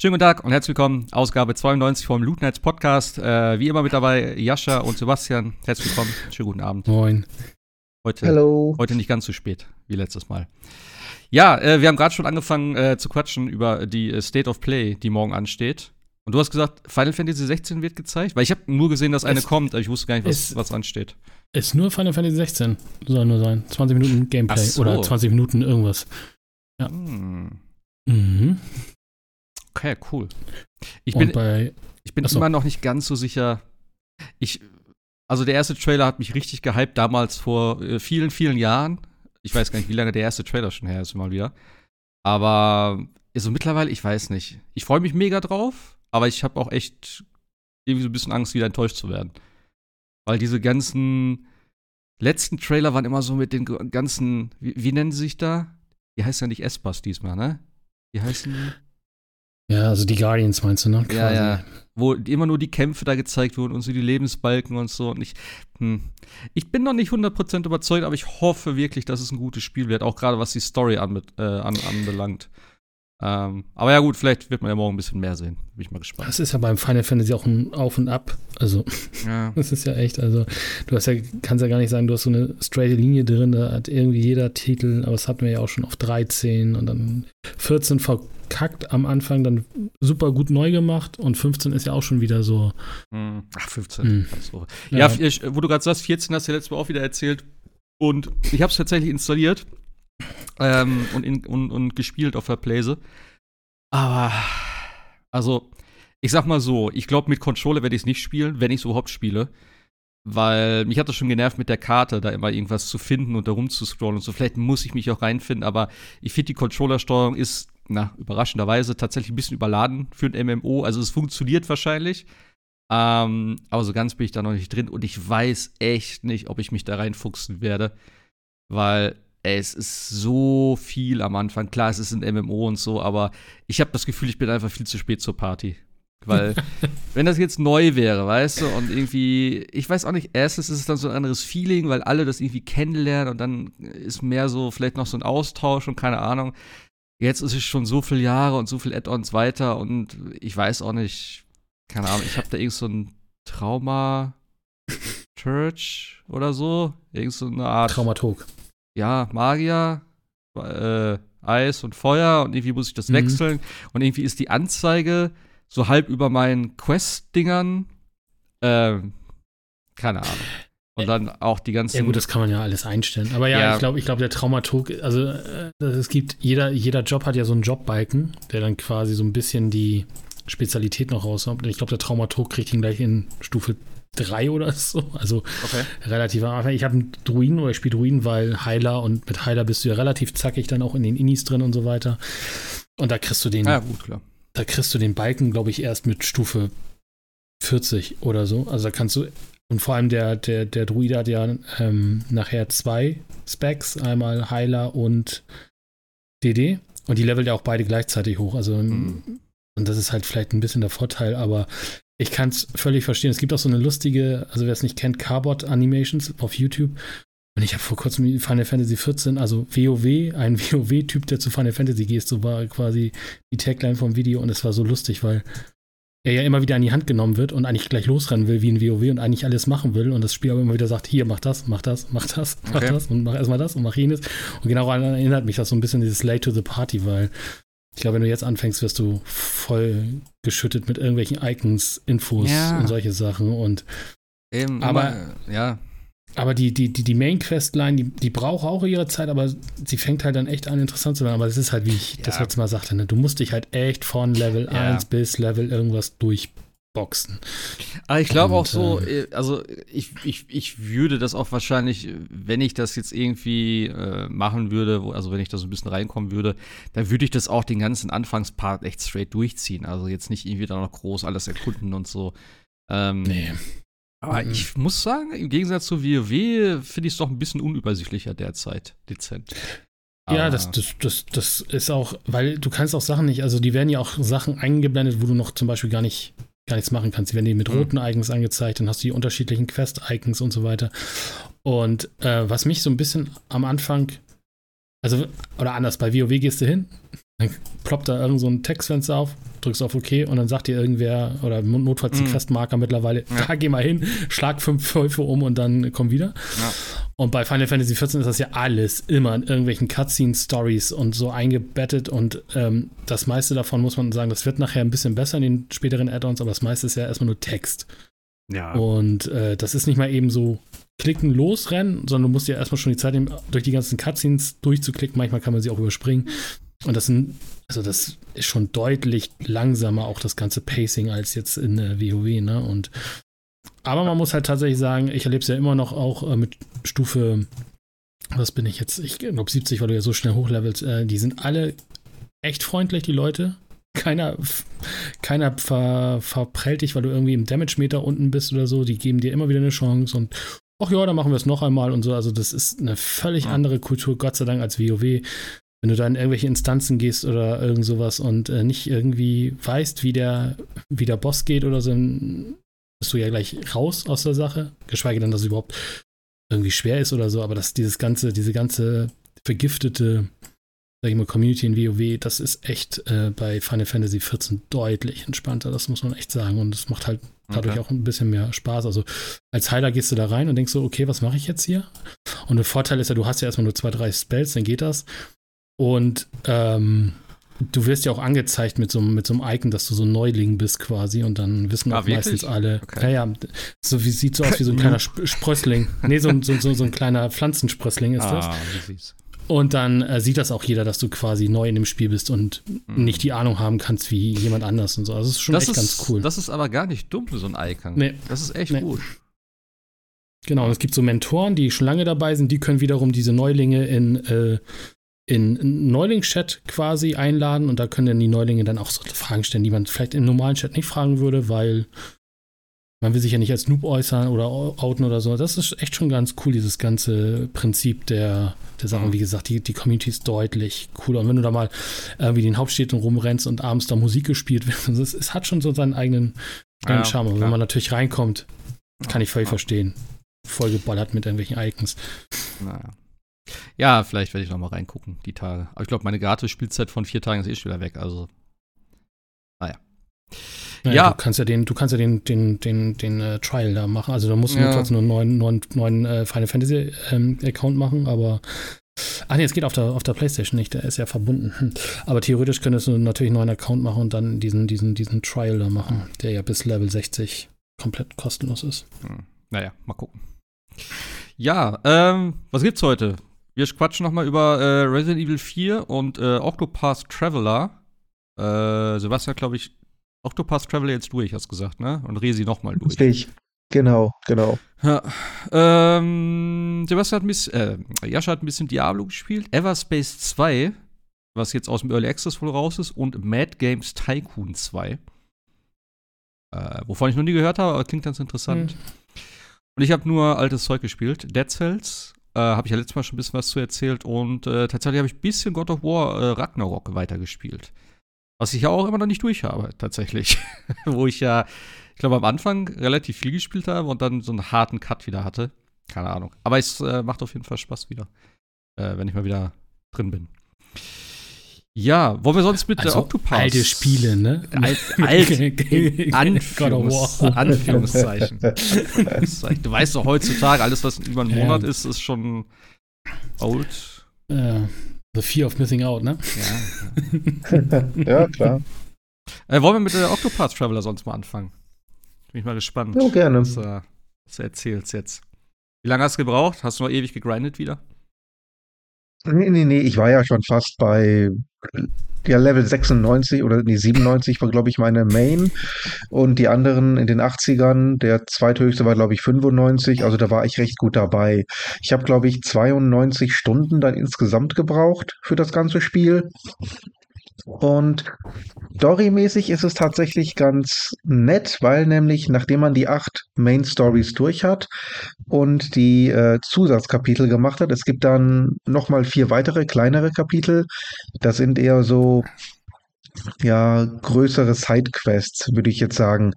Schönen guten Tag und herzlich willkommen. Ausgabe 92 vom Loot Nights Podcast. Äh, wie immer mit dabei Jascha und Sebastian. Herzlich willkommen. Schönen guten Abend. Moin. Heute, Hallo. heute nicht ganz so spät wie letztes Mal. Ja, äh, wir haben gerade schon angefangen äh, zu quatschen über die äh, State of Play, die morgen ansteht. Und du hast gesagt, Final Fantasy 16 wird gezeigt? Weil ich habe nur gesehen, dass eine Es- kommt, aber ich wusste gar nicht, was, es- was ansteht. Ist nur Final Fantasy 16. Soll nur sein. 20 Minuten Gameplay so. oder 20 Minuten irgendwas. Ja. Hm. Mhm. Okay, cool. Ich bin, bei. ich bin immer noch nicht ganz so sicher. Ich, also der erste Trailer hat mich richtig gehypt, damals vor äh, vielen, vielen Jahren. Ich weiß gar nicht, wie lange der erste Trailer schon her ist, mal wieder. Aber so mittlerweile, ich weiß nicht. Ich freue mich mega drauf, aber ich habe auch echt irgendwie so ein bisschen Angst, wieder enttäuscht zu werden. Weil diese ganzen letzten Trailer waren immer so mit den ganzen, wie, wie nennen sie sich da? Die heißen ja nicht Espas diesmal, ne? Wie heißen die? Ja, also die Guardians meinst du, ne? Ja, ja. Wo immer nur die Kämpfe da gezeigt wurden und so die Lebensbalken und so. Und ich, hm. ich bin noch nicht 100% überzeugt, aber ich hoffe wirklich, dass es ein gutes Spiel wird, auch gerade was die Story anbe äh, an anbelangt. Ähm, aber ja, gut, vielleicht wird man ja morgen ein bisschen mehr sehen. Bin ich mal gespannt. Das ist ja beim Final Fantasy auch ein Auf und Ab. Also, Ja. das ist ja echt, also, du hast ja, kannst ja gar nicht sagen, du hast so eine straight Linie drin, da hat irgendwie jeder Titel, aber das hatten wir ja auch schon auf 13 und dann 14 verkackt am Anfang, dann super gut neu gemacht und 15 ist ja auch schon wieder so. Hm. Ach, 15. Hm. So. Ja. Ja, ich, wo du gerade sagst, 14 hast du ja letztes Mal auch wieder erzählt. Und ich habe es tatsächlich installiert ähm, und, in, und, und gespielt auf der Playse. Aber, also, ich sag mal so, ich glaube, mit Controller werde ich es nicht spielen, wenn ich es überhaupt spiele. Weil mich hat das schon genervt, mit der Karte da immer irgendwas zu finden und da rumzuscrollen und so. Vielleicht muss ich mich auch reinfinden, aber ich finde, die Controllersteuerung ist, na, überraschenderweise tatsächlich ein bisschen überladen für ein MMO. Also, es funktioniert wahrscheinlich. Ähm, aber so ganz bin ich da noch nicht drin und ich weiß echt nicht, ob ich mich da reinfuchsen werde, weil ey, es ist so viel am Anfang. Klar, es ist ein MMO und so, aber ich habe das Gefühl, ich bin einfach viel zu spät zur Party. Weil, wenn das jetzt neu wäre, weißt du, und irgendwie, ich weiß auch nicht, erstens ist es dann so ein anderes Feeling, weil alle das irgendwie kennenlernen und dann ist mehr so vielleicht noch so ein Austausch und keine Ahnung. Jetzt ist es schon so viele Jahre und so viel Add-ons weiter und ich weiß auch nicht, keine Ahnung, ich habe da irgend so ein Trauma Church oder so, irgend so eine Art Traumatog. Ja, Magier, äh, Eis und Feuer und irgendwie muss ich das Mhm. wechseln und irgendwie ist die Anzeige so halb über meinen Quest-Dingern, ähm, keine Ahnung. Und dann auch die ganzen. Ja gut, das kann man ja alles einstellen. Aber ja, Ja. ich glaube, ich glaube, der Traumatog, also äh, es gibt, jeder, jeder Job hat ja so einen Jobbalken, der dann quasi so ein bisschen die Spezialität noch raushaut. Und ich glaube, der Traumatog kriegt ihn gleich in Stufe 3 oder so. Also okay. relativ am Anfang. Ich habe einen Druiden oder ich spiele Druiden, weil Heiler und mit Heiler bist du ja relativ zackig dann auch in den Innis drin und so weiter. Und da kriegst du den, Ja, gut, klar. da kriegst du den Balken, glaube ich, erst mit Stufe 40 oder so. Also da kannst du, und vor allem der, der, der Druide hat ja ähm, nachher zwei Specs, einmal Heiler und DD. Und die levelt ja auch beide gleichzeitig hoch. Also, Mhm. und das ist halt vielleicht ein bisschen der Vorteil, aber ich kann es völlig verstehen. Es gibt auch so eine lustige, also wer es nicht kennt, Carbot Animations auf YouTube. Und ich habe vor kurzem Final Fantasy 14, also WoW, ein WoW-Typ, der zu Final Fantasy geht, so war quasi die Tagline vom Video und es war so lustig, weil er ja immer wieder an die Hand genommen wird und eigentlich gleich losrennen will wie ein WoW und eigentlich alles machen will und das Spiel aber immer wieder sagt, hier, mach das, mach das, mach das, mach Okay. das und mach erstmal das und mach jenes. Und genau daran erinnert mich das so ein bisschen dieses Late to the Party, weil ich glaube, wenn du jetzt anfängst, wirst du voll geschüttet mit irgendwelchen Icons, Infos Ja. und solche Sachen und Eben, Aber- immer, ja. aber die, die, die, die Main-Questline, die, die braucht auch ihre Zeit, aber sie fängt halt dann echt an, interessant zu werden. Aber es ist halt, wie ich das Ja. letzte Mal sagte, ne? du musst dich halt echt von Level Ja. 1 bis Level irgendwas durchboxen. Aber ich glaube auch so, äh, also ich, ich, ich würde das auch wahrscheinlich, äh, wenn ich das jetzt irgendwie äh, machen würde, wo, also wenn ich da so ein bisschen reinkommen würde, dann würde ich das auch den ganzen Anfangspart echt straight durchziehen. Also jetzt nicht irgendwie da noch groß alles erkunden und so. Ähm, Nee. Aber Mhm. ich muss sagen, im Gegensatz zu WoW finde ich es doch ein bisschen unübersichtlicher derzeit, dezent. Ja, das, das, das, das ist auch, weil du kannst auch Sachen nicht, also die werden ja auch Sachen eingeblendet, wo du noch zum Beispiel gar nicht, gar nichts machen kannst. Die werden dir mit Mhm. roten Icons angezeigt, dann hast du die unterschiedlichen Quest-Icons und so weiter. Und äh, was mich so ein bisschen am Anfang, also, oder anders, bei WoW gehst du hin, Dann ploppt da irgend so ein Textfenster auf, drückst auf OK und dann sagt dir irgendwer, oder notfalls die Mhm. Questmarker mittlerweile, Ja. da geh mal hin, schlag fünf Wölfe um und dann komm wieder. Ja. Und bei Final Fantasy XIV ist das ja alles immer in irgendwelchen Cutscene-Stories und so eingebettet und ähm, das meiste davon muss man sagen, das wird nachher ein bisschen besser in den späteren Add-ons, aber das meiste ist ja erstmal nur Text. Ja. Und äh, das ist nicht mal eben so klicken, losrennen, sondern du musst ja erstmal schon die Zeit nehmen, durch die ganzen Cutscenes durchzuklicken. Manchmal kann man sie auch überspringen. Und das sind, also das ist schon deutlich langsamer, auch das ganze Pacing, als jetzt in äh, WoW, ne? Und aber man muss halt tatsächlich sagen, ich erlebe es ja immer noch auch äh, mit Stufe, was bin ich jetzt? Ich glaube 70, weil du ja so schnell hochlevelst. Äh, die sind alle echt freundlich, die Leute. Keiner, keiner ver, verprellt dich, weil du irgendwie im Damage-Meter unten bist oder so. Die geben dir immer wieder eine Chance und ach ja, dann machen wir es noch einmal und so. Also das ist eine völlig andere Kultur, Gott sei Dank, als WoW. Wenn du da in irgendwelche Instanzen gehst oder irgend sowas und äh, nicht irgendwie weißt, wie der, wie der Boss geht oder so, dann bist du ja gleich raus aus der Sache. Geschweige denn, dass es überhaupt irgendwie schwer ist oder so, aber dass dieses ganze, diese ganze vergiftete, sag ich mal, Community in WoW, das ist echt äh, bei Final Fantasy XIV deutlich entspannter, das muss man echt sagen. Und es macht halt dadurch Okay. auch ein bisschen mehr Spaß. Also als Heiler gehst du da rein und denkst so, okay, was mache ich jetzt hier? Und der Vorteil ist ja, du hast ja erstmal nur zwei, drei Spells, dann geht das. Und ähm, du wirst ja auch angezeigt mit so, einem- mit so einem Icon, dass du so ein Neuling bist quasi und dann wissen Ah, auch wirklich? meistens alle. Okay. Ja, ja, so wie sieht so aus wie so ein kleiner Sp Sprössling. Nee, so, ein- so, so, so ein kleiner Pflanzensprössling ist das. ah, süß. Und dann äh, sieht das auch jeder, dass du quasi neu in dem Spiel bist und Mhm. nicht die Ahnung haben kannst wie jemand anders und so. Also das ist schon Das echt ist, ganz cool. Das ist aber gar nicht dumm, so ein Icon. Nee. Das ist echt Nee. gut. Genau, und es gibt so Mentoren, die schon lange dabei sind, die können wiederum diese Neulinge in, äh, in, in Neuling-Chat quasi einladen und da können dann die Neulinge dann auch so Fragen stellen, die man vielleicht im normalen Chat nicht fragen würde, weil man will sich ja nicht als Noob äußern oder outen oder so. Das ist echt schon ganz cool, dieses ganze Prinzip der, der Sachen. Mhm. Wie gesagt, die, die Community ist deutlich cooler. Und wenn du da mal irgendwie in den Hauptstädten rumrennst und abends da Musik gespielt wird, es, es hat schon so seinen eigenen, eigenen Ja, Charme. Und wenn man natürlich reinkommt, kann ich völlig Ja. verstehen. Vollgeballert mit irgendwelchen Icons. Naja. Ja, vielleicht werde ich noch mal reingucken, die Tage. Aber ich glaube, meine Gratis-Spielzeit von vier Tagen ist eh schon wieder weg. Also, Naja, Ja. Du kannst ja den, du kannst ja den, den, den, den äh, Trial da machen. Also da musst du Ja. nur trotzdem nur einen neuen, neuen, neuen äh, Final Fantasy ähm, Account machen, aber. Ah nee, es geht auf der, auf der Playstation nicht, der ist ja verbunden. Hm. Aber theoretisch könntest du natürlich einen neuen Account machen und dann diesen, diesen, diesen Trial da machen, der ja bis Level 60 komplett kostenlos ist. hm. naja, mal gucken. Ja, ähm, was gibt's heute? Wir quatschen noch mal über äh, Resident Evil 4 und äh, Octopath Traveler. Äh, Sebastian, glaube ich, Octopath Traveler jetzt durch, hast gesagt, ne? Und Resi noch mal durch. Richtig. Genau, genau. Ja, ähm, Sebastian hat ein bisschen, äh, Jascha hat ein bisschen Diablo gespielt, Everspace 2, was jetzt aus dem Early Access wohl raus ist, und Mad Games Tycoon 2. Äh, wovon ich noch nie gehört habe, aber klingt ganz interessant. Und ich habe nur altes Zeug gespielt. Dead Cells, äh, habe ich ja letztes Mal schon ein bisschen was zu erzählt. Und äh, tatsächlich habe ich ein bisschen God of War äh, Ragnarok weitergespielt. Was ich ja auch immer noch nicht durch habe, tatsächlich. Wo ich ja, ich glaube, am Anfang relativ viel gespielt habe und dann so einen harten Cut wieder hatte. Keine Ahnung. Aber es äh, macht auf jeden Fall Spaß wieder, äh, wenn ich mal wieder drin bin. Ja, wollen wir sonst mit der Also Octopath? alte Spiele, ne? Alt, alt Anführungs. Anführungszeichen. Anführungszeichen. Du weißt doch heutzutage, alles, was über einen Ja. Monat ist, ist schon old. Äh, the Fear of Missing Out, ne? Ja. ja, klar. Äh, wollen wir mit der Octopath Traveler sonst mal anfangen? Bin ich mal gespannt. Ja, gerne. Was, äh, was du erzählst jetzt. Wie lange hast du gebraucht? Hast du noch ewig gegrindet wieder? Nee, nee, nee, ich war ja schon fast bei ja, Level 96 oder nee, 97 war, glaube ich, meine Main. Und die anderen in den 80ern, der zweithöchste war, glaube ich, 95. Also da war ich recht gut dabei. Ich habe, glaube ich, 92 Stunden dann insgesamt gebraucht für das ganze Spiel. Und storymäßig ist es tatsächlich ganz nett, weil nämlich, nachdem man die acht Main Stories durch hat und die äh, Zusatzkapitel gemacht hat, es gibt dann nochmal vier weitere kleinere Kapitel. Das sind eher so, ja, größere Sidequests, würde ich jetzt sagen.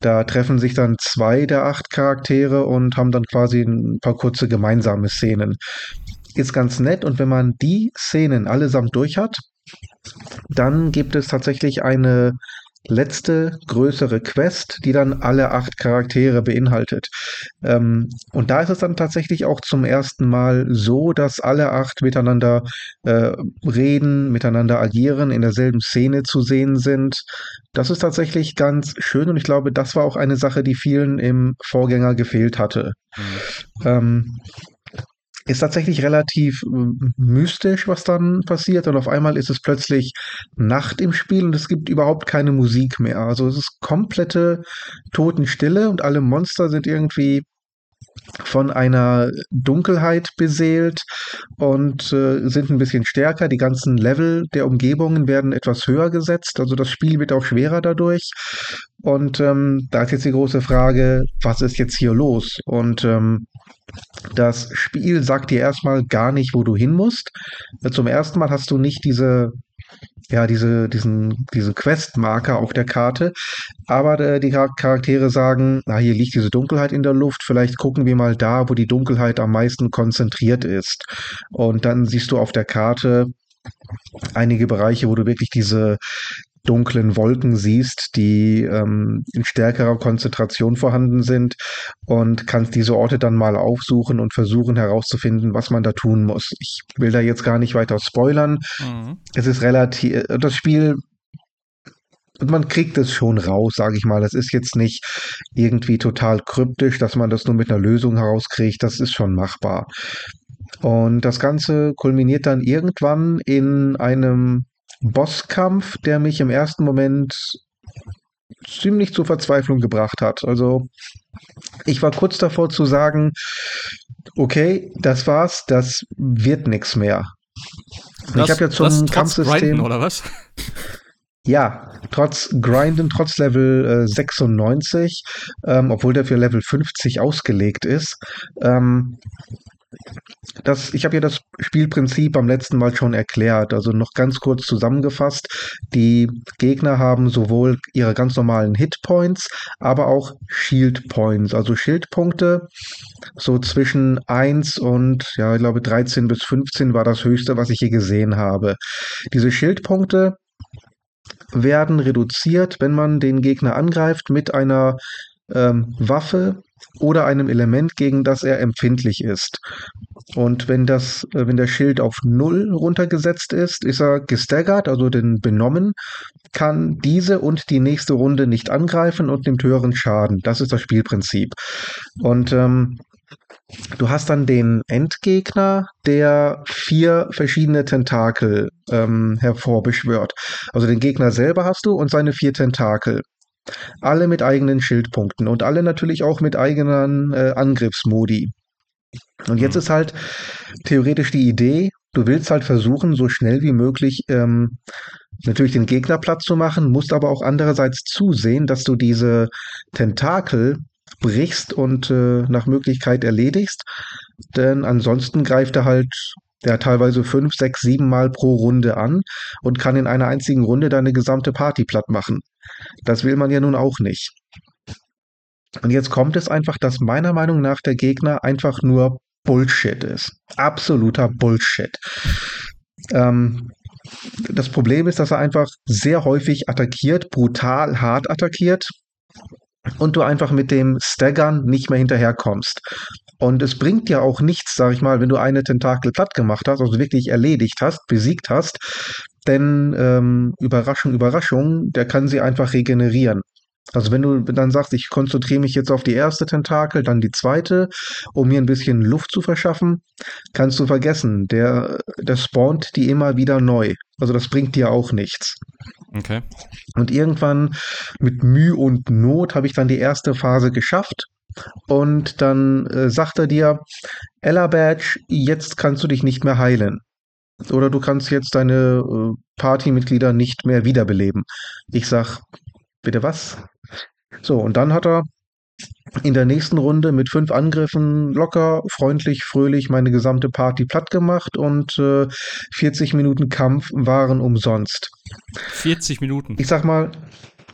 Da treffen sich dann zwei der acht Charaktere und haben dann quasi ein paar kurze gemeinsame Szenen. Ist ganz nett und wenn man die Szenen allesamt durch hat, dann gibt es tatsächlich eine letzte größere Quest, die dann alle acht Charaktere beinhaltet. Ähm, und da ist es dann tatsächlich auch zum ersten Mal so, dass alle acht miteinander äh, reden, miteinander agieren, in derselben Szene zu sehen sind. Das ist tatsächlich ganz schön und ich glaube, das war auch eine Sache, die vielen im Vorgänger gefehlt hatte. Mhm. Ähm, ist tatsächlich relativ äh, mystisch, was dann passiert. Und auf einmal ist es plötzlich Nacht im Spiel und es gibt überhaupt keine Musik mehr. Also es ist komplette Totenstille und alle Monster sind irgendwie von einer Dunkelheit beseelt und äh, sind ein bisschen stärker. Die ganzen Level der Umgebungen werden etwas höher gesetzt. Also das Spiel wird auch schwerer dadurch. Und ähm, da ist jetzt die große Frage, was ist jetzt hier los? Und ähm, das Spiel sagt dir erstmal gar nicht, wo du hin musst. Zum ersten Mal hast du nicht diese, ja, diese, diesen, diese Questmarker auf der Karte, aber äh, die Charaktere sagen, na, hier liegt diese Dunkelheit in der Luft, vielleicht gucken wir mal da, wo die Dunkelheit am meisten konzentriert ist. Und dann siehst du auf der Karte einige Bereiche, wo du wirklich diese dunklen Wolken siehst, die ähm, in stärkerer Konzentration vorhanden sind und kannst diese Orte dann mal aufsuchen und versuchen herauszufinden, was man da tun muss. Ich will da jetzt gar nicht weiter spoilern. Mhm. Es ist relativ, äh, das Spiel und man kriegt es schon raus, sage ich mal. Das ist jetzt nicht irgendwie total kryptisch, dass man das nur mit einer Lösung herauskriegt. Das ist schon machbar. Und das Ganze kulminiert dann irgendwann in einem Bosskampf, der mich im ersten Moment ziemlich zur Verzweiflung gebracht hat. Also ich war kurz davor zu sagen, okay, das war's, das wird nichts mehr. Das, ich habe ja zum Kampfsystem Grinden, oder was? Ja, trotz Grinden, trotz Level äh, 96, ähm, obwohl der für Level 50 ausgelegt ist, ähm, das, ich habe ja das Spielprinzip beim letzten Mal schon erklärt, also noch ganz kurz zusammengefasst. Die Gegner haben sowohl ihre ganz normalen Hitpoints, aber auch Shield Points, also Schildpunkte. So zwischen 1 und, ja, ich glaube 13 bis 15 war das höchste, was ich je gesehen habe. Diese Schildpunkte werden reduziert, wenn man den Gegner angreift mit einer ähm, Waffe oder einem Element, gegen das er empfindlich ist. Und wenn das, äh, wenn der Schild auf null runtergesetzt ist, ist er gestaggert, also den benommen, kann diese und die nächste Runde nicht angreifen und nimmt höheren Schaden. Das ist das Spielprinzip. Und ähm, Du hast dann den Endgegner, der vier verschiedene Tentakel ähm, hervorbeschwört. Also den Gegner selber hast du und seine vier Tentakel. Alle mit eigenen Schildpunkten und alle natürlich auch mit eigenen äh, Angriffsmodi. Und jetzt mhm. ist halt theoretisch die Idee, du willst halt versuchen, so schnell wie möglich ähm, natürlich den Gegner platt zu machen, musst aber auch andererseits zusehen, dass du diese Tentakel brichst und äh, nach Möglichkeit erledigst. Denn ansonsten greift er halt ja teilweise fünf, sechs, sieben Mal pro Runde an und kann in einer einzigen Runde deine gesamte Party platt machen. Das will man ja nun auch nicht. Und jetzt kommt es einfach, dass meiner Meinung nach der Gegner einfach nur Bullshit ist. Absoluter Bullshit. Ähm, das Problem ist, dass er einfach sehr häufig attackiert, brutal hart attackiert und du einfach mit dem Staggern nicht mehr hinterherkommst. Und es bringt ja auch nichts, sag ich mal, wenn du eine Tentakel platt gemacht hast, also wirklich erledigt hast, besiegt hast, denn ähm, Überraschung, Überraschung, der kann sie einfach regenerieren. Also wenn du dann sagst, ich konzentriere mich jetzt auf die erste Tentakel, dann die zweite, um mir ein bisschen Luft zu verschaffen, kannst du vergessen, der, der spawnt die immer wieder neu. Also das bringt dir auch nichts. Okay. Und irgendwann mit Mühe und Not habe ich dann die erste Phase geschafft. Und dann äh, sagt er dir, Ella Badge, jetzt kannst du dich nicht mehr heilen. Oder du kannst jetzt deine äh, Partymitglieder nicht mehr wiederbeleben. Ich sag, bitte was? So, und dann hat er in der nächsten Runde mit fünf Angriffen locker, freundlich, fröhlich meine gesamte Party platt gemacht und äh, 40 Minuten Kampf waren umsonst. 40 Minuten? Ich sag mal,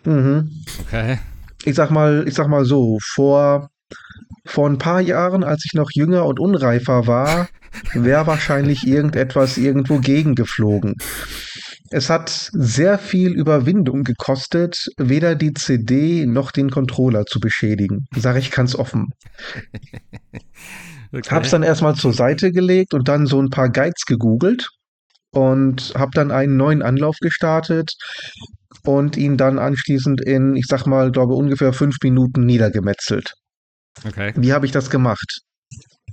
mh, okay. Ich sag mal, ich sag mal so, vor vor ein paar Jahren, als ich noch jünger und unreifer war, wäre wahrscheinlich irgendetwas irgendwo gegengeflogen. Es hat sehr viel Überwindung gekostet, weder die CD noch den Controller zu beschädigen. Sage ich ganz offen. okay. Hab's dann erstmal zur Seite gelegt und dann so ein paar Guides gegoogelt und hab dann einen neuen Anlauf gestartet und ihn dann anschließend in, ich sag mal, glaube ungefähr fünf Minuten niedergemetzelt. Okay. Wie habe ich das gemacht?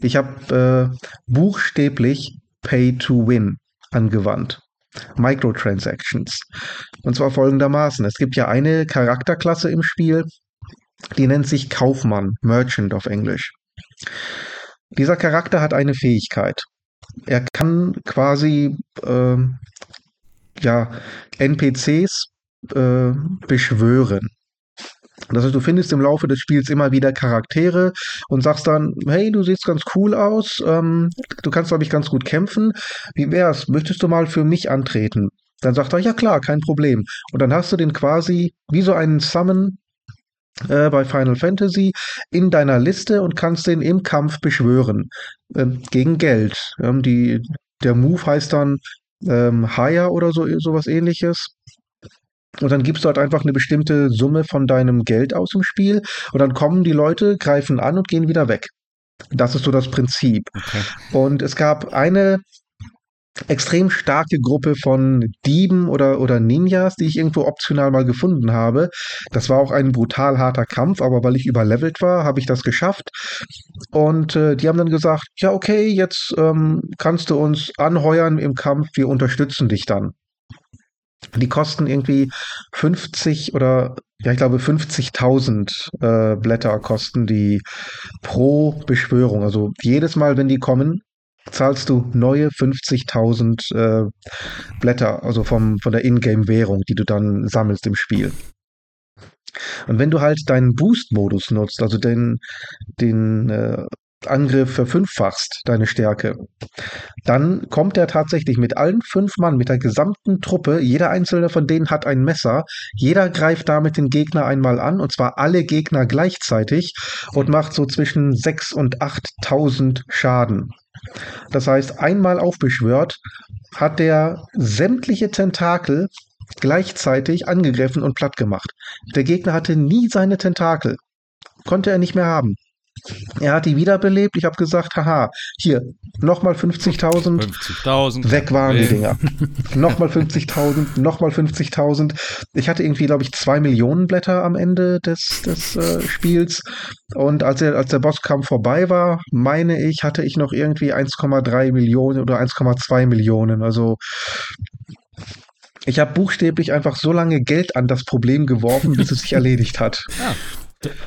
Ich habe äh, buchstäblich Pay to Win angewandt. Microtransactions. Und zwar folgendermaßen. Es gibt ja eine Charakterklasse im Spiel, die nennt sich Kaufmann, Merchant auf Englisch. Dieser Charakter hat eine Fähigkeit. Er kann quasi äh, ja, NPCs äh, beschwören. Das heißt, du findest im Laufe des Spiels immer wieder Charaktere und sagst dann, hey, du siehst ganz cool aus, ähm, du kannst, glaube ich, ganz gut kämpfen. Wie wär's? Möchtest du mal für mich antreten? Dann sagt er, ja klar, kein Problem. Und dann hast du den quasi wie so einen Summon äh, bei Final Fantasy in deiner Liste und kannst den im Kampf beschwören. Ähm, gegen Geld. Ähm, die, der Move heißt dann ähm, Hire oder so sowas ähnliches. Und dann gibst du halt einfach eine bestimmte Summe von deinem Geld aus im Spiel und dann kommen die Leute, greifen an und gehen wieder weg. Das ist so das Prinzip. Okay. Und es gab eine extrem starke Gruppe von Dieben oder, oder Ninjas, die ich irgendwo optional mal gefunden habe. Das war auch ein brutal harter Kampf, aber weil ich überlevelt war, habe ich das geschafft. Und äh, die haben dann gesagt, ja, okay, jetzt ähm, kannst du uns anheuern im Kampf, wir unterstützen dich dann. Die kosten irgendwie 50 oder ja, ich glaube 50.000 äh, Blätter kosten die pro Beschwörung. Also jedes Mal, wenn die kommen, zahlst du neue 50.000 äh, Blätter, also vom, von der Ingame-Währung, die du dann sammelst im Spiel. Und wenn du halt deinen Boost-Modus nutzt, also den, den äh, Angriff verfünffachst, deine Stärke, dann kommt er tatsächlich mit allen fünf Mann, mit der gesamten Truppe, jeder einzelne von denen hat ein Messer, jeder greift damit den Gegner einmal an, und zwar alle Gegner gleichzeitig und macht so zwischen sechs und 8.000 Schaden. Das heißt, einmal aufbeschwört, hat der sämtliche Tentakel gleichzeitig angegriffen und platt gemacht. Der Gegner hatte nie seine Tentakel. Konnte er nicht mehr haben. Er hat die wiederbelebt. Ich habe gesagt, haha, hier, nochmal 50.000. 50.000. Weg waren die Dinger. nochmal 50.000, nochmal 50.000. Ich hatte irgendwie, glaube ich, zwei Millionen Blätter am Ende des, des äh, Spiels. Und als, er, als der Bosskampf vorbei war, meine ich, hatte ich noch irgendwie 1,3 Millionen oder 1,2 Millionen. Also ich habe buchstäblich einfach so lange Geld an das Problem geworfen, bis es sich erledigt hat. Ja.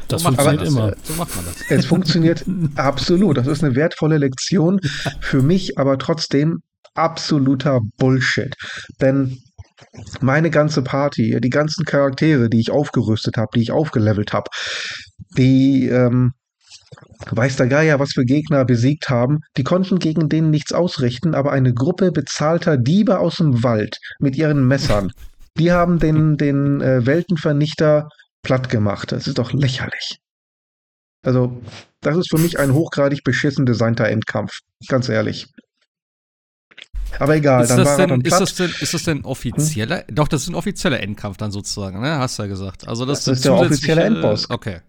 Das so funktioniert immer. Das, so macht man das. Es funktioniert absolut. Das ist eine wertvolle Lektion für mich, aber trotzdem absoluter Bullshit. Denn meine ganze Party, die ganzen Charaktere, die ich aufgerüstet habe, die ich aufgelevelt habe, die ähm, weiß der Geier, was für Gegner besiegt haben, die konnten gegen denen nichts ausrichten, aber eine Gruppe bezahlter Diebe aus dem Wald mit ihren Messern, die haben den, den äh, Weltenvernichter platt gemacht. Das ist doch lächerlich. Also, das ist für mich ein hochgradig beschissen designter Endkampf. Ganz ehrlich. Aber egal, ist dann war denn, er dann platt. Ist das denn, ist das denn offizieller? Hm? Doch, das ist ein offizieller Endkampf dann sozusagen, ne? Hast du ja gesagt. Also das, das ist der offizielle Endboss. Okay.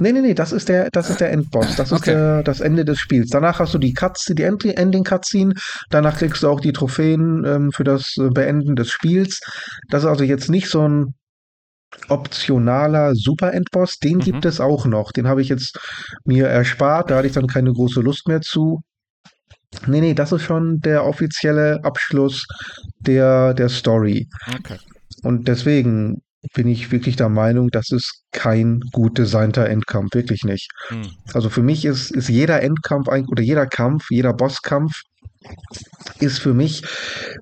Nee, nee, nee, das ist der, das ist der Endboss. Das ist okay. der, das Ende des Spiels. Danach hast du die Cutscene, die Ending-Cutscene. Danach kriegst du auch die Trophäen ähm, für das Beenden des Spiels. Das ist also jetzt nicht so ein optionaler Super-Endboss, den mhm. gibt es auch noch. Den habe ich jetzt mir erspart, da hatte ich dann keine große Lust mehr zu. Nee, nee, das ist schon der offizielle Abschluss der, der Story. Okay. Und deswegen bin ich wirklich der Meinung, das ist kein gut designter Endkampf, wirklich nicht. Mhm. Also für mich ist, ist jeder Endkampf oder jeder Kampf, jeder Bosskampf ist für mich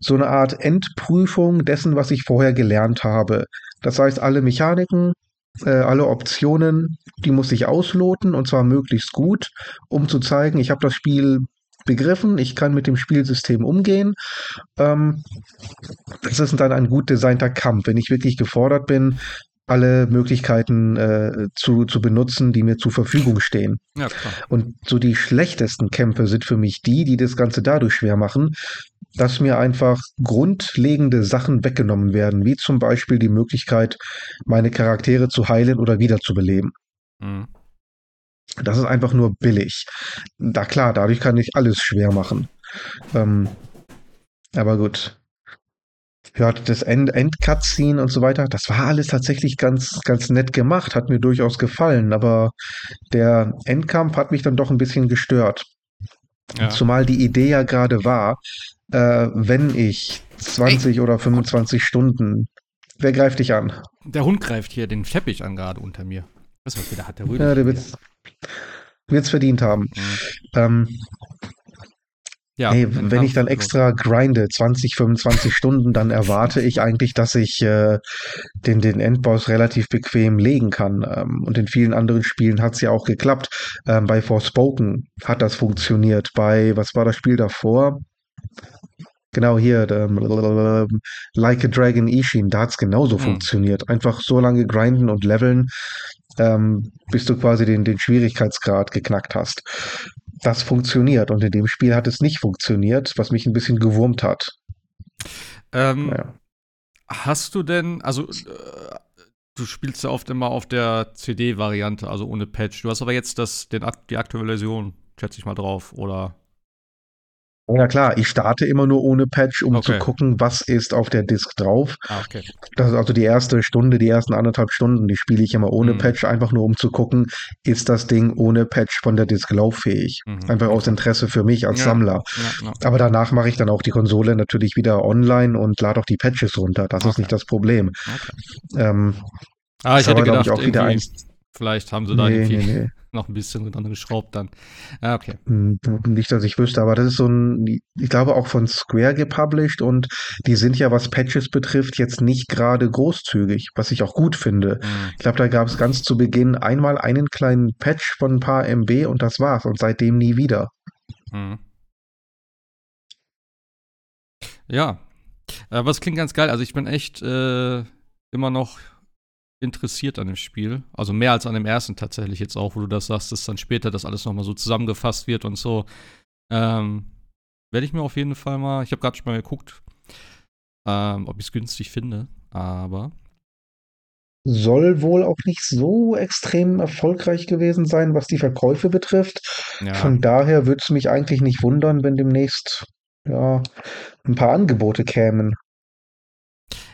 so eine Art Endprüfung dessen, was ich vorher gelernt habe. Das heißt, alle Mechaniken, äh, alle Optionen, die muss ich ausloten und zwar möglichst gut, um zu zeigen, ich habe das Spiel begriffen, ich kann mit dem Spielsystem umgehen. Ähm, das ist dann ein gut designter Kampf. Wenn ich wirklich gefordert bin, alle Möglichkeiten äh, zu, zu benutzen, die mir zur Verfügung stehen. Ja. Und so die schlechtesten Kämpfe sind für mich die, die das Ganze dadurch schwer machen, dass mir einfach grundlegende Sachen weggenommen werden, wie zum Beispiel die Möglichkeit, meine Charaktere zu heilen oder wiederzubeleben. Mhm. Das ist einfach nur billig. Da klar, dadurch kann ich alles schwer machen. Ähm, aber gut. Ja, das End Endcutscene und so weiter, das war alles tatsächlich ganz, ganz nett gemacht, hat mir durchaus gefallen, aber der Endkampf hat mich dann doch ein bisschen gestört. Ja. Zumal die Idee ja gerade war, äh, wenn ich 20 oder 25 Stunden, wer greift dich an? Der Hund greift hier den Teppich an gerade unter mir. Was was wieder hat der Rödel? Ja, der wird's, wird's verdient haben. Mhm. Ähm, Ja, Hey, wenn ich dann extra grinde, 20, 25 Stunden, dann erwarte ich eigentlich, dass ich äh, den, den Endboss relativ bequem legen kann. Ähm, und in vielen anderen Spielen hat es ja auch geklappt. Ähm, bei Forspoken hat das funktioniert. Bei, was war das Spiel davor? Genau hier, ähm, Like a Dragon Ishin, da hat es genauso Hm. funktioniert. Einfach so lange grinden und leveln, ähm, bis du quasi den, den Schwierigkeitsgrad geknackt hast. Das funktioniert und in dem Spiel hat es nicht funktioniert, was mich ein bisschen gewurmt hat. Ähm, Naja. Hast du denn, also äh, du spielst ja oft immer auf der CD-Variante, also ohne Patch. Du hast aber jetzt das, den, die aktuelle Version, schätze ich mal drauf, oder? Ja klar, ich starte immer nur ohne Patch, um Okay. zu gucken, was ist auf der Disk drauf. Ah, okay. Das ist also die erste Stunde, die ersten anderthalb Stunden, die spiele ich immer ohne Mhm. Patch, einfach nur um zu gucken, ist das Ding ohne Patch von der Disk lauffähig. Mhm. Einfach aus Interesse für mich als Ja. Sammler. Ja, ja. Aber danach mache ich dann auch die Konsole natürlich wieder online und lade auch die Patches runter. Das ist Okay. nicht das Problem. Ähm, Ah, ich ist hätte gedacht, ich, auch wieder eins. Vielleicht haben sie da Nee, irgendwie nee, nee. noch ein bisschen dran geschraubt dann. Ah, okay. Hm, Nicht, dass ich wüsste, aber das ist so ein, ich glaube auch von Square gepublished und die sind ja, was Patches betrifft, jetzt nicht gerade großzügig, was ich auch gut finde. Mhm. Ich glaube, da gab es ganz zu Beginn einmal einen kleinen Patch von ein paar MB und das war's und seitdem nie wieder. Mhm. Ja, aber es klingt ganz geil. Also ich bin echt äh, immer noch interessiert an dem Spiel. Also mehr als an dem ersten tatsächlich jetzt auch, wo du das sagst, dass dann später das alles nochmal so zusammengefasst wird und so. Ähm, Werde ich mir auf jeden Fall mal, ich habe gerade schon mal geguckt, ähm, ob ich es günstig finde, aber Soll wohl auch nicht so extrem erfolgreich gewesen sein, was die Verkäufe betrifft. ja. Von daher würde es mich eigentlich nicht wundern, wenn demnächst ja ein paar Angebote kämen.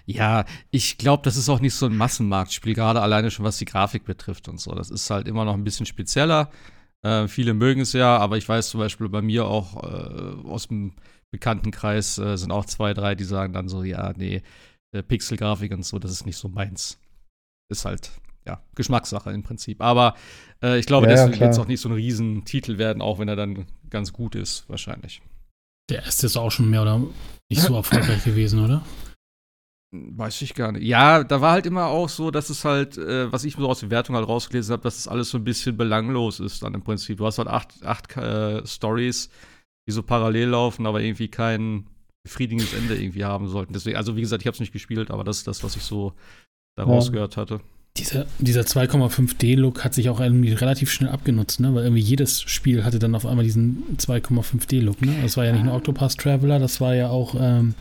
Ja, ich glaube, das ist auch nicht so ein Massenmarktspiel, gerade alleine schon was die Grafik betrifft und so. Das ist halt immer noch ein bisschen spezieller. Äh, viele mögen es ja, aber ich weiß zum Beispiel bei mir auch äh, aus dem Bekanntenkreis äh, sind auch zwei, drei, die sagen dann so, ja, nee, äh, Pixelgrafik und so, das ist nicht so meins. Ist halt, ja, Geschmackssache im Prinzip. Aber äh, ich glaube, Ja, deswegen wird es auch nicht so ein Riesentitel werden, auch wenn er dann ganz gut ist, wahrscheinlich. Der erste ist auch schon mehr oder nicht so erfolgreich gewesen, oder? Weiß ich gar nicht. Ja, da war halt immer auch so, dass es halt, äh, was ich so aus der Wertung halt rausgelesen habe, dass es alles so ein bisschen belanglos ist dann im Prinzip. Du hast halt acht, acht äh, Stories, die so parallel laufen, aber irgendwie kein befriedigendes Ende irgendwie haben sollten. Deswegen, also wie gesagt, ich habe es nicht gespielt, aber das ist das, was ich so da Ja. rausgehört hatte. Dieser, dieser 2,5D-Look hat sich auch irgendwie relativ schnell abgenutzt, ne? Weil irgendwie jedes Spiel hatte dann auf einmal diesen 2,5D-Look, ne? Das war ja nicht nur Octopath Traveler, das war ja auch, ähm,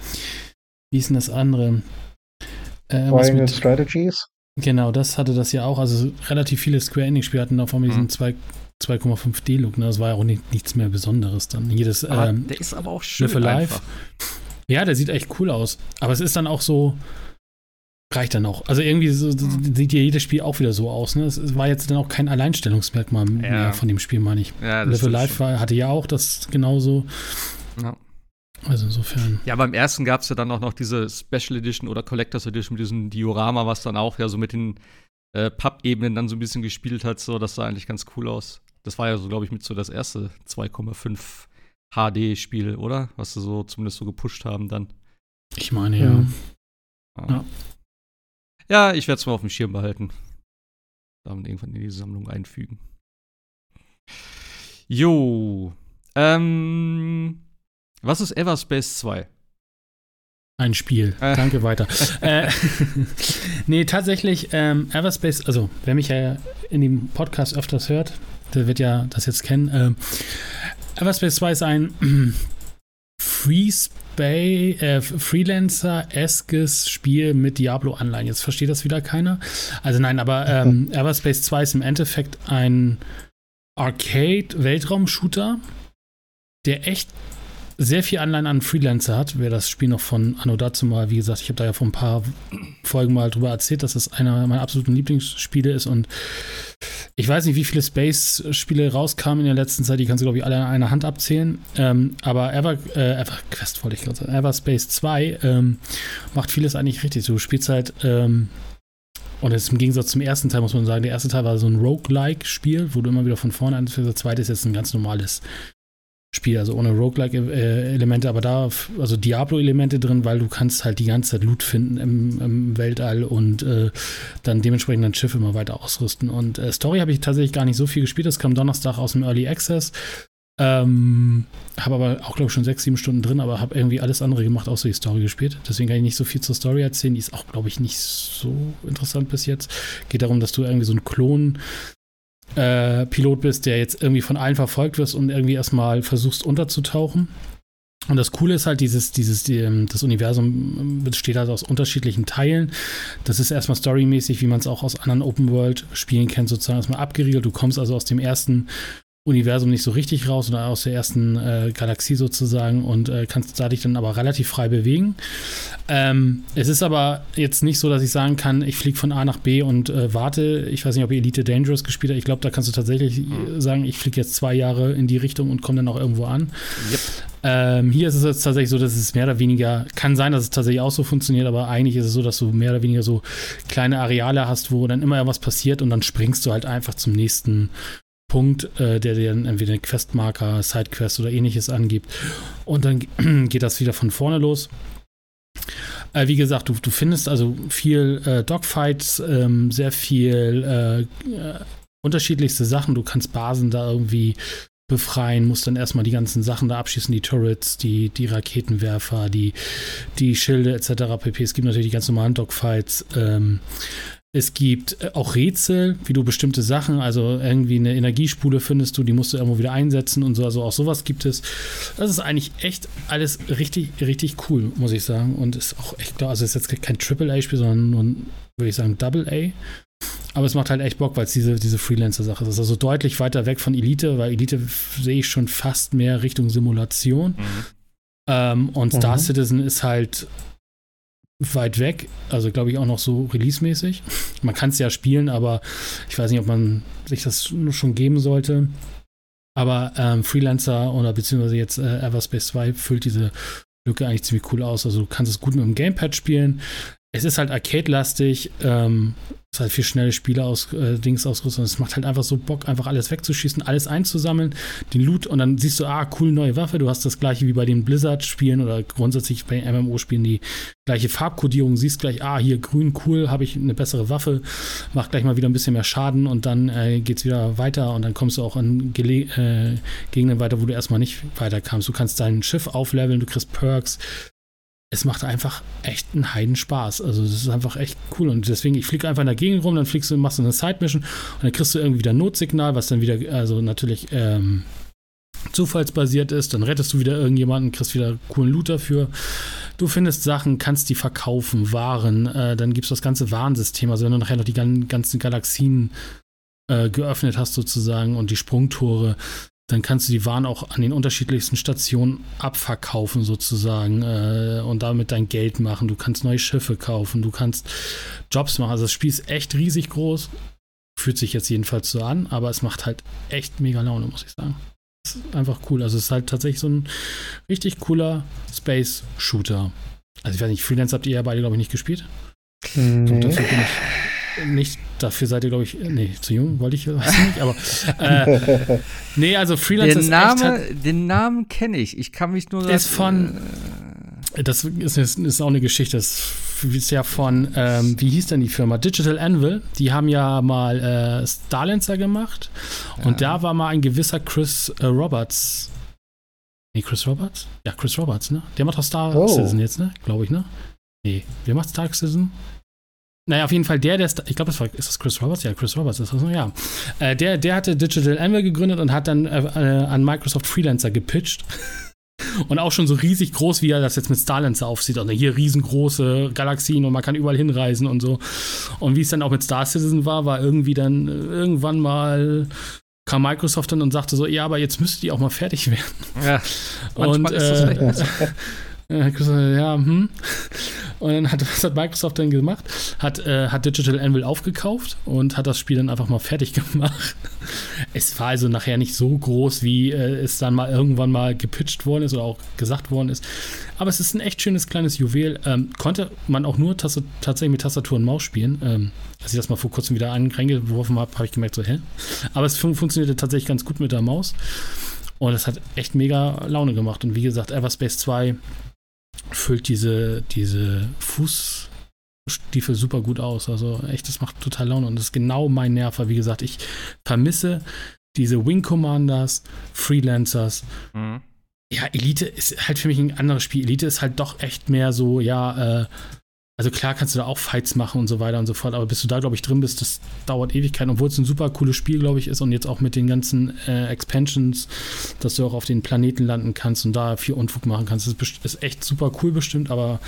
wie ist denn das andere? Äh, was mit, Strategies. genau, das hatte das ja auch. Also relativ viele Square Enix-Spiele hatten auf einmal diesen Mhm. 2 2,5D-Look, ne? Das war ja auch nicht, nichts mehr Besonderes dann. Jedes, Aber ähm, der ist aber auch schön Live Alive. einfach. Ja, der sieht echt cool aus. Aber es ist dann auch so. Reicht dann auch. Also irgendwie so, Mhm. sieht ja jedes Spiel auch wieder so aus. Ne? Es war jetzt dann auch kein Alleinstellungsmerkmal mehr von dem Spiel, meine ich. Ja, das Live schon. war, hatte ja auch das genauso. Ja. Also insofern. Ja, beim ersten gab es ja dann auch noch diese Special Edition oder Collectors Edition mit diesem Diorama, was dann auch ja so mit den äh, Pappebenen dann so ein bisschen gespielt hat. So, das sah eigentlich ganz cool aus. Das war ja so, glaube ich, mit so das erste 2,5 HD-Spiel, oder? Was sie so zumindest so gepusht haben dann. Ich meine, Ja. ja. Ja, Ja. ja ich werde es mal auf dem Schirm behalten. Dann irgendwann in die Sammlung einfügen. Jo. Ähm, was ist Everspace 2? ein Spiel. Äh. Danke, weiter. äh, nee, tatsächlich, ähm, Everspace, also wer mich ja in dem Podcast öfters hört, der wird ja das jetzt kennen. Ähm, Everspace 2 ist ein Free Space, äh, Freelancer-eskes Spiel mit Diablo-Anleihen. Jetzt versteht das wieder keiner. Also nein, aber ähm, Everspace 2 ist im Endeffekt ein Arcade-Weltraum-Shooter, der echt sehr viel Anleihen an Freelancer hat. Wer das Spiel noch von Anno dazu mal, wie gesagt, ich habe da ja vor ein paar Folgen mal drüber erzählt, dass das einer meiner absoluten Lieblingsspiele ist und ich weiß nicht, wie viele Space-Spiele rauskamen in der letzten Zeit, die kannst du, glaube ich, alle an einer Hand abzählen. Ähm, aber Ever, äh, EverQuest wollte ich gerade sagen, Everspace 2 ähm, macht vieles eigentlich richtig. Du spielst halt, ähm, und jetzt im Gegensatz zum ersten Teil muss man sagen, der erste Teil war so ein Roguelike-Spiel, wo du immer wieder von vorne anfängst. Der zweite ist jetzt ein ganz normales Spiel, also ohne Roguelike-Elemente, aber da, also Diablo-Elemente drin, weil du kannst halt die ganze Zeit Loot finden im, im Weltall und äh, dann dementsprechend dein Schiff immer weiter ausrüsten. Und äh, Story habe ich tatsächlich gar nicht so viel gespielt, das kam Donnerstag aus dem Early Access. Ähm, habe aber auch, glaube ich, schon sechs, sieben Stunden drin, aber habe irgendwie alles andere gemacht, außer die Story gespielt. Deswegen kann ich nicht so viel zur Story erzählen. Die ist auch, glaube ich, nicht so interessant bis jetzt. Geht darum, dass du irgendwie so einen Klon äh, Pilot bist, der jetzt irgendwie von allen verfolgt wirst und irgendwie erstmal versuchst unterzutauchen. Und das Coole ist halt, dieses, dieses, die, das Universum besteht halt aus unterschiedlichen Teilen. Das ist erstmal storymäßig, wie man es auch aus anderen Open-World-Spielen kennt, sozusagen erstmal abgeriegelt. Du kommst also aus dem ersten Universum nicht so richtig raus oder aus der ersten äh, Galaxie sozusagen und äh, kannst da dich dann aber relativ frei bewegen. Ähm, es ist aber jetzt nicht so, dass ich sagen kann, ich fliege von A nach B und äh, warte. Ich weiß nicht, ob ihr Elite Dangerous gespielt habt. Ich glaube, da kannst du tatsächlich mhm. sagen, ich fliege jetzt zwei Jahre in die Richtung und komme dann auch irgendwo an. Yep. Ähm, hier ist es jetzt tatsächlich so, dass es mehr oder weniger, kann sein, dass es tatsächlich auch so funktioniert, aber eigentlich ist es so, dass du mehr oder weniger so kleine Areale hast, wo dann immer was passiert und dann springst du halt einfach zum nächsten Punkt, äh, der dir dann entweder eine Questmarker, Sidequest oder ähnliches angibt. Und dann geht das wieder von vorne los. Äh, wie gesagt, du, du findest also viel äh, Dogfights, ähm, sehr viel äh, äh, unterschiedlichste Sachen. Du kannst Basen da irgendwie befreien, musst dann erstmal die ganzen Sachen da abschießen, die Turrets, die, die Raketenwerfer, die, die Schilde etc. pp. Es gibt natürlich die ganz normalen Dogfights. Ähm, es gibt äh, auch Rätsel, wie du bestimmte Sachen, also irgendwie eine Energiespule findest du, die musst du irgendwo wieder einsetzen und so. Also auch sowas gibt es. Das ist eigentlich echt alles richtig, richtig cool, muss ich sagen. Und ist auch echt klar, also es ist jetzt kein Triple-A-Spiel, sondern nur, würde ich sagen, Double-A. Aber es macht halt echt Bock, weil es diese, diese Freelancer-Sache ist. Also deutlich weiter weg von Elite, weil Elite sehe ich schon fast mehr Richtung Simulation. Mhm. Ähm, und Star mhm. Citizen ist halt weit weg, also glaube ich auch noch so release-mäßig. Man kann es ja spielen, aber ich weiß nicht, ob man sich das schon geben sollte. Aber ähm, Freelancer oder beziehungsweise jetzt äh, Everspace 2 füllt diese Lücke eigentlich ziemlich cool aus. Also du kannst es gut mit dem Gamepad spielen. Es ist halt arcade-lastig. Ähm, ist halt viel schnelle Spiele aus äh, Dings ausgerüstet. Es macht halt einfach so Bock, einfach alles wegzuschießen, alles einzusammeln, den Loot und dann siehst du, ah, cool, neue Waffe. Du hast das gleiche wie bei den Blizzard-Spielen oder grundsätzlich bei MMO-Spielen die gleiche Farbkodierung. Siehst gleich, ah, hier grün, cool, habe ich eine bessere Waffe, macht gleich mal wieder ein bisschen mehr Schaden und dann äh, es wieder weiter und dann kommst du auch an Gele äh, Gegenden weiter, wo du erstmal nicht weiterkamst. Du kannst dein Schiff aufleveln, du kriegst Perks, es macht einfach echt einen Heidenspaß. Also das ist einfach echt cool. Und deswegen, ich fliege einfach in der Gegend rum, dann fliegst du, machst du eine Side-Mission und dann kriegst du irgendwie wieder ein Notsignal, was dann wieder, also natürlich ähm, zufallsbasiert ist. Dann rettest du wieder irgendjemanden, kriegst wieder coolen Loot dafür. Du findest Sachen, kannst die verkaufen, Waren. Äh, dann gibt es das ganze Warnsystem. Also wenn du nachher noch die ganzen Galaxien äh, geöffnet hast sozusagen und die Sprungtore, dann kannst du die Waren auch an den unterschiedlichsten Stationen abverkaufen sozusagen äh, und damit dein Geld machen. Du kannst neue Schiffe kaufen, du kannst Jobs machen. Also das Spiel ist echt riesig groß. Fühlt sich jetzt jedenfalls so an, aber es macht halt echt mega Laune, muss ich sagen. Es ist einfach cool. Also es ist halt tatsächlich so ein richtig cooler Space-Shooter. Also ich weiß nicht, Freelance habt ihr ja beide, glaube ich, nicht gespielt. Nee. Ich nicht, dafür seid ihr, glaube ich, nee, zu jung, wollte ich, weiß nicht, aber äh, nee, also Freelancer den Name, halt, Den Namen kenne ich, ich kann mich nur Ist von, äh, das ist, ist, auch eine Geschichte, das ist ja von, ähm, wie hieß denn die Firma? Digital Anvil, die haben ja mal äh, Starlancer gemacht ja. und da war mal ein gewisser Chris äh, Roberts Nee, Chris Roberts? Ja, Chris Roberts, ne? Der macht doch Star Oh. Citizen jetzt, ne? Glaube ich, ne? Nee, wer macht Star Citizen? Naja, auf jeden Fall der, der, ich glaube, das war, ist das Chris Roberts? Ja, Chris Roberts ist das, ja. Äh, der, der hatte Digital Anvil gegründet und hat dann äh, äh, an Microsoft Freelancer gepitcht. Und auch schon so riesig groß, wie er das jetzt mit Starlancer aufsieht. Also hier riesengroße Galaxien und man kann überall hinreisen und so. Und wie es dann auch mit Star Citizen war, war irgendwie dann äh, irgendwann mal kam Microsoft dann und sagte so, ja, aber jetzt müsst ihr auch mal fertig werden. Ja, Und, ist das äh, ja, hm. Und dann hat, was hat Microsoft dann gemacht? Hat, äh, hat Digital Anvil aufgekauft und hat das Spiel dann einfach mal fertig gemacht. Es war also nachher nicht so groß, wie äh, es dann mal irgendwann mal gepitcht worden ist oder auch gesagt worden ist. Aber es ist ein echt schönes kleines Juwel. Ähm, konnte man auch nur Taste, tatsächlich mit Tastatur und Maus spielen. Ähm, als ich das mal vor kurzem wieder reingeworfen habe, habe ich gemerkt, so, hä? Aber es fun funktionierte tatsächlich ganz gut mit der Maus. Und es hat echt mega Laune gemacht. Und wie gesagt, Everspace 2 füllt diese, diese Fußstiefel super gut aus. Also echt, das macht total Laune. Und das ist genau mein Nerver. Wie gesagt, ich vermisse diese Wing Commanders, Freelancers. Mhm. Ja, Elite ist halt für mich ein anderes Spiel. Elite ist halt doch echt mehr so, ja, äh, also klar kannst du da auch Fights machen und so weiter und so fort, aber bis du da, glaube ich, drin bist, das dauert Ewigkeiten, obwohl es ein super cooles Spiel, glaube ich, ist und jetzt auch mit den ganzen äh, Expansions, dass du auch auf den Planeten landen kannst und da viel Unfug machen kannst. Das ist, ist echt super cool bestimmt, aber,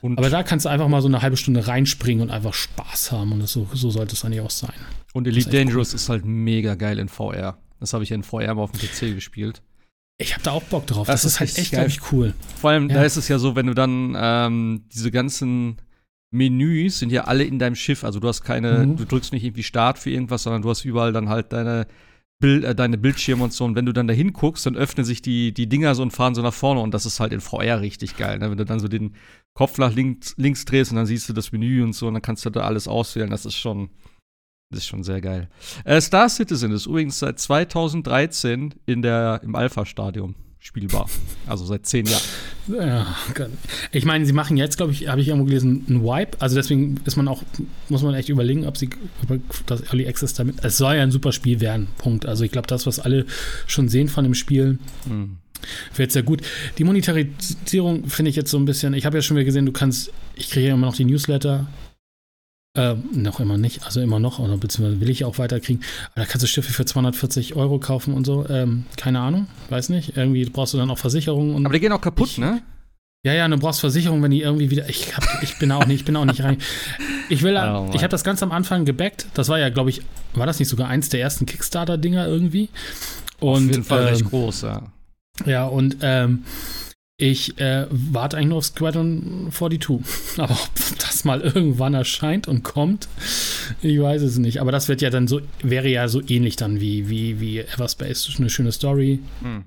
Und, aber da kannst du einfach mal so eine halbe Stunde reinspringen und einfach Spaß haben und das so, so sollte es eigentlich auch sein. und Elite ist Dangerous ist halt mega geil in VR. Das habe ich in VR mal auf dem PC gespielt. Ich habe da auch Bock drauf. Das Das, ist ist halt echt, glaube ich, cool. Vor allem, Ja. da ist es ja so, wenn du dann ähm, diese ganzen Menüs sind ja alle in deinem Schiff. Also du hast keine, Mhm. du drückst nicht irgendwie Start für irgendwas, sondern du hast überall dann halt deine, Bild, äh, deine Bildschirme und so. Und wenn du dann da hinguckst, dann öffnen sich die, die Dinger so und fahren so nach vorne. Und das ist halt in VR richtig geil. Ne? Wenn du dann so den Kopf nach links, links drehst und dann siehst du das Menü und so und dann kannst du da alles auswählen. Das ist schon, das ist schon sehr geil. Äh, Star Citizen ist übrigens seit 2013 in der, im Alpha-Stadium spielbar. Also seit zehn Jahren. Ja, ich meine, sie machen jetzt, glaube ich, habe ich irgendwo gelesen, einen Wipe. Also deswegen ist man auch, muss man echt überlegen, ob sie ob das Early Access damit. Es soll ja ein super Spiel werden. Punkt. Also ich glaube, das, was alle schon sehen von dem Spiel, Hm. wird sehr gut. Die Monetarisierung finde ich jetzt so ein bisschen. Ich habe ja schon wieder gesehen, du kannst, ich kriege ja immer noch die Newsletter. Äh, noch immer nicht, also immer noch, oder beziehungsweise will ich auch weiterkriegen. Aber da kannst du Schiffe für 240 Euro kaufen und so. Ähm, keine Ahnung, weiß nicht. Irgendwie brauchst du dann auch Versicherungen und Aber die gehen auch kaputt, Ich- ne? ja, ja, du brauchst Versicherung, wenn die irgendwie wieder. Ich, hab, ich bin auch nicht, ich bin auch nicht rein. Ich will, Oh, ich habe das ganz am Anfang gebackt. Das war ja, glaube ich, war das nicht sogar eins der ersten Kickstarter-Dinger irgendwie? Und, Auf jeden Fall ähm, recht groß, ja. Ja, und ähm, ich äh, warte eigentlich nur auf Squadron 42. Aber ob das mal irgendwann erscheint und kommt, ich weiß es nicht. Aber das wird ja dann so, wäre ja so ähnlich dann wie, wie, wie Everspace. Eine schöne Story. Hm.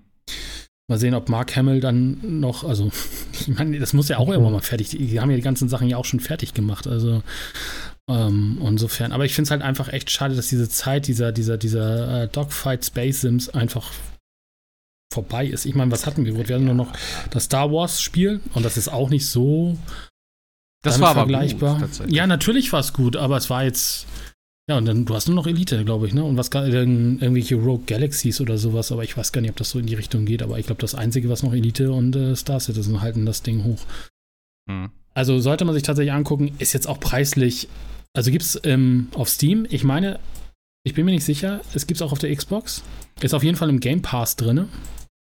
Mal sehen, ob Mark Hamill dann noch, also, ich meine, das muss ja auch irgendwann mal fertig. Die haben ja die ganzen Sachen ja auch schon fertig gemacht. Also, ähm, insofern. Aber ich finde es halt einfach echt schade, dass diese Zeit dieser, dieser, dieser äh, Dogfight Space Sims einfach vorbei ist. Ich meine, was hatten wir? Wir hatten nur noch das Star Wars Spiel und das ist auch nicht so Das war aber vergleichbar. gut, ja, natürlich war es gut, aber es war jetzt. Ja, und dann, du hast nur noch Elite, glaube ich, ne? Und was dann irgendwelche Rogue Galaxies oder sowas, aber ich weiß gar nicht, ob das so in die Richtung geht, aber ich glaube, das Einzige, was noch Elite und äh, Star Citizen halten das Ding hoch. Hm. Also sollte man sich tatsächlich angucken, ist jetzt auch preislich. Also gibt es ähm, auf Steam, ich meine, ich bin mir nicht sicher, es gibt es auch auf der Xbox. Ist auf jeden Fall im Game Pass drin.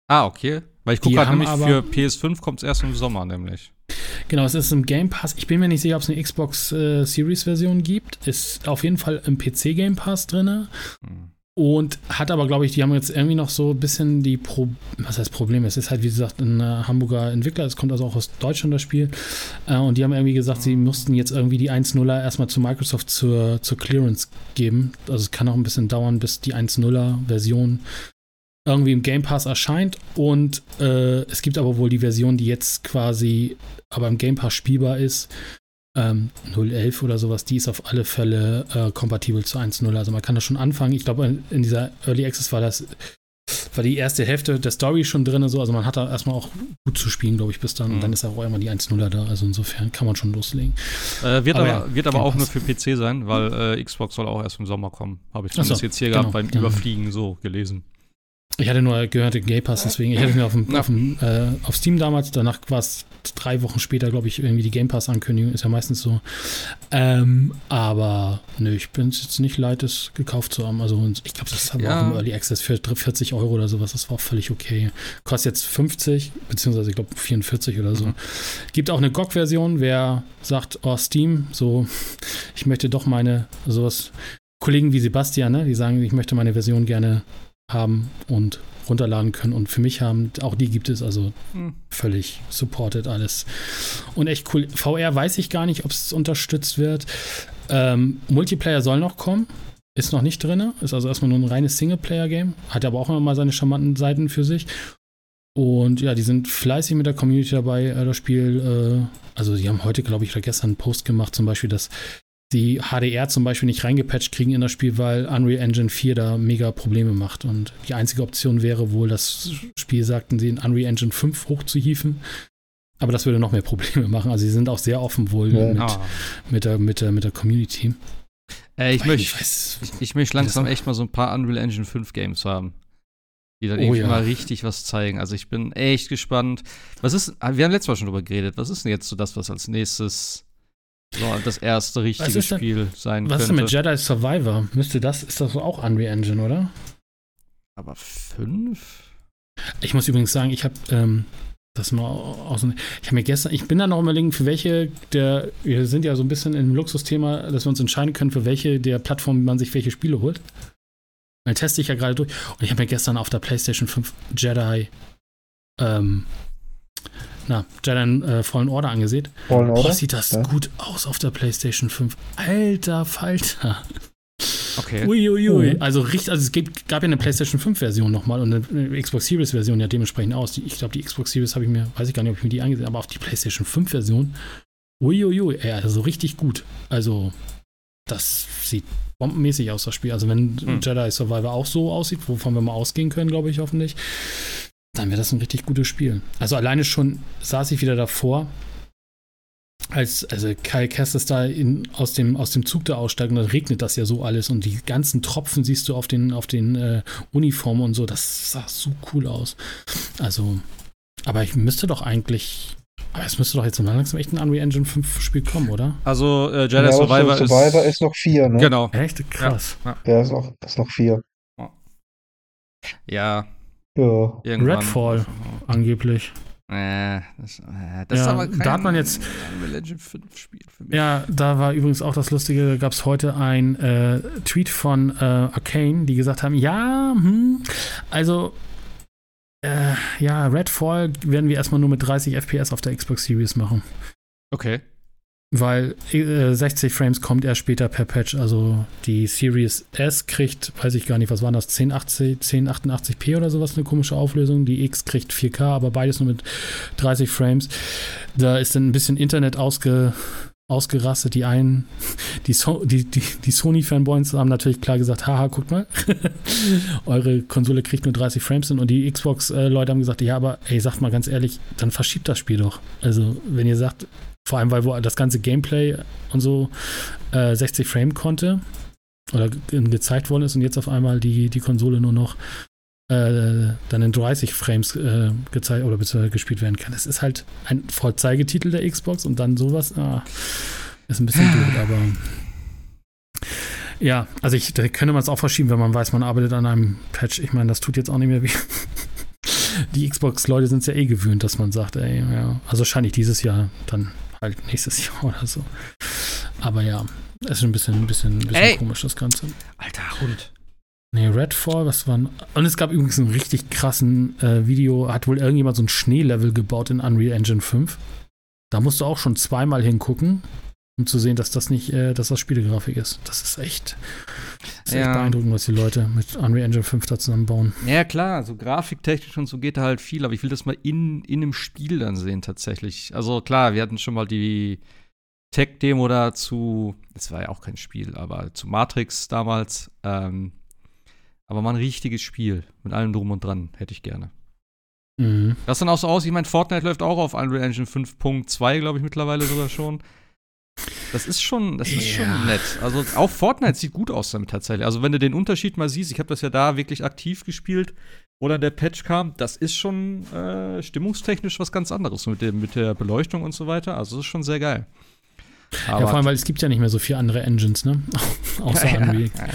Ah, okay. Weil ich gucke gerade nämlich für PS5 kommt es erst im Sommer, nämlich. Genau, es ist im Game Pass. Ich bin mir nicht sicher, ob es eine Xbox äh, Series Version gibt. Ist auf jeden Fall im PC Game Pass drin. Hm. Und hat aber, glaube ich, die haben jetzt irgendwie noch so ein bisschen die Pro was heißt Problem? Es ist halt, wie gesagt, ein äh, Hamburger Entwickler, es kommt also auch aus Deutschland das Spiel. Äh, und die haben irgendwie gesagt, sie mussten jetzt irgendwie die 1.0er erstmal zu Microsoft zur, zur Clearance geben. Also es kann auch ein bisschen dauern, bis die 1.0er Version irgendwie im Game Pass erscheint. Und äh, es gibt aber wohl die Version, die jetzt quasi aber im Game Pass spielbar ist. Ähm, 011 oder sowas, die ist auf alle Fälle äh, kompatibel zu 1.0. Also man kann das schon anfangen. Ich glaube, in, in dieser Early Access war das war die erste Hälfte der Story schon drin. So. Also man hat da erstmal auch gut zu spielen, glaube ich, bis dann. Mhm. Und dann ist auch immer die 1.0er da. Also insofern kann man schon loslegen. Äh, wird Aber aber, ja, wird aber auch nur für PC sein, weil äh, Xbox soll auch erst im Sommer kommen. Habe ich Ach so, zumindest jetzt hier genau, gehabt beim genau. Überfliegen so gelesen. Ich hatte nur gehört, Gay Pass, deswegen. Ich hatte mir auf, dem, ja. auf, dem, äh, auf Steam damals, danach war es drei Wochen später, glaube ich, irgendwie die Game Pass-Ankündigung, ist ja meistens so. Ähm, aber nö, ich bin es jetzt nicht leid, es gekauft zu haben. Also ich glaube, das haben ja. auch im Early Access für 40 Euro oder sowas, das war auch völlig okay. Kostet jetzt 50, beziehungsweise ich glaube 44 oder so. Mhm. Gibt auch eine GOG-Version, wer sagt, oh, Steam, so, ich möchte doch meine, sowas. Kollegen wie Sebastian, ne, die sagen, ich möchte meine Version gerne haben und runterladen können und für mich haben. Auch die gibt es also hm. völlig supported alles. Und echt cool. VR weiß ich gar nicht, ob es unterstützt wird. Ähm, Multiplayer soll noch kommen. Ist noch nicht drin. Ist also erstmal nur ein reines Singleplayer-Game. Hat aber auch immer mal seine charmanten Seiten für sich. Und ja, die sind fleißig mit der Community dabei, äh, das Spiel. Äh, also, die haben heute, glaube ich, oder gestern einen Post gemacht, zum Beispiel, dass die HDR zum Beispiel nicht reingepatcht kriegen in das Spiel, weil Unreal Engine 4 da mega Probleme macht. Und die einzige Option wäre wohl, das Spiel, sagten sie, in Unreal Engine 5 hochzuhieven. Aber das würde noch mehr Probleme machen. Also sie sind auch sehr offen wohl ja. mit, ah. mit, der, mit, der, mit der Community. Äh, ich möchte ich, ich möcht langsam echt mal so ein paar Unreal Engine 5 Games haben. Die dann oh, irgendwie ja. mal richtig was zeigen. Also ich bin echt gespannt. Was ist, wir haben letztes Mal schon drüber geredet, was ist denn jetzt so das, was als nächstes so das erste richtige Spiel sein was könnte. Was ist denn mit Jedi Survivor? Müsste das, ist das auch Unreal Engine, oder? Aber fünf? Ich muss übrigens sagen, ich habe ähm, das mal aus. Ich habe mir gestern, ich bin da noch überlegen, für welche der, wir sind ja so ein bisschen im Luxusthema, dass wir uns entscheiden können, für welche der Plattformen man sich welche Spiele holt. Dann teste ich ja gerade durch. Und ich habe mir gestern auf der PlayStation 5 Jedi ähm, na, Jedi äh, Fallen Order angesehen. Fallen Order? Oh, sieht das ja. gut aus auf der PlayStation 5. Alter Falter. Okay. Uiuiui. Also, richtig, also es gibt, gab ja eine PlayStation 5 Version nochmal und eine Xbox Series Version ja dementsprechend aus. Ich glaube, die Xbox Series habe ich mir, weiß ich gar nicht, ob ich mir die angesehen habe, aber auf die PlayStation 5 Version. Uiuiui, ey, also richtig gut. Also, das sieht bombenmäßig aus, das Spiel. Also, wenn hm. Jedi Survivor auch so aussieht, wovon wir mal ausgehen können, glaube ich, hoffentlich, dann wäre das ein richtig gutes Spiel. Also alleine schon saß ich wieder davor, als also Kyle Kestis da in, aus, dem, aus dem Zug da aussteigt und dann regnet das ja so alles und die ganzen Tropfen siehst du auf den, auf den äh, Uniformen und so, das sah so cool aus. Also, aber ich müsste doch eigentlich aber es müsste doch jetzt langsam echt ein Unreal Engine 5 Spiel kommen, oder? Also äh, Jedi ja, Survivor, Survivor ist, ist noch vier, ne? Genau. Echt krass. Ja, ja. ist, noch, ist noch vier. Ja, ja. Irgendwann. Redfall, angeblich. Äh, das, äh, das ja, ist aber kein da hat man jetzt, Legend 5 Spiel für mich. Ja, da war übrigens auch das Lustige, da gab es heute ein äh, Tweet von äh, Arcane, die gesagt haben, ja, hm, also äh, ja, Redfall werden wir erstmal nur mit 30 FPS auf der Xbox Series machen. Okay. Weil äh, 60 Frames kommt erst später per Patch. Also die Series S kriegt, weiß ich gar nicht, was war das, 1080, 1088p oder sowas, eine komische Auflösung. Die X kriegt 4K, aber beides nur mit 30 Frames. Da ist dann ein bisschen Internet ausge, ausgerastet. Die einen, die, so die, die, die Sony-Fanboys haben natürlich klar gesagt, haha, guckt mal, eure Konsole kriegt nur 30 Frames hin und die Xbox-Leute haben gesagt, ja, aber ey, sagt mal ganz ehrlich, dann verschiebt das Spiel doch. Also, wenn ihr sagt, vor allem, weil das ganze Gameplay und so äh, 60 Frame konnte oder gezeigt worden ist und jetzt auf einmal die, die Konsole nur noch äh, dann in 30 Frames äh, gezeigt oder beziehungsweise gespielt werden kann. Das ist halt ein Vorzeigetitel der Xbox und dann sowas, ah, ist ein bisschen blöd, aber ja, also ich, da könnte man es auch verschieben, wenn man weiß, man arbeitet an einem Patch. Ich meine, das tut jetzt auch nicht mehr weh. Die Xbox-Leute sind es ja eh gewöhnt, dass man sagt, ey, ja, also wahrscheinlich dieses Jahr dann halt nächstes Jahr oder so. Aber ja, es ist ein bisschen, ein bisschen, ein bisschen komisch, das Ganze. Alter Hund. Nee, Redfall, was war. Und es gab übrigens einen richtig krassen äh, Video, hat wohl irgendjemand so ein Schneelevel gebaut in Unreal Engine 5. Da musst du auch schon zweimal hingucken, um zu sehen, dass das nicht, äh, dass das Spielegrafik ist. Das ist echt, das ist ja. echt beeindruckend, was die Leute mit Unreal Engine 5 da zusammenbauen. Ja, klar, also grafiktechnisch und so geht da halt viel, aber ich will das mal in, in einem Spiel dann sehen, tatsächlich. Also klar, wir hatten schon mal die Tech-Demo dazu, das war ja auch kein Spiel, aber zu Matrix damals. Ähm, aber mal ein richtiges Spiel mit allem Drum und Dran hätte ich gerne. Mhm. Das dann auch so aus, ich meine, Fortnite läuft auch auf Unreal Engine 5.2, glaube ich, mittlerweile sogar schon. Das ist schon, das ist ja. schon nett. Also auch Fortnite sieht gut aus damit tatsächlich. Also wenn du den Unterschied mal siehst, ich habe das ja da wirklich aktiv gespielt wo dann der Patch kam, das ist schon äh, stimmungstechnisch was ganz anderes mit, dem, mit der Beleuchtung und so weiter. Also das ist schon sehr geil. ja, vor allem, weil es gibt ja nicht mehr so viele andere Engines, ne? außer Ja, ja. Unreal. Ja,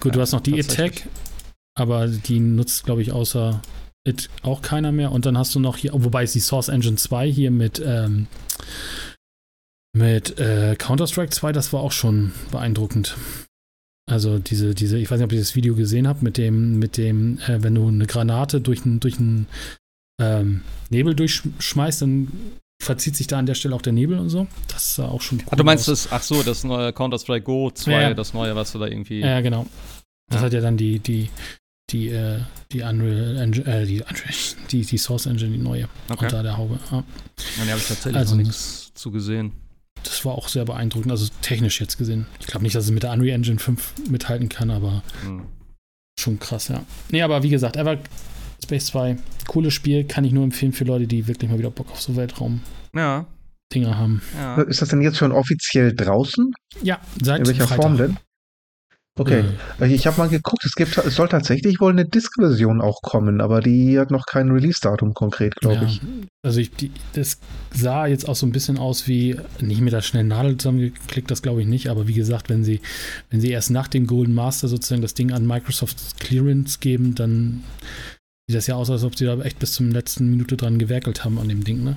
Gut, du Ja, hast noch die. Attack, aber die nutzt, glaube ich, außer It auch keiner mehr. Und dann hast du noch hier, wobei es die Source Engine 2 hier mit, ähm, mit äh, Counter-Strike 2, das war auch schon beeindruckend. Also diese, diese, ich weiß nicht, ob ihr das Video gesehen habt, mit dem, mit dem, äh, wenn du eine Granate durch einen durch einen, ähm, Nebel durchschmeißt, dann verzieht sich da an der Stelle auch der Nebel und so. Das sah auch schon cool Ach, du meinst aus. das, ach so, das neue Counter-Strike Go 2, Ja, ja. das neue, was du da irgendwie. Ja, genau. Das Ja. hat ja dann die, die, die, äh, die Unreal Engine, äh, die, Unreal, die, die Source Engine, die neue, okay. unter der Haube. Ja. Und habe ich tatsächlich Also- noch nichts zu gesehen. Das war auch sehr beeindruckend, also technisch jetzt gesehen. Ich glaube nicht, dass es mit der Unreal Engine 5 mithalten kann, aber Hm. schon krass, ja. Nee, aber wie gesagt, Ever Space 2, cooles Spiel, kann ich nur empfehlen für Leute, die wirklich mal wieder Bock auf so Weltraum-Dinger Ja, haben. ja. Ist das denn jetzt schon offiziell draußen? Ja, seit In welcher Freitag. Form denn? Okay. Äh, Ich habe mal geguckt, es, gibt, es soll tatsächlich wohl eine Disk-Version auch kommen, aber die hat noch kein Release-Datum konkret, glaube ja. ich. Also ich, die, das sah jetzt auch so ein bisschen aus wie, nicht mit der schnellen Nadel zusammengeklickt, das glaube ich nicht, aber wie gesagt, wenn sie, wenn sie erst nach dem Golden Master sozusagen das Ding an Microsoft Clearance geben, dann sieht das ja aus, als ob sie da echt bis zum letzten Minute dran gewerkelt haben an dem Ding, ne?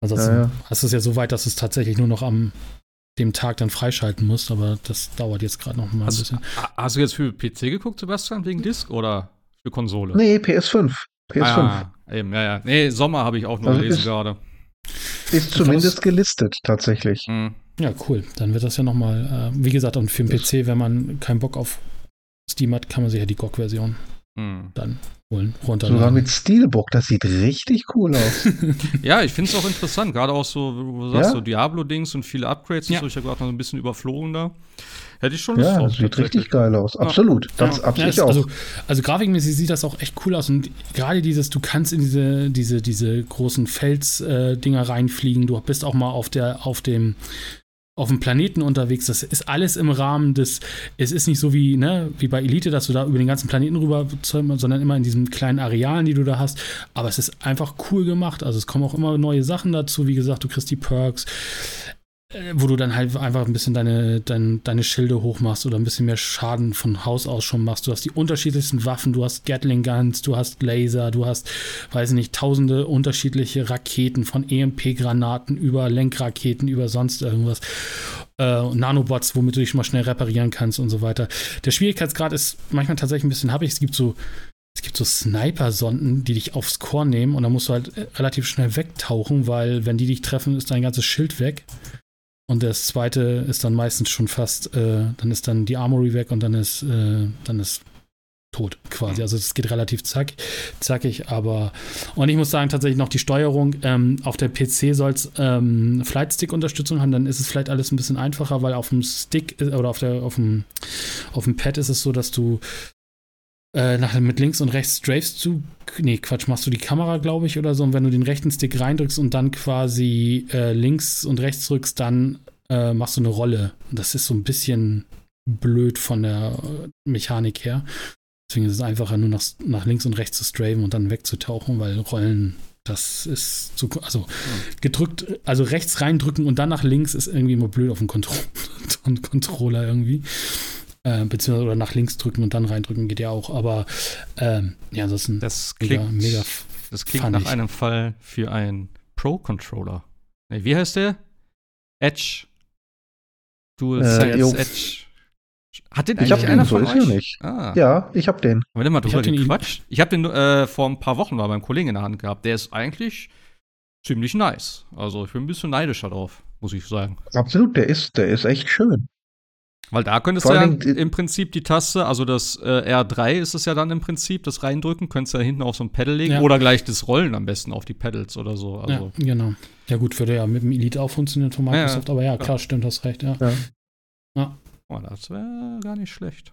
Ansonsten Ja, ja. hast du es ja so weit, dass es tatsächlich nur noch am dem Tag dann freischalten musst, aber das dauert jetzt gerade noch mal ein Hast, bisschen. ha- hast du jetzt für PC geguckt, Sebastian, wegen Disk oder für Konsole? Nee, PS5. PS5 Ah, eben, ja, ja. Nee, Sommer habe ich auch nur Also gelesen ist- gerade. ist zumindest gelistet, tatsächlich. Hm. Ja, cool. Dann wird das ja nochmal, äh, wie gesagt, und für den PC, wenn man keinen Bock auf Steam hat, kann man sich ja die GOG-Version Hm. dann holen, Sogar mit Steelbook, das sieht richtig cool aus. Ja, ich finde es auch interessant, gerade auch so, wo du sagst, Ja? so Diablo-Dings und viele Upgrades, Ja. das habe ich ja gerade noch ein bisschen überflogen da. Hätte ich schon Lust ja, drauf, das sieht richtig geil aus. Absolut. Das Ja, ab ja, ich es- auch. Also, also grafikmäßig sieht das auch echt cool aus. Und gerade dieses, du kannst in diese, diese, diese großen Fels-Dinger reinfliegen. Du bist auch mal auf der, auf dem, auf dem Planeten unterwegs. Das ist alles im Rahmen des, es ist nicht so wie, ne, wie bei Elite, dass du da über den ganzen Planeten rüber, sondern immer in diesen kleinen Arealen, die du da hast. Aber es ist einfach cool gemacht. Also es kommen auch immer neue Sachen dazu. Wie gesagt, du kriegst die Perks wo du dann halt einfach ein bisschen deine, dein, deine Schilde hochmachst oder ein bisschen mehr Schaden von Haus aus schon machst. Du hast die unterschiedlichsten Waffen, du hast Gatling Guns, du hast Laser, du hast, weiß nicht, tausende unterschiedliche Raketen von EMP-Granaten über Lenkraketen, über sonst irgendwas. Äh, Nanobots, womit du dich mal schnell reparieren kannst und so weiter. Der Schwierigkeitsgrad ist manchmal tatsächlich ein bisschen happig. Es gibt so es gibt so Sniper-Sonden, die dich aufs Core nehmen und dann musst du halt äh, relativ schnell wegtauchen, weil wenn die dich treffen, ist dein ganzes Schild weg. Und das zweite ist dann meistens schon fast, äh, dann ist dann die Armory weg und dann ist, äh, dann ist tot quasi. Also es geht relativ zack, zackig, aber und ich muss sagen, tatsächlich noch die Steuerung, ähm, auf der PC soll es ähm, Flightstick-Unterstützung haben, dann ist es vielleicht alles ein bisschen einfacher, weil auf dem Stick äh, oder auf, der, auf, dem, auf dem Pad ist es so, dass du äh, nach, mit links und rechts strafest du, nee, Quatsch, machst du die Kamera, glaube ich, oder so. Und wenn du den rechten Stick reindrückst und dann quasi äh, links und rechts drückst, dann äh, machst du eine Rolle. Und das ist so ein bisschen blöd von der äh, Mechanik her. Deswegen ist es einfacher, nur nach, nach links und rechts zu strafen und dann wegzutauchen, weil Rollen, das ist zu, also gedrückt, also rechts reindrücken und dann nach links ist irgendwie immer blöd auf dem Kontro Controller irgendwie. Äh, beziehungsweise oder nach links drücken und dann reindrücken geht ja auch, aber ähm, ja, ansonsten Das mega, klingt, mega das klingt nach ich. einem Fall für einen Pro-Controller. Nee, wie heißt der? Edge. Dual Äh, Sense jo. Edge. Hat den Ich eigentlich hab einer den, von euch? nicht. Ah. Ja, ich hab den. Haben wir denn mal Ich drüber hab den gequatscht? Ich habe den äh, vor ein paar Wochen mal beim Kollegen in der Hand gehabt. Der ist eigentlich ziemlich nice. Also ich bin ein bisschen neidischer drauf, muss ich sagen. Absolut, der ist, der ist echt schön. Weil da könntest Vor du ja im Prinzip die Taste, also das äh, R3 ist es ja dann im Prinzip, das reindrücken, könntest du ja hinten auf so ein Pedal legen Ja. oder gleich das Rollen am besten auf die Pedals oder so. Also, ja, genau. Ja, gut, würde ja mit dem Elite auch funktionieren von Ja, ja. Microsoft, aber ja, klar, stimmt, hast recht, ja. Ja. oh, das wäre gar nicht schlecht.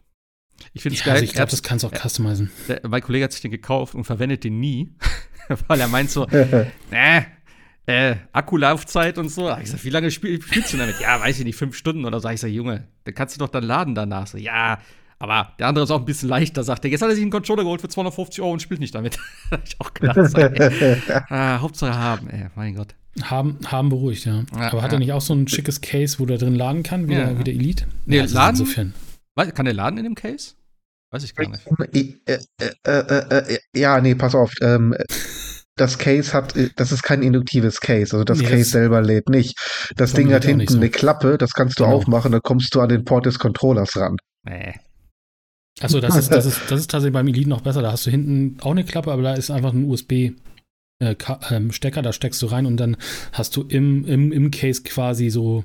Ich finde es ja geil. also ich glaube, das kannst du auch customizen. der, mein Kollege hat sich den gekauft und verwendet den nie, weil er meint so, äh, äh, Akkulaufzeit und so. Da Ich sag, wie lange spiel, spielst du damit? Ja, weiß ich nicht, fünf Stunden oder so. Ich sag, Junge, dann kannst du doch dann laden danach. So, ja, Aber der andere ist auch ein bisschen leichter, sagt er. Jetzt hat er sich einen Controller geholt für 250 Euro und spielt nicht damit. Hab ich auch gedacht. ah, Hauptsache haben, ey, mein Gott. Haben, haben beruhigt, ja. Ja, Aber hat ja. er nicht auch so ein schickes Case, wo der drin laden kann, wie, Ja. der, wie der Elite? Nee, das ist laden- Insofern. Weiß- Kann der laden in dem Case? Weiß ich gar nicht. Äh, äh, äh, äh, äh, ja, nee, pass auf. Ähm, das Case hat, äh, das ist kein induktives Case. Also das Nee, Case das- selber lädt nicht. Das Ding hat hinten so? eine Klappe, das kannst du Genau. aufmachen, dann kommst du an den Port des Controllers ran. Nee. Achso, das ist, das, ist, das ist tatsächlich beim Elite noch besser. Da hast du hinten auch eine Klappe, aber da ist einfach ein USB. Äh, ähm, Stecker, da steckst du rein und dann hast du im, im, im Case quasi so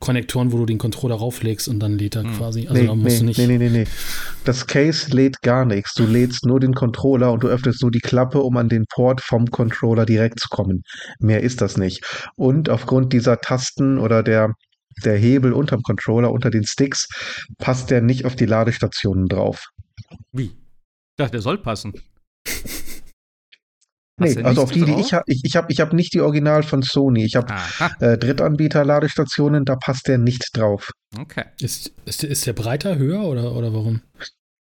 Konnektoren, wo du den Controller rauflegst und dann lädt er Hm. quasi. Also nee, da musst nee, du nicht. nee, nee, nee, nee. Das Case lädt gar nichts. Du lädst nur den Controller und du öffnest nur die Klappe, um an den Port vom Controller direkt zu kommen. Mehr ist das nicht. Und aufgrund dieser Tasten oder der, der Hebel unterm Controller, unter den Sticks, passt der nicht auf die Ladestationen drauf. Wie? Ich dachte, der soll passen. Nee, also auf die, die ich habe, ich, ich habe ich hab nicht die Original von Sony. Ich habe äh, Drittanbieter-Ladestationen, da passt der nicht drauf. okay. Ist, ist, ist der breiter, höher oder, oder warum?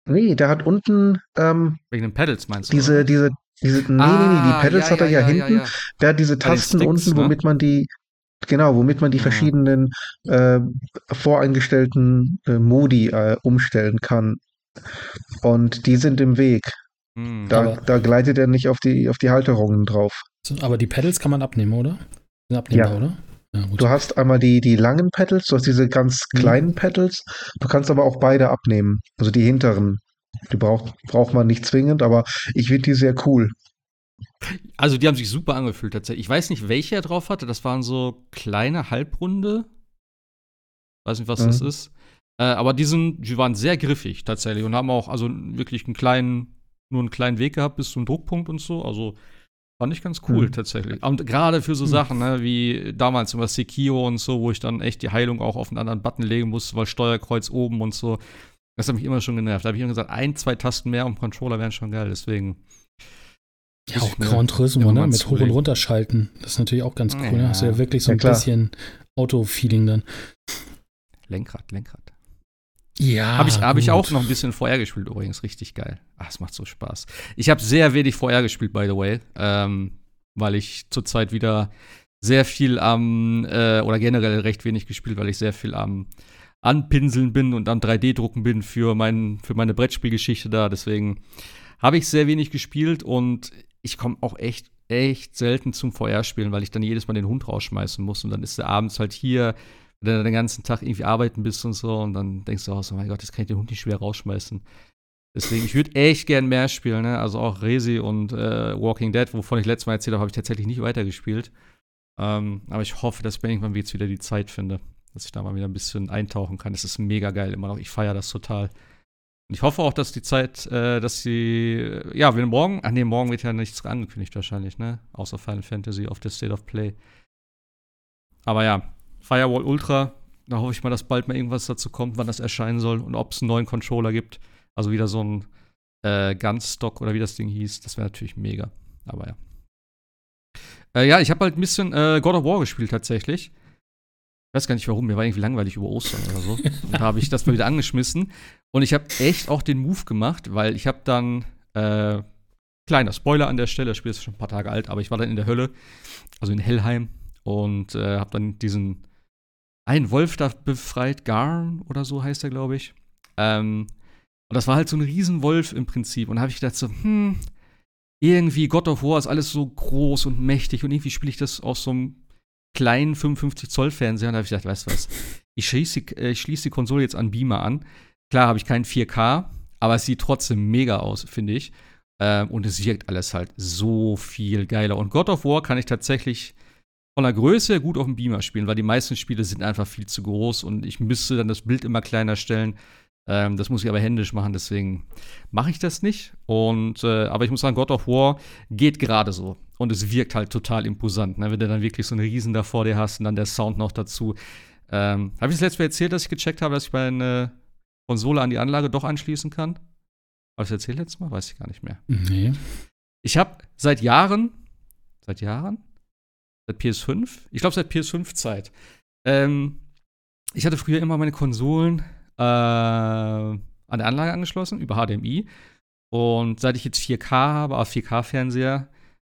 Nee, der hat unten ähm, Wegen den Pedals meinst du? diese, oder? diese, diese, nee, nee, nee, Ah, die Pedals hat er ja, hinten. Der hat diese Tasten Sticks, unten, ne? womit man die, genau, womit man die Ah. verschiedenen äh, voreingestellten äh, Modi äh, umstellen kann. Und die sind im Weg. Hm. Da, da gleitet er nicht auf die, auf die Halterungen drauf. So, aber die Pedals kann man abnehmen, oder? Sind abnehmbar, Ja. oder? Ja. Du hast einmal die, die langen Pedals, du hast diese ganz Mhm. kleinen Pedals. Du kannst aber auch beide abnehmen. Also die hinteren. Die braucht, braucht man nicht zwingend, aber ich finde die sehr cool. Also, die haben sich super angefühlt tatsächlich. Ich weiß nicht, welche er drauf hatte. Das waren so kleine Halbrunde. Weiß nicht, was das Mhm. ist. Äh, aber die, sind, die waren sehr griffig tatsächlich und haben auch also wirklich einen kleinen, nur einen kleinen Weg gehabt bis zum Druckpunkt und so. Also fand ich ganz cool Mhm. tatsächlich. Und gerade für so Mhm. Sachen, ne, wie damals über Sekiro und so, wo ich dann echt die Heilung auch auf einen anderen Button legen musste, weil Steuerkreuz oben und so. Das hat mich immer schon genervt. Da habe ich immer gesagt, ein, zwei Tasten mehr am Controller wären schon geil. Deswegen. ja, auch Gran Turismo, ne? Mit Hoch- und. Runterschalten. Das ist natürlich auch ganz cool. Ja. Ne? Hast du ja wirklich so Ja, ein bisschen Auto-Feeling dann. Lenkrad, Lenkrad. Ja. Habe ich, hab ich auch noch ein bisschen VR gespielt übrigens, richtig geil. Ach, es macht so Spaß. Ich habe sehr wenig VR gespielt, by the way, ähm, weil ich zurzeit wieder sehr viel am, äh, oder generell recht wenig gespielt, weil ich sehr viel am Anpinseln bin und am 3D-Drucken bin für, mein, für meine Brettspielgeschichte da. Deswegen habe ich sehr wenig gespielt und ich komme auch echt, echt selten zum VR-Spielen, weil ich dann jedes Mal den Hund rausschmeißen muss und dann ist er abends halt hier, wenn du den ganzen Tag irgendwie arbeiten bist und so und dann denkst du auch so, mein Gott, jetzt kann ich den Hund nicht schwer rausschmeißen. Deswegen, ich würde echt gern mehr spielen, ne? Also auch Resi und äh, Walking Dead, wovon ich letztes Mal erzählt habe, habe ich tatsächlich nicht weitergespielt. Ähm, aber ich hoffe, dass ich irgendwann jetzt wieder die Zeit finde, dass ich da mal wieder ein bisschen eintauchen kann. Es ist mega geil immer noch. Ich feiere das total. Und ich hoffe auch, dass die Zeit, äh, dass sie, ja, wenn morgen, ach nee, morgen wird ja nichts angekündigt wahrscheinlich, ne? Außer Final Fantasy auf der State of Play. Aber ja, Firewall Ultra, da hoffe ich mal, dass bald mal irgendwas dazu kommt, wann das erscheinen soll und ob es einen neuen Controller gibt. Also wieder so ein äh, Gunstock oder wie das Ding hieß. Das wäre natürlich mega. Aber ja. Äh, ja, ich habe halt ein bisschen äh, God of War gespielt tatsächlich. Ich weiß gar nicht warum, mir war irgendwie langweilig über Ostern oder so. Und da habe ich das mal wieder angeschmissen. Und ich habe echt auch den Move gemacht, weil ich habe dann, äh, kleiner Spoiler an der Stelle, das Spiel ist schon ein paar Tage alt, aber ich war dann in der Hölle, also in Hellheim, und äh, habe dann diesen einen Wolf da befreit, Garn oder so heißt er, glaube ich. Ähm, und das war halt so ein Riesenwolf im Prinzip. Und da habe ich gedacht so, hm, irgendwie God of War ist alles so groß und mächtig und irgendwie spiele ich das auf so einem kleinen 55 Zoll Fernseher und da habe ich gedacht, weißt du was, ich schließe die, äh, ich schließ die Konsole jetzt an Beamer an. Klar habe ich keinen 4K, aber es sieht trotzdem mega aus, finde ich. Ähm, und es wirkt alles halt so viel geiler. Und God of War kann ich tatsächlich von der Größe gut auf dem Beamer spielen, weil die meisten Spiele sind einfach viel zu groß und ich müsste dann das Bild immer kleiner stellen. Ähm, das muss ich aber händisch machen, deswegen mache ich das nicht. Und äh, aber ich muss sagen, God of War geht gerade so. Und es wirkt halt total imposant, ne? wenn du dann wirklich so einen Riesen da vor dir hast und dann der Sound noch dazu. Ähm, habe ich das letzte Mal erzählt, dass ich gecheckt habe, dass ich meine Konsole an die Anlage doch anschließen kann? Habe ich das erzählt letztes Mal? Weiß ich gar nicht mehr. Nee. Ich habe seit Jahren, seit Jahren, seit PS5, ich glaube seit PS5-Zeit, ähm, ich hatte früher immer meine Konsolen äh, an der Anlage angeschlossen über HDMI. Und seit ich jetzt 4K habe, auf 4K-Fernseher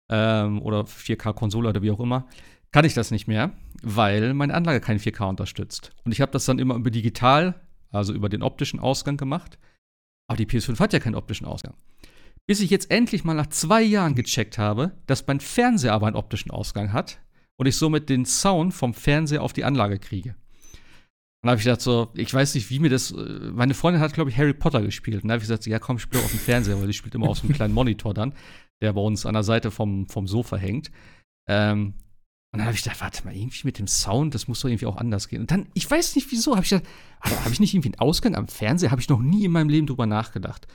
ähm, oder 4K-Konsole oder wie auch immer, kann ich das nicht mehr, weil meine Anlage kein 4K unterstützt. Und ich habe das dann immer über digital, also über den optischen Ausgang gemacht. Aber die PS5 hat ja keinen optischen Ausgang. Bis ich jetzt endlich mal nach zwei Jahren gecheckt habe, dass mein Fernseher aber einen optischen Ausgang hat und ich somit den Sound vom Fernseher auf die Anlage kriege. Und da habe ich gedacht, so, ich weiß nicht, wie mir das. Äh, meine Freundin hat, glaube ich, Harry Potter gespielt. Und da habe ich gesagt, ja, komm, spiel auf dem Fernseher, weil die spielt immer auf so einem kleinen Monitor dann, der bei uns an der Seite vom, vom Sofa hängt. Ähm, und dann habe ich gedacht, warte mal, irgendwie mit dem Sound, das muss doch irgendwie auch anders gehen. Und dann, ich weiß nicht wieso, habe ich gedacht, habe ich nicht irgendwie einen Ausgang am Fernseher? Habe ich noch nie in meinem Leben drüber nachgedacht.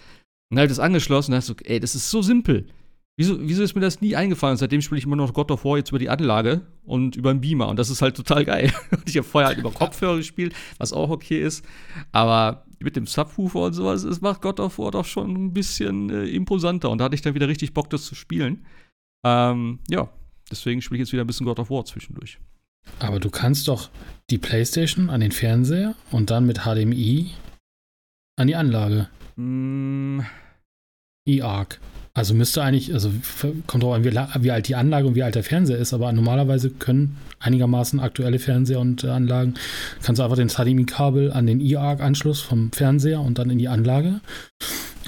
Und dann habe ich das angeschlossen und dachte so, ey, das ist so simpel. Wieso, wieso ist mir das nie eingefallen? Seitdem spiele ich immer noch God of War jetzt über die Anlage und über den Beamer. Und das ist halt total geil. ich habe vorher halt über Kopfhörer gespielt, was auch okay ist. Aber mit dem Subwoofer und sowas, es macht God of War doch schon ein bisschen äh, imposanter. Und da hatte ich dann wieder richtig Bock, das zu spielen. Ähm, ja, deswegen spiele ich jetzt wieder ein bisschen God of War zwischendurch. Aber du kannst doch die PlayStation an den Fernseher und dann mit HDMI an die Anlage. Mm. E-Arc. Also müsste eigentlich, also kommt drauf an, wie, wie, alt die Anlage und wie alt der Fernseher ist, aber normalerweise können einigermaßen aktuelle Fernseher und Anlagen, kannst du einfach den HDMI-Kabel an den E-Arc-Anschluss vom Fernseher und dann in die Anlage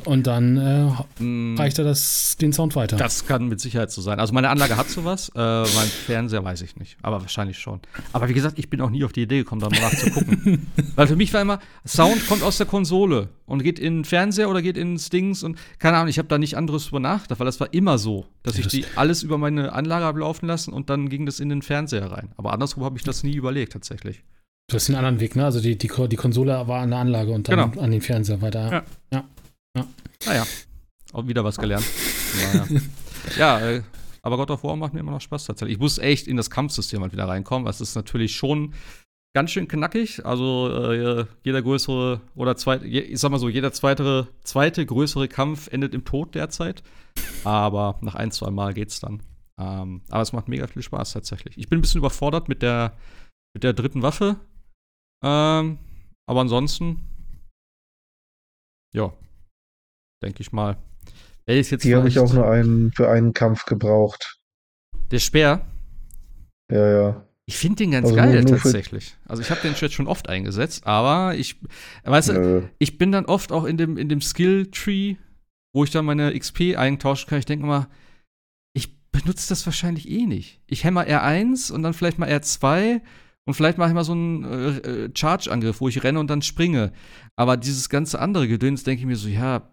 und dann äh, mm. reicht er das, den Sound weiter. Das kann mit Sicherheit so sein. Also meine Anlage hat sowas, äh, mein Fernseher weiß ich nicht, aber wahrscheinlich schon. Aber wie gesagt, ich bin auch nie auf die Idee gekommen, da mal nachzugucken. Weil für mich war immer, Sound kommt aus der Konsole und geht in den Fernseher oder geht ins Dings und keine Ahnung, ich habe da nicht anderes drüber nachgedacht, weil das war immer so, dass ja, ich das die alles über meine Anlage habe laufen lassen und dann ging das in den Fernseher rein. Aber andersrum habe ich das nie überlegt tatsächlich. Du hast den anderen Weg, ne? Also die, die, die Konsole war an der Anlage und dann genau. an den Fernseher weiter. Ja. ja. Ja. Naja, auch wieder was gelernt. naja. ja, äh, aber God of War macht mir immer noch Spaß tatsächlich. Ich muss echt in das Kampfsystem halt wieder reinkommen. Das ist natürlich schon ganz schön knackig. Also äh, jeder größere oder zweite, ich sag mal so, jeder zweite, zweite größere Kampf endet im Tod derzeit. Aber nach ein, zwei Mal geht's dann. Ähm, aber es macht mega viel Spaß tatsächlich. Ich bin ein bisschen überfordert mit der, mit der dritten Waffe. Ähm, aber ansonsten, ja, denke ich mal. Die habe ich auch nur einen, für einen Kampf gebraucht. Der Speer? Ja, ja. Ich finde den ganz also geil tatsächlich. Also ich habe den jetzt schon oft eingesetzt, aber ich, weißt du, ich bin dann oft auch in dem, in dem Skill-Tree, wo ich dann meine XP eintauschen kann. Ich denke mal, ich benutze das wahrscheinlich eh nicht. Ich hämmer R1 und dann vielleicht mal R2 und vielleicht mache ich mal so einen äh, äh, Charge-Angriff, wo ich renne und dann springe. Aber dieses ganze andere Gedöns denke ich mir so, ja,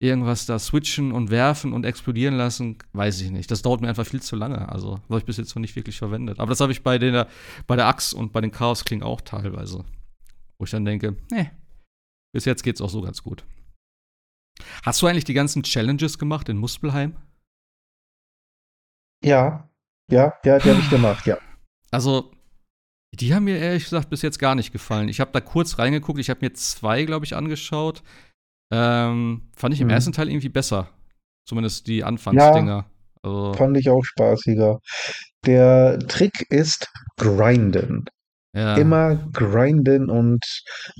irgendwas da switchen und werfen und explodieren lassen, weiß ich nicht. Das dauert mir einfach viel zu lange. Also, habe ich bis jetzt noch nicht wirklich verwendet. Aber das habe ich bei der, bei der Axt und bei den Chaos-Klingen auch teilweise. Wo ich dann denke, ne, bis jetzt geht's auch so ganz gut. Hast du eigentlich die ganzen Challenges gemacht in Muspelheim? Ja, ja, ja, die habe ich gemacht, ja. Also, die haben mir ehrlich gesagt bis jetzt gar nicht gefallen. Ich habe da kurz reingeguckt, ich habe mir zwei, glaube ich, angeschaut. Ähm, fand ich im mhm. ersten Teil irgendwie besser. Zumindest die Anfangsdinger. Ja, also, fand ich auch spaßiger. Der Trick ist grinden. Ja. Immer grinden und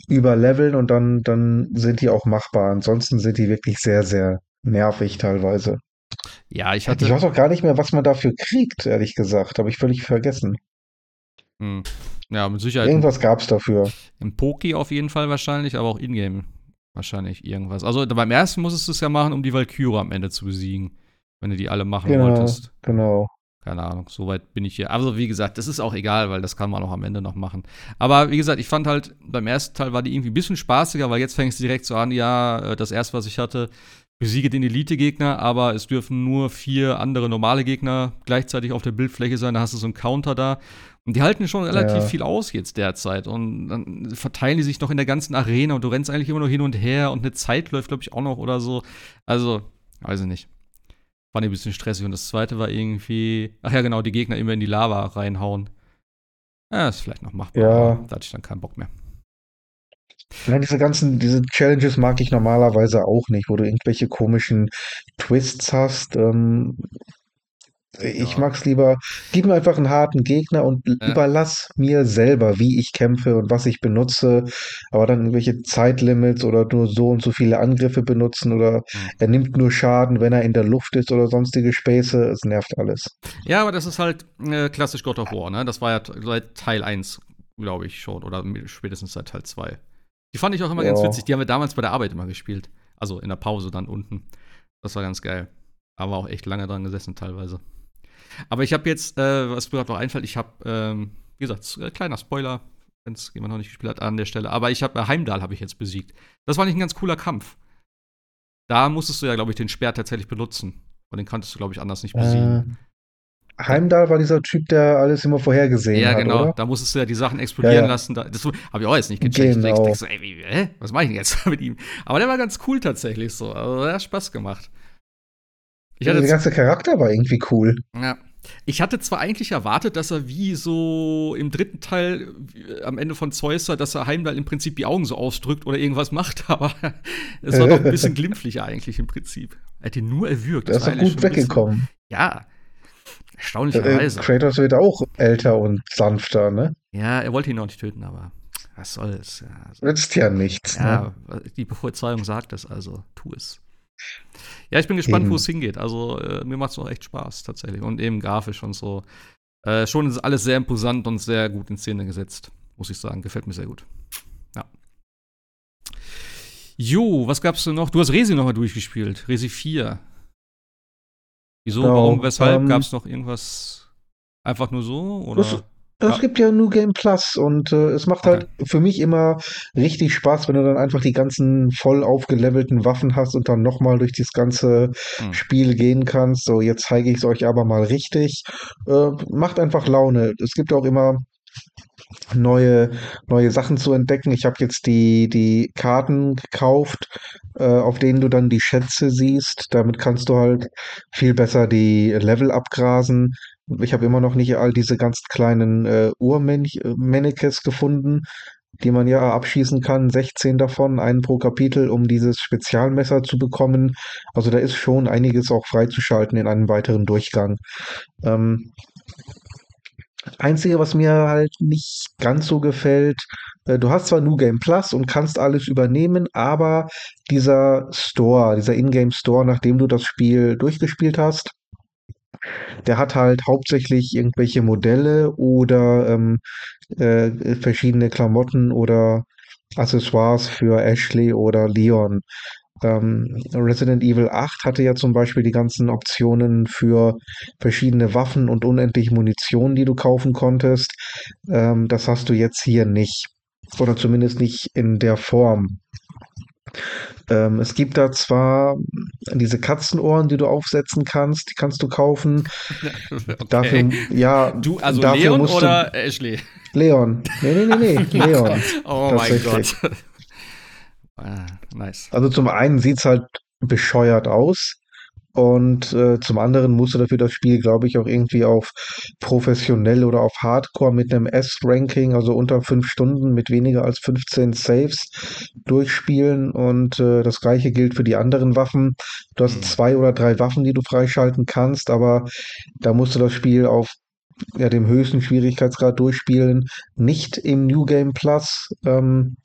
überleveln und dann, dann sind die auch machbar. Ansonsten sind die wirklich sehr, sehr nervig teilweise. Ja, ich hatte. Ich weiß auch gar nicht mehr, was man dafür kriegt, ehrlich gesagt. Habe ich völlig vergessen. Hm. Ja, mit Sicherheit. Irgendwas gab es dafür. Im Poki auf jeden Fall wahrscheinlich, aber auch Ingame wahrscheinlich irgendwas. Also beim ersten musstest du es ja machen, um die Valkyrie am Ende zu besiegen. Wenn du die alle machen ja, wolltest. Genau. Keine Ahnung, soweit bin ich hier. Also, wie gesagt, das ist auch egal, weil das kann man auch am Ende noch machen. Aber wie gesagt, ich fand halt, beim ersten Teil war die irgendwie ein bisschen spaßiger, weil jetzt fängst du direkt so an, ja, äh, das erste, was ich hatte, besiege den Elite-Gegner, aber es dürfen nur vier andere normale Gegner gleichzeitig auf der Bildfläche sein. Da hast du so einen Counter da. Und die halten schon relativ ja. viel aus jetzt derzeit. Und dann verteilen die sich noch in der ganzen Arena und du rennst eigentlich immer nur hin und her und eine Zeit läuft, glaube ich, auch noch oder so. Also, weiß ich nicht. War ein bisschen stressig. Und das zweite war irgendwie, ach ja, genau, die Gegner immer in die Lava reinhauen. Ja, ist vielleicht noch machbar. Ja. Da hatte ich dann keinen Bock mehr. Nein, diese ganzen, diese Challenges mag ich normalerweise auch nicht, wo du irgendwelche komischen Twists hast. Ähm, Ich Ja. mag's lieber, gib mir einfach einen harten Gegner und Ja. überlass mir selber, wie ich kämpfe und was ich benutze. Aber dann irgendwelche Zeitlimits oder nur so und so viele Angriffe benutzen oder Mhm. er nimmt nur Schaden, wenn er in der Luft ist oder sonstige Späße. Es nervt alles. Ja, aber das ist halt äh, klassisch God of War, ne? Das war ja seit Teil 1, glaube ich schon, oder spätestens seit Teil 2. Die fand ich auch immer ganz Ja. witzig. Die haben wir damals bei der Arbeit immer gespielt. Also in der Pause dann unten. Das war ganz geil. Aber auch echt lange dran gesessen teilweise. Aber ich habe jetzt, äh, was mir gerade noch einfällt, ich habe, ähm, wie gesagt, äh, kleiner Spoiler, wenn es jemand noch nicht gespielt hat an der Stelle. Aber ich habe äh, Heimdall habe ich jetzt besiegt. Das war nicht ein ganz cooler Kampf. Da musstest du ja, glaube ich, den Speer tatsächlich benutzen. Und den konntest du, glaube ich, anders nicht besiegen. Äh, Heimdall war dieser Typ, der alles immer vorhergesehen Ja, hat, genau. oder? Da musstest du ja die Sachen explodieren Ja, ja. lassen. Da, das habe ich auch jetzt nicht gecheckt. Genau. Ich denk so, ey, wie, hä? Was mache ich denn jetzt mit ihm? Aber der war ganz cool tatsächlich so. Also, der hat Spaß gemacht. Ich hatte, der ganze Charakter war irgendwie cool. ja, ich hatte zwar eigentlich erwartet, dass er wie so im dritten Teil wie, am Ende von Zeusser, dass er Heimdall im Prinzip die Augen so ausdrückt oder irgendwas macht, aber es war doch ein bisschen glimpflicher eigentlich im Prinzip. Er hat ihn nur erwürgt. Der Das ist gut weggekommen. Ja. Äh, Erstaunlicherweise. Kratos wird auch älter und sanfter, ne? Ja, er wollte ihn auch nicht töten, aber was soll's. Ja, also, Nützt ja nichts. Ne? ja die Prophezeiung sagt es, also tu es. Ja, ich bin gespannt, wo es hingeht. Also, äh, mir macht es auch echt Spaß, tatsächlich. Und eben grafisch und so. Äh, schon ist alles sehr imposant und sehr gut in Szene gesetzt, muss ich sagen. Gefällt mir sehr gut. Ja. Jo, was gab's denn noch? Du hast Resi nochmal durchgespielt. Resi 4. Wieso, Genau, warum, weshalb? ähm, Gab's noch irgendwas einfach nur so? Oder? Es Ja. gibt ja New Game Plus und äh, es macht halt für mich immer richtig Spaß, wenn du dann einfach die ganzen voll aufgelevelten Waffen hast und dann nochmal durch das ganze Hm. Spiel gehen kannst. So, jetzt zeige ich es euch aber mal richtig. Äh, macht einfach Laune. Es gibt auch immer neue, neue Sachen zu entdecken. Ich habe jetzt die, die Karten gekauft, äh, auf denen du dann die Schätze siehst. Damit kannst du halt viel besser die Level abgrasen. Ich habe immer noch nicht all diese ganz kleinen äh, Urmannekes gefunden, die man ja abschießen kann. 16 davon, einen pro Kapitel, um dieses Spezialmesser zu bekommen. Also da ist schon einiges auch freizuschalten in einem weiteren Durchgang. Ähm, Einzige, was mir halt nicht ganz so gefällt, äh, du hast zwar New Game Plus und kannst alles übernehmen, aber dieser Store, dieser Ingame Store, nachdem du das Spiel durchgespielt hast, der hat halt hauptsächlich irgendwelche Modelle oder ähm, äh, verschiedene Klamotten oder Accessoires für Ashley oder Leon. Ähm, Resident Evil 8 hatte ja zum Beispiel die ganzen Optionen für verschiedene Waffen und unendlich Munition, die du kaufen konntest. Ähm, das hast du jetzt hier nicht. Oder zumindest nicht in der Form. Ähm, es gibt da zwar diese Katzenohren, die du aufsetzen kannst, die kannst du kaufen. Okay. Dafür, ja, Du, also dafür Leon musst du- oder Ashley? Leon. Nee, nee, nee, nee, Leon. Oh mein Gott. Ah, nice. Also zum einen sieht's halt bescheuert aus und äh, zum anderen musst du dafür das Spiel, glaube ich, auch irgendwie auf professionell oder auf Hardcore mit einem S-Ranking, also unter fünf Stunden mit weniger als 15 Saves durchspielen und äh, das gleiche gilt für die anderen Waffen. Du hast Hm. zwei oder drei Waffen, die du freischalten kannst, aber da musst du das Spiel auf ja, dem höchsten Schwierigkeitsgrad durchspielen, nicht im New Game Plus. Ähm,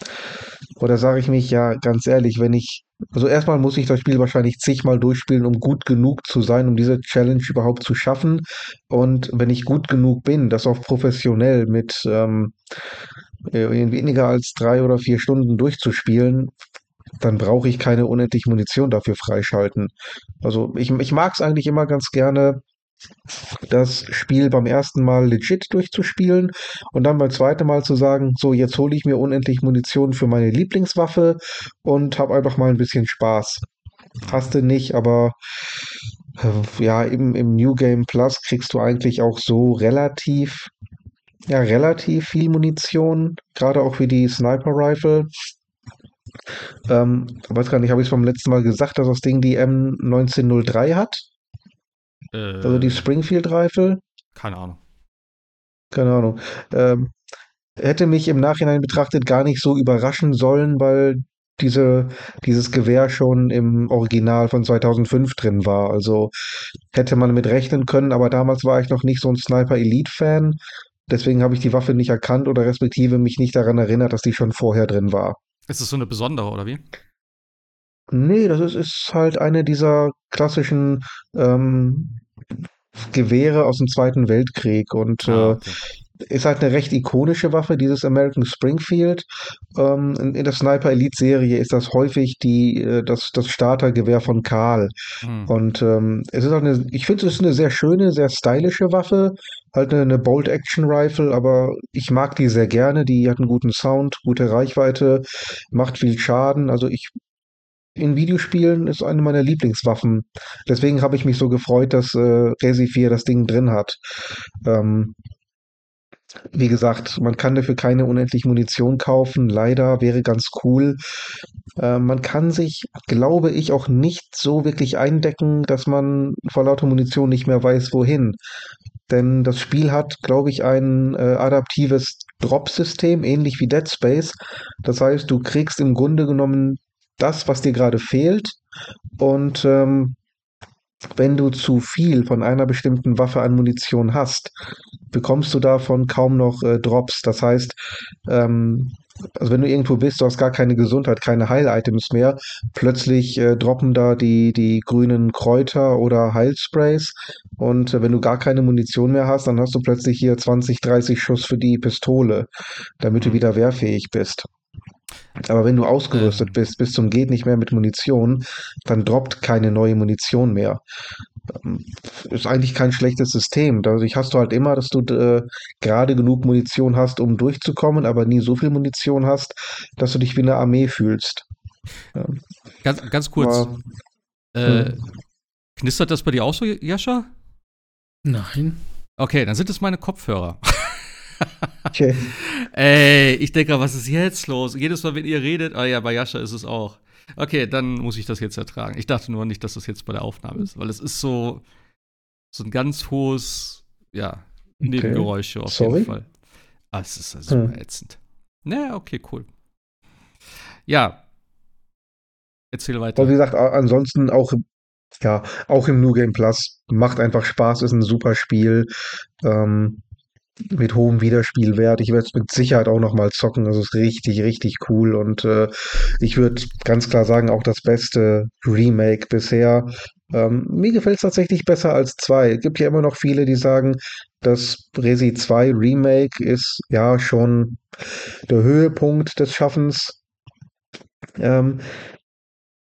oder sage ich mich, ja, ganz ehrlich, wenn ich, also erstmal muss ich das Spiel wahrscheinlich zigmal durchspielen, um gut genug zu sein, um diese Challenge überhaupt zu schaffen. Und wenn ich gut genug bin, das auch professionell mit ähm, äh, in weniger als drei oder vier Stunden durchzuspielen, dann brauche ich keine unendlich Munition dafür freischalten. Also ich, ich mag es eigentlich immer ganz gerne, das Spiel beim ersten Mal legit durchzuspielen und dann beim zweiten Mal zu sagen, so jetzt hole ich mir unendlich Munition für meine Lieblingswaffe und habe einfach mal ein bisschen Spaß. Hast du nicht, aber äh, ja, im, im New Game Plus kriegst du eigentlich auch so relativ, ja, relativ viel Munition, gerade auch für die Sniper Rifle. Ähm, weiß gar nicht, habe ich es beim letzten Mal gesagt, dass das Ding die M1903 hat? Also die Äh, Springfield Rifle? keine Ahnung. Keine Ahnung. Ähm, hätte mich im Nachhinein betrachtet gar nicht so überraschen sollen, weil diese, dieses Gewehr schon im Original von 2005 drin war. Also hätte man mit rechnen können, aber damals war ich noch nicht so ein Sniper Elite Fan. Deswegen habe ich die Waffe nicht erkannt oder respektive mich nicht daran erinnert, dass die schon vorher drin war. Ist es so eine besondere, oder wie? Nee, das ist, ist halt eine dieser klassischen ähm, Gewehre aus dem Zweiten Weltkrieg und Ah, äh, okay. ist halt eine recht ikonische Waffe, dieses American Springfield. Ähm, in, in der Sniper Elite Serie ist das häufig die, äh, das, das Startergewehr von Karl. Hm. Und ähm, es ist auch eine, ich finde, es ist eine sehr schöne, sehr stylische Waffe. Halt eine, eine Bolt Action Rifle, aber ich mag die sehr gerne. Die hat einen guten Sound, gute Reichweite, macht viel Schaden. Also ich in Videospielen ist eine meiner Lieblingswaffen. Deswegen habe ich mich so gefreut, dass äh, Resi 4 das Ding drin hat. Ähm, wie gesagt, man kann dafür keine unendlich Munition kaufen. Leider wäre ganz cool. Äh, man kann sich, glaube ich, auch nicht so wirklich eindecken, dass man vor lauter Munition nicht mehr weiß, wohin. Denn das Spiel hat, glaube ich, ein äh, adaptives Drop-System, ähnlich wie Dead Space. Das heißt, du kriegst im Grunde genommen das, was dir gerade fehlt. Und ähm, wenn du zu viel von einer bestimmten Waffe an Munition hast, bekommst du davon kaum noch äh, Drops. Das heißt, ähm, also wenn du irgendwo bist, du hast gar keine Gesundheit, keine Heil-Items mehr, plötzlich äh, droppen da die, die grünen Kräuter oder Heilsprays und äh, wenn du gar keine Munition mehr hast, dann hast du plötzlich hier 20, 30 Schuss für die Pistole, damit du Mhm. wieder wehrfähig bist. Aber wenn du ausgerüstet Ähm. bist, bis zum geht nicht mehr mit Munition, dann droppt keine neue Munition mehr. Ähm, Ist eigentlich kein schlechtes System. Dadurch hast du halt immer, dass du äh, gerade genug Munition hast, um durchzukommen, aber nie so viel Munition hast, dass du dich wie eine Armee fühlst. Ja, Ganz, ganz kurz. war- Äh, hm. knistert das bei dir auch so, Jascha? Nein. Okay, dann sind es meine Kopfhörer. Okay. Ey, ich denke, was ist jetzt los? Jedes Mal, wenn ihr redet, ah ja, bei Jascha ist es auch. Okay, dann muss ich das jetzt ertragen. Ich dachte nur nicht, dass das jetzt bei der Aufnahme ist, weil es ist so, so ein ganz hohes, ja, Nebengeräusche auf Sorry? jeden Fall. Ah, es ist super Hm. ätzend. Naja, okay, cool. Ja. Erzähl weiter. Aber wie gesagt, ansonsten auch, ja, auch im New Game Plus macht einfach Spaß, ist ein super Spiel. Ähm, mit hohem Wiederspielwert. Ich werde es mit Sicherheit auch noch mal zocken. Das ist richtig, richtig cool. Und äh, ich würde ganz klar sagen, auch das beste Remake bisher. Ähm, mir gefällt es tatsächlich besser als zwei. Es gibt ja immer noch viele, die sagen, das Resi 2 Remake ist ja schon der Höhepunkt des Schaffens. Ähm,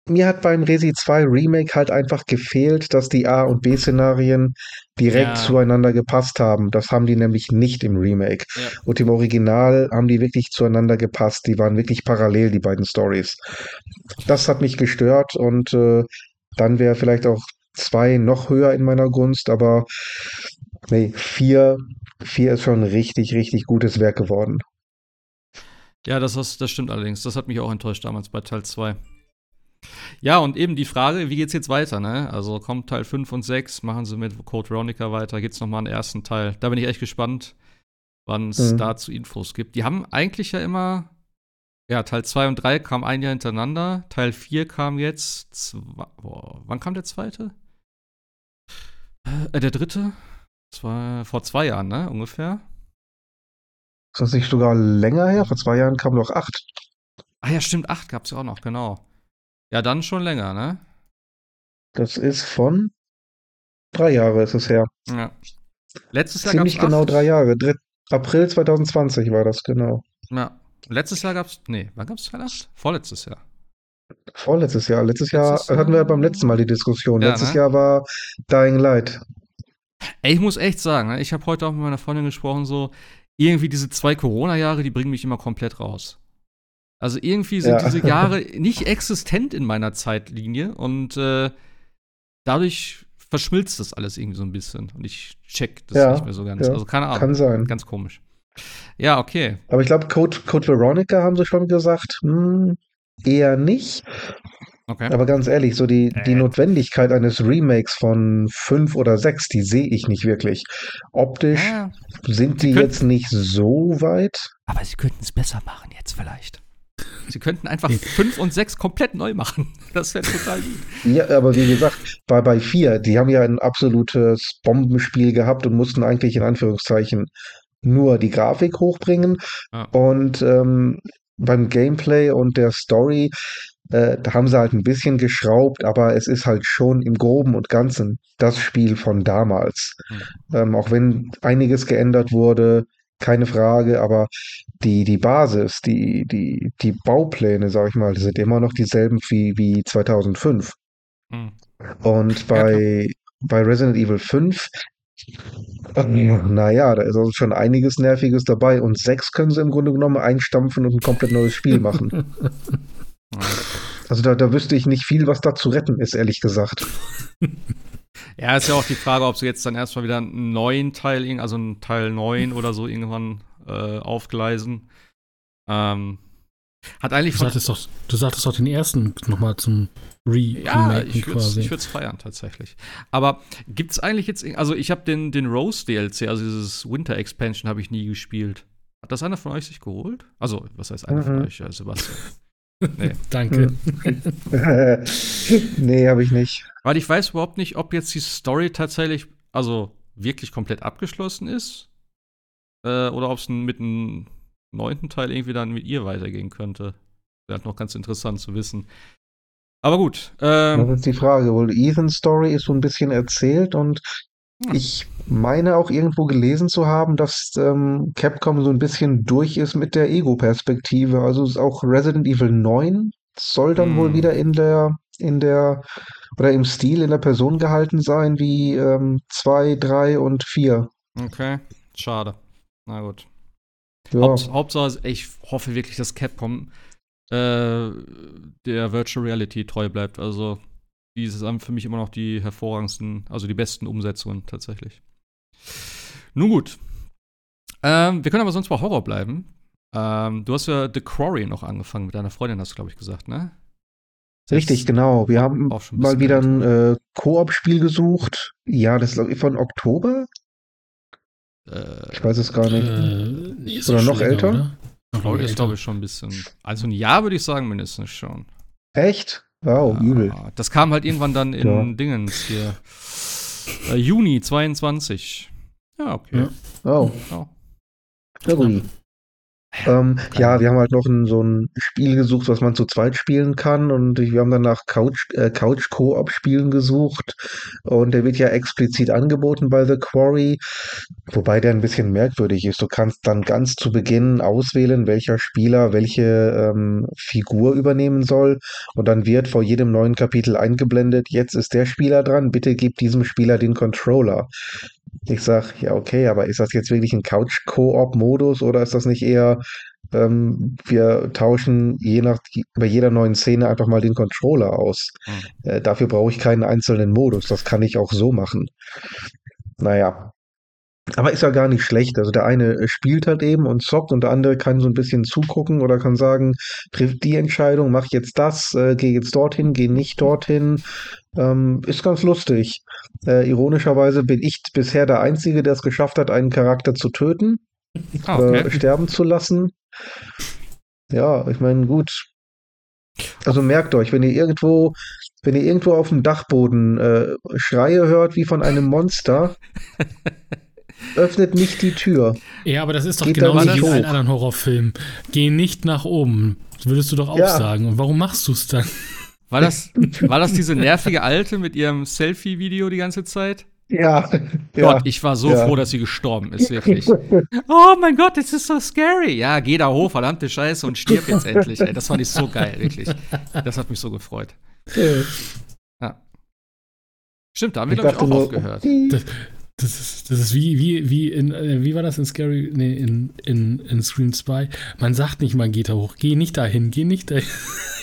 mir hat beim Resi 2 Remake halt einfach gefehlt, dass die A- und B-Szenarien direkt Ja. zueinander gepasst haben. Das haben die nämlich nicht im Remake. Ja. Und im Original haben die wirklich zueinander gepasst. Die waren wirklich parallel, die beiden Stories. Das hat mich gestört und äh, dann wäre vielleicht auch zwei noch höher in meiner Gunst, aber nee, vier, vier ist schon ein richtig, richtig gutes Werk geworden. Ja, das, ist, das stimmt allerdings. Das hat mich auch enttäuscht damals bei Teil 2. Ja, und eben die Frage, wie geht's jetzt weiter, ne? Also kommt Teil 5 und 6, machen sie mit Code Veronica weiter, geht's nochmal einen ersten Teil. Da bin ich echt gespannt, wann es Mhm. dazu Infos gibt. Die haben eigentlich ja immer, ja, Teil 2 und 3 kam ein Jahr hintereinander, Teil 4 kam jetzt, zwei, boah, wann kam der zweite? Äh, der dritte? Zwei, vor zwei Jahren, ne, ungefähr. Ist das nicht sogar länger her? Vor zwei Jahren kam noch acht. Ah ja, stimmt, 8 gab's ja auch noch, genau. Ja, dann schon länger, ne? Das ist von drei Jahre ist es her. Ja. Letztes Jahr Ziemlich genau acht. drei Jahre. Dritt, April 2020 war das, genau. Ja. Letztes Jahr gab's. Nee, wann gab's Teil 8? Vorletztes Jahr. Vorletztes Jahr. Letztes Jahr Letztes hatten wir Jahr- beim letzten Mal die Diskussion. Ja, Letztes ne? Jahr war Dying Light. Ey, ich muss echt sagen, ne, ich habe heute auch mit meiner Freundin gesprochen, so, irgendwie diese zwei Corona-Jahre, die bringen mich immer komplett raus. Also irgendwie sind Ja. diese Jahre nicht existent in meiner Zeitlinie und äh, dadurch verschmilzt das alles irgendwie so ein bisschen und ich check das Ja, nicht mehr so ganz. ja, Also keine Ahnung. Kann sein. Ganz komisch. Ja, okay. Aber ich glaube, Code, Code Veronica haben sie schon gesagt. Hm, eher nicht. Okay. Aber ganz ehrlich, so die, die Äh. Notwendigkeit eines Remakes von fünf oder sechs, die sehe ich nicht wirklich. Optisch ja, sind Sie die jetzt nicht so weit. aber sie könnten es besser machen jetzt vielleicht. Sie könnten einfach 5 und 6 komplett neu machen. Das wäre total gut. Ja, aber wie gesagt, bei, bei 4, die haben ja ein absolutes Bombenspiel gehabt und mussten eigentlich in Anführungszeichen nur die Grafik hochbringen. Ja. Und ähm, beim Gameplay und der Story, äh, da haben sie halt ein bisschen geschraubt, aber es ist halt schon im Groben und Ganzen das Spiel von damals. Ähm, auch wenn einiges geändert wurde, keine Frage, aber die, die Basis, die, die, die Baupläne, sag ich mal, sind immer noch dieselben wie, wie 2005. Hm. Und bei, bei Resident Evil 5, naja, da ist also schon einiges Nerviges dabei. Und 6 können sie im Grunde genommen einstampfen und ein komplett neues Spiel machen. Ja. Also da, da wüsste ich nicht viel, was da zu retten ist, ehrlich gesagt. Ja, ist ja auch die Frage, ob sie jetzt dann erstmal wieder einen neuen Teil, also einen Teil 9 oder so irgendwann äh, aufgleisen. Ähm, hat eigentlich Du von, sagtest doch, du sagtest doch den ersten nochmal zum Re Ja, ich würde es quasi. ich würd's feiern, tatsächlich. Aber gibt es eigentlich jetzt, also ich habe den, den Rose DLC, also dieses Winter Expansion, habe ich nie gespielt. Hat das einer von euch sich geholt? Also, was heißt einer von Mhm. euch? Ja, Sebastian. Danke. nee, habe ich nicht. Weil ich weiß überhaupt nicht, ob jetzt die Story tatsächlich, also wirklich komplett abgeschlossen ist. Äh, oder ob es mit einem neunten Teil irgendwie dann mit ihr weitergehen könnte. Wäre halt noch ganz interessant zu wissen. Aber gut. Das Ähm, ist die Frage. Wohl Ethan's Story ist so ein bisschen erzählt und. Ich meine auch irgendwo gelesen zu haben, dass ähm, Capcom so ein bisschen durch ist mit der Ego-Perspektive. Also ist auch Resident Evil 9 soll dann wohl Hm. wieder in der, in der, oder im Stil in der Person gehalten sein wie ähm, 2, 3 und 4. okay, schade. Na gut. Ja. Haupt, Hauptsache, ich hoffe wirklich, dass Capcom äh, der Virtual Reality treu bleibt. Also, die sind für mich immer noch die hervorragendsten, also die besten Umsetzungen tatsächlich. Nun gut. Ähm, wir können aber sonst bei Horror bleiben. Ähm, du hast ja The Quarry noch angefangen mit deiner Freundin, hast du, glaube ich, gesagt, ne? Richtig, Jetzt genau. Wir haben auch schon ein mal wieder ein äh, Koop-Spiel gesucht. Ja, das ist ich, von Oktober. Äh, Ich weiß es gar nicht. Äh, Oder noch älter? oder? Noch älter. glaube ich, schon ein bisschen. Also ein Jahr würde ich sagen, mindestens schon. Echt? Wow, übel. Ja, Das kam halt irgendwann dann in Ja. Dingens hier. Äh, Juni 22. Ja, okay. Ja. Oh, Ja. Ähm, ja, wir haben halt noch ein, so ein Spiel gesucht, was man zu zweit spielen kann und wir haben dann nach Couch, äh, Couch-Koop-Spielen gesucht und der wird ja explizit angeboten bei The Quarry, wobei der ein bisschen merkwürdig ist. Du kannst dann ganz zu Beginn auswählen, welcher Spieler welche ähm, Figur übernehmen soll und dann wird vor jedem neuen Kapitel eingeblendet, jetzt ist der Spieler dran, bitte gib diesem Spieler den Controller. Ich sag, ja, okay, aber ist das jetzt wirklich ein Couch-Koop-Modus oder ist das nicht eher, ähm, wir tauschen je nach, bei jeder neuen Szene einfach mal den Controller aus? Hm. Äh, dafür brauche ich keinen einzelnen Modus. Das kann ich auch so machen. Naja. Aber ist ja gar nicht schlecht. Also der eine äh, spielt halt eben und zockt und der andere kann so ein bisschen zugucken oder kann sagen, trifft die Entscheidung, mach jetzt das, äh, geh jetzt dorthin, geh nicht dorthin. Ähm, ist ganz lustig. Äh, ironischerweise bin ich bisher der Einzige, der es geschafft hat, einen Charakter zu töten Ah, okay. sterben zu lassen. Ja, ich meine, gut. Also merkt euch, wenn ihr irgendwo, wenn ihr irgendwo auf dem Dachboden äh, Schreie hört wie von einem Monster, öffnet nicht die Tür. Ja, aber das ist doch Geht genauso wie in allen anderen Horrorfilmen. Geh nicht nach oben. Das würdest du doch auch Ja. sagen. Und warum machst du es dann? War das, war das diese nervige Alte mit ihrem Selfie-Video die ganze Zeit? Ja, Gott, ich war so ja. froh, dass sie gestorben ist, wirklich. oh mein Gott, das ist so scary. Ja, geh da hoch, verdammte Scheiße, und stirb jetzt endlich. Ey, das fand ich so geil, wirklich. Das hat mich so gefreut. Ja. Stimmt, da haben wir, Ich glaube ich, auch nur, aufgehört. Das, das ist, das ist wie, wie, wie in, äh, wie war das in Scary, nee, in, in, in Scream 2? Man sagt nicht, man geht da hoch. Geh nicht dahin, geh nicht dahin.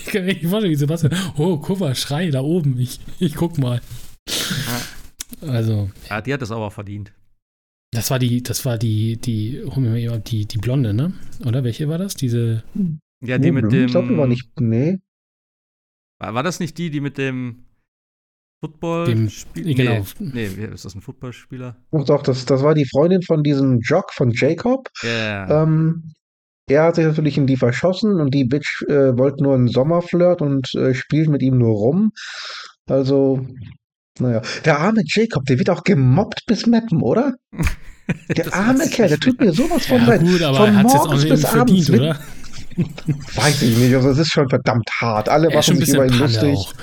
Ich kann mir nicht vorstellen, wie Sebastian, oh, guck mal, Schrei da oben. Ich, ich guck mal. Also, Ja, die hat es aber verdient. das war die, das war die, die, hol mir mal jemand, die, die Blonde, ne? Oder welche war das? Diese, Ja, die mit dem. Ich glaube, die war nicht. Nee. War, war das nicht die, die mit dem Football Dem- genau. Nee, nee, ist das ein Footballspieler? Doch, doch, das, das war die Freundin von diesem Jock von Jacob. Ja. Ähm, er hat sich natürlich in die verschossen und die Bitch äh, wollte nur einen Sommerflirt und äh, spielt mit ihm nur rum. Also, naja. Der arme Jacob, der wird auch gemobbt bis Meppen, oder? Der arme Kerl, der tut mir sowas von Ja, leid. gut, aber Von er morgens bis verdient, abends. mit- oder? Weiß ich nicht, also es ist schon verdammt hart. Alle machen sich über ihn lustig. auch.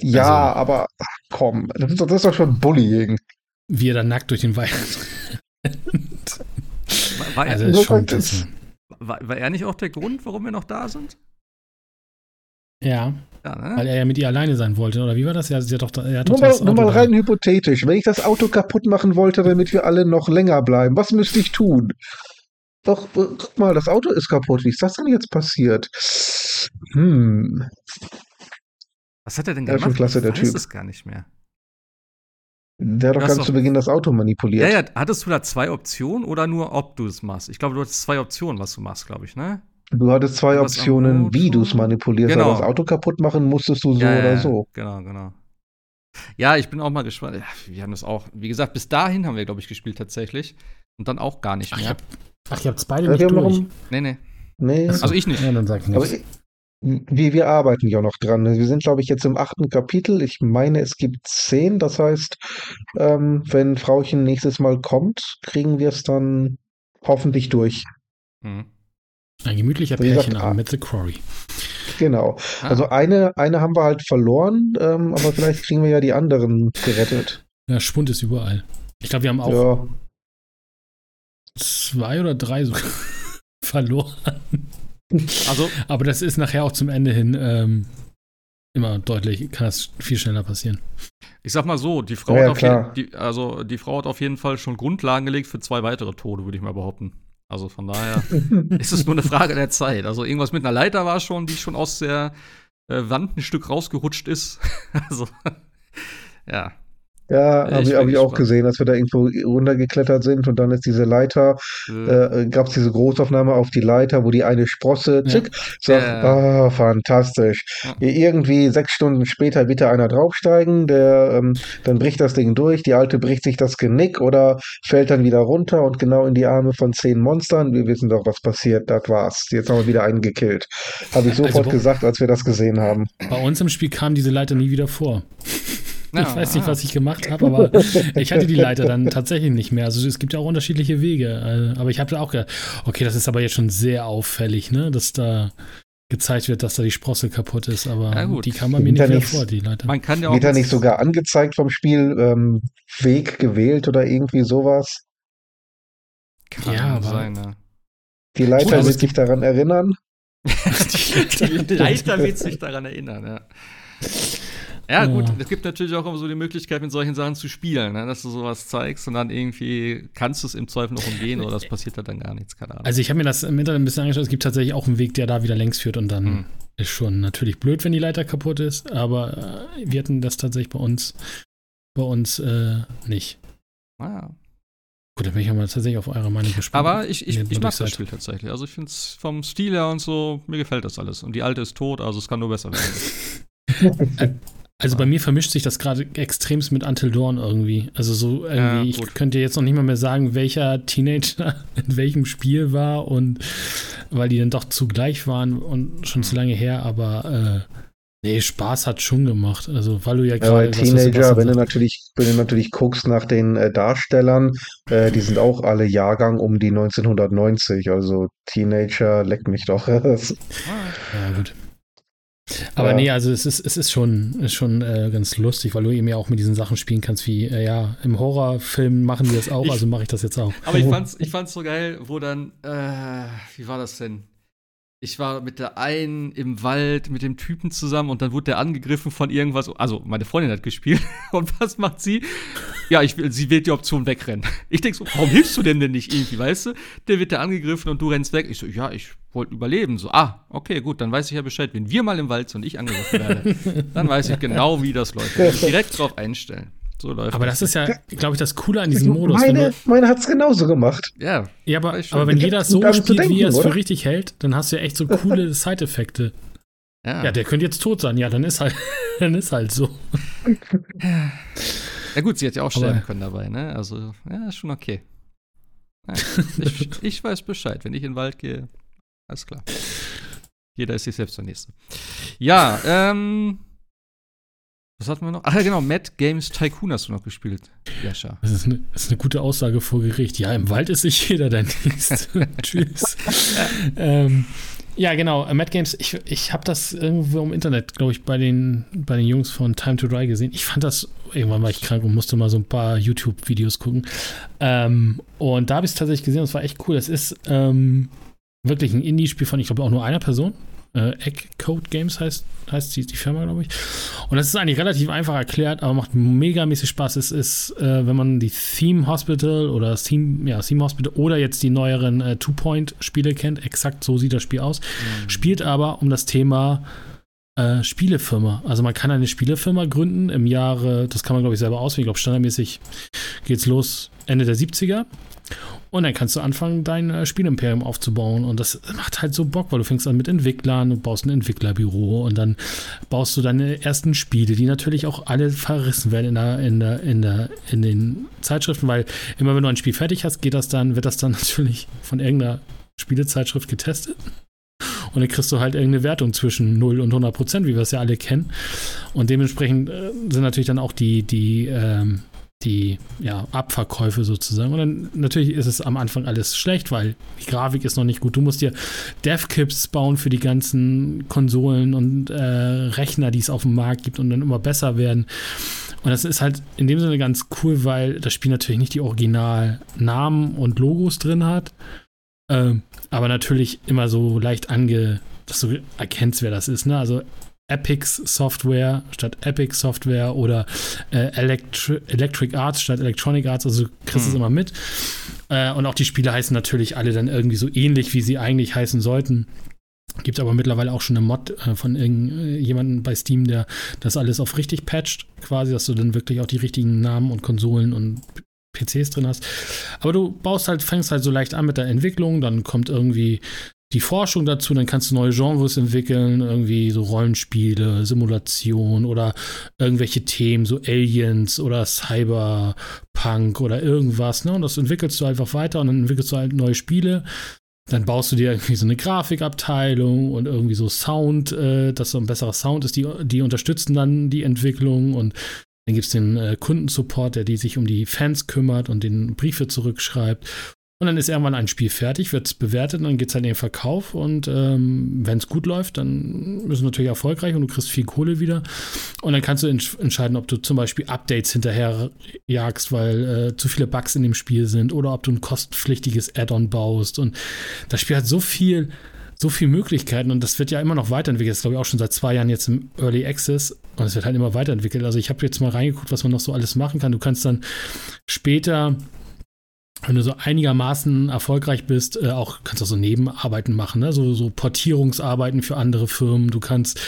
Ja, Also- aber ach, komm, das ist, doch- das ist doch schon Bullying. Wie er da nackt durch den Wald. War, war, Also er, ist schon Das- war, war er nicht auch der Grund, warum wir noch da sind? Ja, Ja, ne? weil er ja mit ihr alleine sein wollte, oder wie war das? Ja, sie hat doch, er hat Nur doch mal, das nur mal rein hypothetisch. Wenn ich das Auto kaputt machen wollte, damit wir alle noch länger bleiben, was müsste ich tun? Doch, äh, guck mal, das Auto ist kaputt. Wie ist das denn jetzt passiert? Hm. Was hat er denn Ja, gemacht? schon klasse, der ich weiß Typ. es gar nicht mehr. Der hat doch Das ganz zu Beginn das Auto manipuliert. Ja, ja, hattest du da zwei Optionen oder nur, ob du es machst? Ich glaube, du hattest zwei Optionen, was du machst, glaube ich, ne? Du hattest zwei am Optionen, wie du es manipulierst. Genau. Aber das Auto kaputt machen musstest du so ja, oder ja, so. Genau, genau. Ja, ich bin auch mal gespannt. Ja, wir haben das auch, wie gesagt, bis dahin haben wir, glaube ich, gespielt tatsächlich. Und dann auch gar nicht Ach, ich mehr. hab, ach, ihr habt beide Ja, nicht noch durch. ein, Nee, nee. nee, Also ich nicht. Ja, dann sag ich aber nichts. Wir, wir arbeiten ja noch dran. Wir sind, glaube ich, jetzt im achten Kapitel. Ich meine, es gibt zehn. Das heißt, ähm, wenn Frauchen nächstes Mal kommt, kriegen wir es dann hoffentlich durch. Mhm. Ein gemütlicher Pärchenabend ah. mit The Quarry. Genau. Ah, Also eine, eine haben wir halt verloren, ähm, aber vielleicht kriegen wir ja die anderen gerettet. Ja, Spund ist überall. Ich glaube, wir haben auch Ja. zwei oder drei sogar verloren. Also, Aber das ist nachher auch zum Ende hin ähm, immer deutlich, kann das viel schneller passieren. ich sag mal so, die Frau, Ja, hat jeden, die, also, die Frau hat auf jeden Fall schon Grundlagen gelegt für zwei weitere Tode, würde ich mal behaupten. Also von daher ist es nur eine Frage der Zeit. Also irgendwas mit einer Leiter war schon, die schon aus der äh, Wand ein Stück rausgerutscht ist. also, ja. Ja, Ich habe ich, hab ich auch gesehen, als wir da irgendwo runtergeklettert sind und dann ist diese Leiter, Äh, äh, gab es diese Großaufnahme auf die Leiter, wo die eine Sprosse, Ja. zick, sagt, Ja. ah, fantastisch. Ja. Irgendwie sechs Stunden später bitte einer draufsteigen, der, ähm, dann bricht das Ding durch, die Alte bricht sich das Genick oder fällt dann wieder runter und genau in die Arme von zehn Monstern. Wir wissen doch, was passiert, das war's. Jetzt haben wir wieder einen gekillt. Habe ich Also sofort wo- gesagt, als wir das gesehen haben. Bei uns im Spiel kam diese Leiter nie wieder vor. Ja, ich weiß nicht, was ich gemacht habe, aber ich hatte die Leiter dann tatsächlich nicht mehr. Also es gibt ja auch unterschiedliche Wege. Äh, Aber ich habe auch gedacht, okay, das ist aber jetzt schon sehr auffällig, ne, dass da gezeigt wird, dass da die Sprosse kaputt ist. Aber Ja, gut. die kam bei mir nicht nichts. vor, die Leiter. Man kann ja auch. Wird da nicht sogar angezeigt vom Spiel, ähm, Weg gewählt oder irgendwie sowas? Kann Ja, aber- sein, ne? Die Leiter also wird sich daran erinnern. Die Leiter wird sich daran erinnern, ja. Ja, Ja. gut, es gibt natürlich auch immer so die Möglichkeit, mit solchen Sachen zu spielen, ne? dass du sowas zeigst und dann irgendwie kannst du es im Zweifel noch umgehen oder es passiert da dann gar nichts, keine Ahnung. Also ich habe mir das im Internet ein bisschen angeschaut. Es gibt tatsächlich auch einen Weg, der da wieder längs führt und dann Hm. ist schon natürlich blöd, wenn die Leiter kaputt ist. Aber äh, wir hatten das tatsächlich bei uns, bei uns äh, nicht. Naja. Gut, dann bin ich aber tatsächlich auf eure Meinung gespannt. Aber ich, ich, ich mag das. Spiel tatsächlich. Also ich finde es vom Stil her und so, mir gefällt das alles. Und die alte ist tot, also es kann nur besser werden. Also bei mir vermischt sich das gerade extremst mit Until Dawn irgendwie. Also so irgendwie, Ja, ich könnte jetzt noch nicht mal mehr sagen, welcher Teenager in welchem Spiel war und weil die dann doch zugleich waren und schon Mhm. zu lange her, aber äh, nee, Spaß hat schon gemacht. Also weil du ja Ja, gerade was Teenager, wenn du natürlich, wenn du natürlich guckst nach den äh, Darstellern, äh, die sind auch alle Jahrgang um die 1990. Also Teenager, leck mich doch. Ja, gut. Aber Ja. nee, also es ist, es ist schon, ist schon äh, ganz lustig, weil du eben ja auch mit diesen Sachen spielen kannst, wie, äh, ja, im Horrorfilm machen die das auch, Ich- also mache ich das jetzt auch. Aber ich fand's, ich fand's so geil, wo dann, äh, wie war das denn? Ich war mit der einen im Wald mit dem Typen zusammen und dann wurde der angegriffen von irgendwas. Also, meine Freundin hat gespielt. Und was macht sie? Ja, ich sie wählt die Option wegrennen. Ich denk so, warum hilfst du dem denn nicht irgendwie, weißt du? Der wird da angegriffen und du rennst weg. Ich so, ja, ich wollte überleben. So, ah, okay, gut, dann weiß ich ja Bescheid. Wenn wir mal im Wald sind und ich angegriffen werde, dann weiß ich genau, wie das läuft. Ich direkt drauf einstellen. So läuft Aber das ist ja, glaube ich, das Coole an diesem Modus. Meine, du, meine hat's genauso gemacht. Ja, ja, aber, aber wenn jeder so Daran zu spielt, denken, wie er es für richtig hält, dann hast du ja echt so coole Side-Effekte. ja. Ja, der könnte jetzt tot sein. Ja, dann ist halt, dann ist halt so. Ja gut, sie hat ja auch Aber- sterben können dabei, ne? Also, ja, ist schon okay. ich, ich, weiß Bescheid, wenn ich in den Wald gehe. Alles klar. Jeder ist sich selbst der Nächste. Ja, ähm. Was hatten wir noch? Ach ja, genau, Mad Games Tycoon hast du noch gespielt, Jascha. Das ist, eine, das ist eine gute Aussage vor Gericht. Ja, im Wald ist sich jeder dein Nächster. Tschüss. ähm, ja, genau. Äh, Mad Games, ich, ich habe das irgendwo im Internet, glaube ich, bei den, bei den Jungs von Time to Dry gesehen. Ich fand das, irgendwann war ich krank und musste mal so ein paar YouTube-Videos gucken. Ähm, und da habe ich es tatsächlich gesehen, das war echt cool. Das ist ähm, wirklich ein Indie-Spiel von, ich glaube, auch nur einer Person äh, Egg Code Games heißt, heißt die, die Firma, glaube ich. Und das ist eigentlich relativ einfach erklärt, aber macht megamäßig Spaß. Es ist, äh, wenn man die Theme Hospital oder Theme, ja, Theme Hospital oder jetzt die neueren äh, Two-Point-Spiele kennt, exakt so sieht das Spiel aus, mhm. spielt aber um das Thema äh, Spielefirma. Also man kann eine Spielefirma gründen im Jahre, das kann man glaube ich selber auswählen, ich glaube standardmäßig geht es los Ende der 70er. Und dann kannst du anfangen, dein äh, Spielimperium aufzubauen. Und das macht halt so Bock, weil du fängst an mit Entwicklern, du baust ein Entwicklerbüro und dann baust du deine ersten Spiele, die natürlich auch alle verrissen werden in, der, in, der, in, der, in den Zeitschriften, weil immer wenn du ein Spiel fertig hast, geht das dann, wird das dann natürlich von irgendeiner Spielezeitschrift getestet. Und dann kriegst du halt irgendeine Wertung zwischen 0 und 100 Prozent, wie wir es ja alle kennen. Und dementsprechend äh, sind natürlich dann auch die, die ähm, die ja, Abverkäufe sozusagen. Und dann natürlich ist es am Anfang alles schlecht, weil die Grafik ist noch nicht gut. Du musst dir Dev-Kits bauen für die ganzen Konsolen und äh, Rechner, die es auf dem Markt gibt und dann immer besser werden. Und das ist halt in dem Sinne ganz cool, weil das Spiel natürlich nicht die Originalnamen und Logos drin hat, äh, aber natürlich immer so leicht ange, dass du erkennst, wer das ist. Ne? Also Epics Software statt Epic Software oder äh, Electri Electric Arts statt Electronic Arts. Also du kriegst es hm. immer mit. Äh, und auch die Spiele heißen natürlich alle dann irgendwie so ähnlich, wie sie eigentlich heißen sollten. Gibt aber mittlerweile auch schon eine Mod äh, von irgendjemandem bei Steam, der das alles auf richtig patcht, quasi, dass du dann wirklich auch die richtigen Namen und Konsolen und PCs drin hast. Aber du baust halt, fängst halt so leicht an mit der Entwicklung, dann kommt irgendwie die Forschung dazu, dann kannst du neue Genres entwickeln, irgendwie so Rollenspiele, Simulation oder irgendwelche Themen, so Aliens oder Cyberpunk oder irgendwas, ne? Und das entwickelst du einfach weiter und dann entwickelst du halt neue Spiele. Dann baust du dir irgendwie so eine Grafikabteilung und irgendwie so Sound, äh, dass so ein besserer Sound ist, die, die unterstützen dann die Entwicklung und dann gibt es den äh, Kundensupport, der die sich um die Fans kümmert und den Briefe zurückschreibt. Und dann ist irgendwann ein Spiel fertig, wird es bewertet und dann geht es halt in den Verkauf. Und ähm, wenn es gut läuft, dann ist es natürlich erfolgreich und du kriegst viel Kohle wieder. Und dann kannst du entsch entscheiden, ob du zum Beispiel Updates hinterher jagst, weil äh, zu viele Bugs in dem Spiel sind oder ob du ein kostenpflichtiges Add-on baust. Und das Spiel hat so viel, so viele Möglichkeiten und das wird ja immer noch weiterentwickelt. Das ist, glaube ich, auch schon seit zwei Jahren jetzt im Early Access und es wird halt immer weiterentwickelt. Also ich habe jetzt mal reingeguckt, was man noch so alles machen kann. Du kannst dann später wenn du so einigermaßen erfolgreich bist, äh, auch kannst du so Nebenarbeiten machen, ne? so, so Portierungsarbeiten für andere Firmen. Du kannst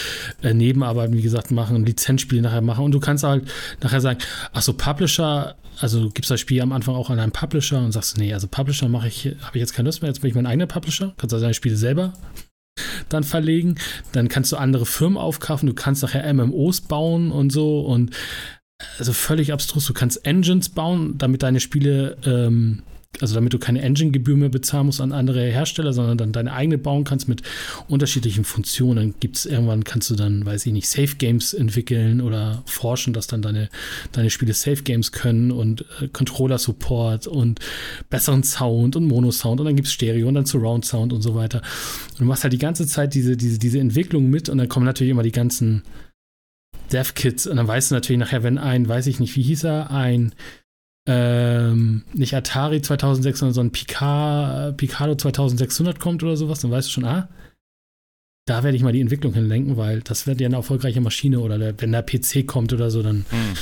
äh, Nebenarbeiten, wie gesagt, machen, Lizenzspiele nachher machen. Und du kannst halt nachher sagen, ach so, Publisher, also du gibst das Spiel am Anfang auch an einen Publisher und sagst, nee, also Publisher mache ich, habe ich jetzt keine Lust mehr, jetzt bin ich mein eigener Publisher, kannst also deine Spiele selber dann verlegen, dann kannst du andere Firmen aufkaufen, du kannst nachher MMOs bauen und so. Und also völlig abstrus. Du kannst Engines bauen, damit deine Spiele, ähm, also damit du keine Engine-Gebühr mehr bezahlen musst an andere Hersteller, sondern dann deine eigene bauen kannst mit unterschiedlichen Funktionen. Dann gibt es irgendwann, kannst du dann, weiß ich nicht, Safe Games entwickeln oder forschen, dass dann deine, deine Spiele Safe Games können und äh, Controller-Support und besseren Sound und Mono-Sound und dann gibt es Stereo und dann Surround-Sound und so weiter. Und du machst halt die ganze Zeit diese, diese, diese Entwicklung mit und dann kommen natürlich immer die ganzen Dev-Kits und dann weißt du natürlich nachher, wenn ein, weiß ich nicht, wie hieß er, ein ähm, nicht Atari 2600, sondern Picard, Picardo 2600 kommt oder sowas, dann weißt du schon, ah, da werde ich mal die Entwicklung hinlenken, weil das wird ja eine erfolgreiche Maschine oder der, wenn der PC kommt oder so, dann hm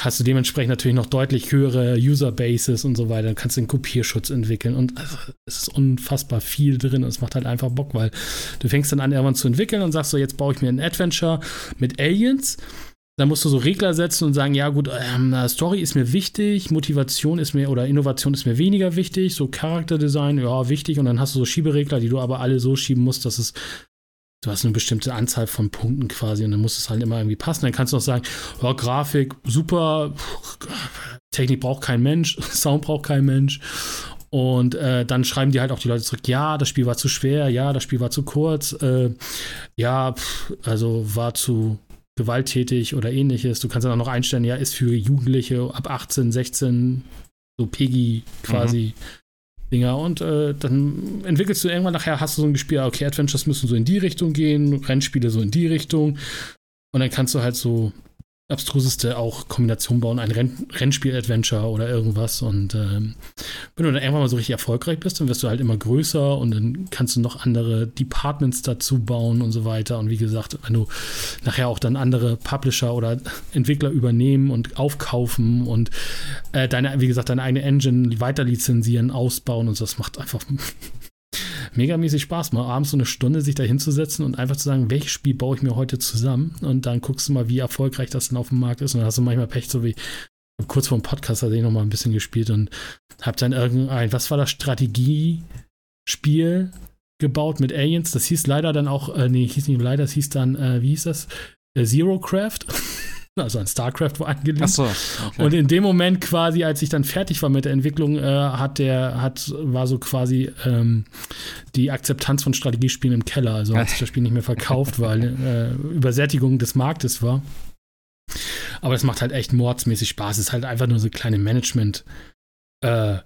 hast du dementsprechend natürlich noch deutlich höhere User-Bases und so weiter. Dann kannst du den Kopierschutz entwickeln und also, es ist unfassbar viel drin und es macht halt einfach Bock, weil du fängst dann an, irgendwann zu entwickeln und sagst so, jetzt baue ich mir ein Adventure mit Aliens. Dann musst du so Regler setzen und sagen, ja gut, ähm, Story ist mir wichtig, Motivation ist mir oder Innovation ist mir weniger wichtig, so Charakterdesign, ja, wichtig. Und dann hast du so Schieberegler, die du aber alle so schieben musst, dass es du hast eine bestimmte Anzahl von Punkten quasi und dann muss es halt immer irgendwie passen. Dann kannst du auch sagen, ja, Grafik super, Technik braucht kein Mensch, Sound braucht kein Mensch. Und äh, dann schreiben die halt auch die Leute zurück, ja, das Spiel war zu schwer, ja, das Spiel war zu kurz, äh, ja, pff, also war zu gewalttätig oder ähnliches. Du kannst dann auch noch einstellen, ja, ist für Jugendliche ab 18, 16, so Peggy quasi. Mhm. Dinger. Und äh, dann entwickelst du irgendwann nachher, hast du so ein Spiel, okay, Adventures müssen so in die Richtung gehen, Rennspiele so in die Richtung. Und dann kannst du halt so abstruseste auch Kombination bauen, ein Renn Rennspiel-Adventure oder irgendwas. Und ähm, wenn du dann irgendwann mal so richtig erfolgreich bist, dann wirst du halt immer größer und dann kannst du noch andere Departments dazu bauen und so weiter. Und wie gesagt, wenn du nachher auch dann andere Publisher oder Entwickler übernehmen und aufkaufen und äh, deine, wie gesagt, deine eigene Engine weiter lizenzieren, ausbauen und so, das macht einfach megamäßig Spaß, mal abends so eine Stunde sich da hinzusetzen und einfach zu sagen, welches Spiel baue ich mir heute zusammen? Und dann guckst du mal, wie erfolgreich das denn auf dem Markt ist. Und dann hast du manchmal Pech, so wie kurz vor dem Podcast hatte ich noch mal ein bisschen gespielt und hab dann irgendein, was war das, Strategiespiel gebaut mit Aliens, das hieß leider dann auch, äh, nee, hieß nicht leider, das hieß dann, äh, wie hieß das, äh, Zero Craft also an StarCraft war angelegt. Ach so, okay. Und in dem Moment quasi, als ich dann fertig war mit der Entwicklung, äh, hat der, hat, war so quasi ähm, die Akzeptanz von Strategiespielen im Keller. Also hat sich das Spiel nicht mehr verkauft, weil äh, Übersättigung des Marktes war. Aber es macht halt echt mordsmäßig Spaß. Es ist halt einfach nur so kleine Management- äh,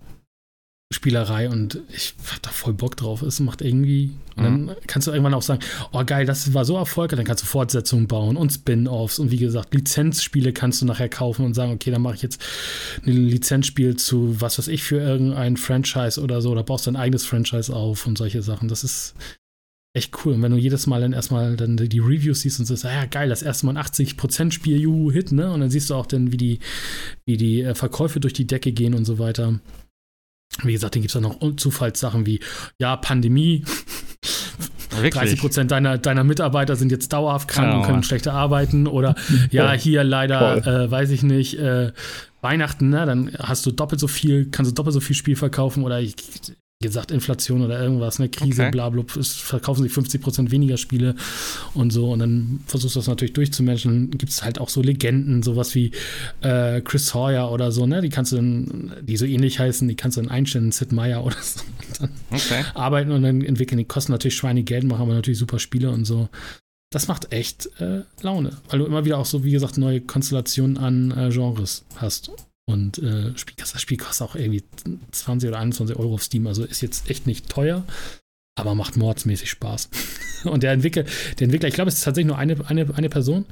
Spielerei und ich hab da voll Bock drauf. Es macht irgendwie. Und dann mhm. kannst du irgendwann auch sagen, oh geil, das war so erfolgreich, dann kannst du Fortsetzungen bauen und Spin-offs und wie gesagt, Lizenzspiele kannst du nachher kaufen und sagen, okay, dann mache ich jetzt ein Lizenzspiel zu was weiß ich für irgendein Franchise oder so, oder baust dein eigenes Franchise auf und solche Sachen. Das ist echt cool. Und wenn du jedes Mal dann erstmal dann die Reviews siehst und sagst, ah ja, geil, das erste Mal ein 80% Spiel, juhu, Hit, ne? Und dann siehst du auch dann, wie die, wie die äh, Verkäufe durch die Decke gehen und so weiter. Wie gesagt, dann gibt es auch noch Zufallssachen wie, ja, Pandemie. Wirklich? 30 Prozent deiner, deiner Mitarbeiter sind jetzt dauerhaft krank genau. und können schlechter arbeiten. Oder ja, hier leider, äh, weiß ich nicht, äh, Weihnachten, ne? dann hast du doppelt so viel, kannst du doppelt so viel Spiel verkaufen. Oder ich, gesagt, Inflation oder irgendwas, eine Krise, okay. bla, bla, verkaufen sich 50 Prozent weniger Spiele und so. Und dann versuchst du das natürlich durchzumenschen. Gibt es halt auch so Legenden, sowas wie äh, Chris Sawyer oder so, ne? Die kannst du dann, die so ähnlich heißen, die kannst du dann einstellen, Sid Meier oder so. Und dann okay. arbeiten und dann entwickeln. Die kosten natürlich Schweine Geld, machen aber natürlich super Spiele und so. Das macht echt äh, Laune, weil du immer wieder auch so, wie gesagt, neue Konstellationen an äh, Genres hast. Und äh, das Spiel kostet auch irgendwie 20 oder 21 Euro auf Steam, also ist jetzt echt nicht teuer, aber macht mordsmäßig Spaß. und der Entwickler, der Entwickler, ich glaube, es ist tatsächlich nur eine, eine, eine Person.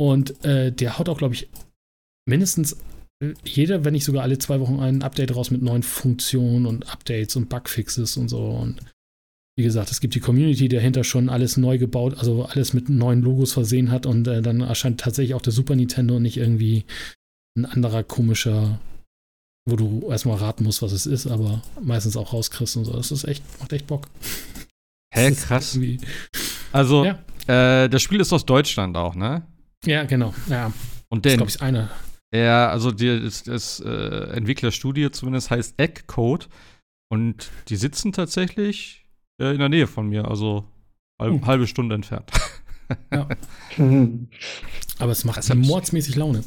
Und äh, der haut auch, glaube ich, mindestens äh, jeder, wenn nicht sogar alle zwei Wochen ein Update raus mit neuen Funktionen und Updates und Bugfixes und so. Und wie gesagt, es gibt die Community, die dahinter schon alles neu gebaut, also alles mit neuen Logos versehen hat und äh, dann erscheint tatsächlich auch der Super Nintendo und nicht irgendwie ein anderer komischer, wo du erstmal raten musst, was es ist, aber meistens auch rauskriegst und so. Das ist echt, macht echt Bock. Hä, krass. Also, ja. äh, das Spiel ist aus Deutschland auch, ne? Ja, genau. Ja. Und denn, das ist, glaube ich, eine. Ja, also die, das, das äh, Entwicklerstudie zumindest heißt Eggcode. Und die sitzen tatsächlich äh, in der Nähe von mir, also halb, hm. halbe Stunde entfernt. Ja. Aber es macht mordsmäßig Laune.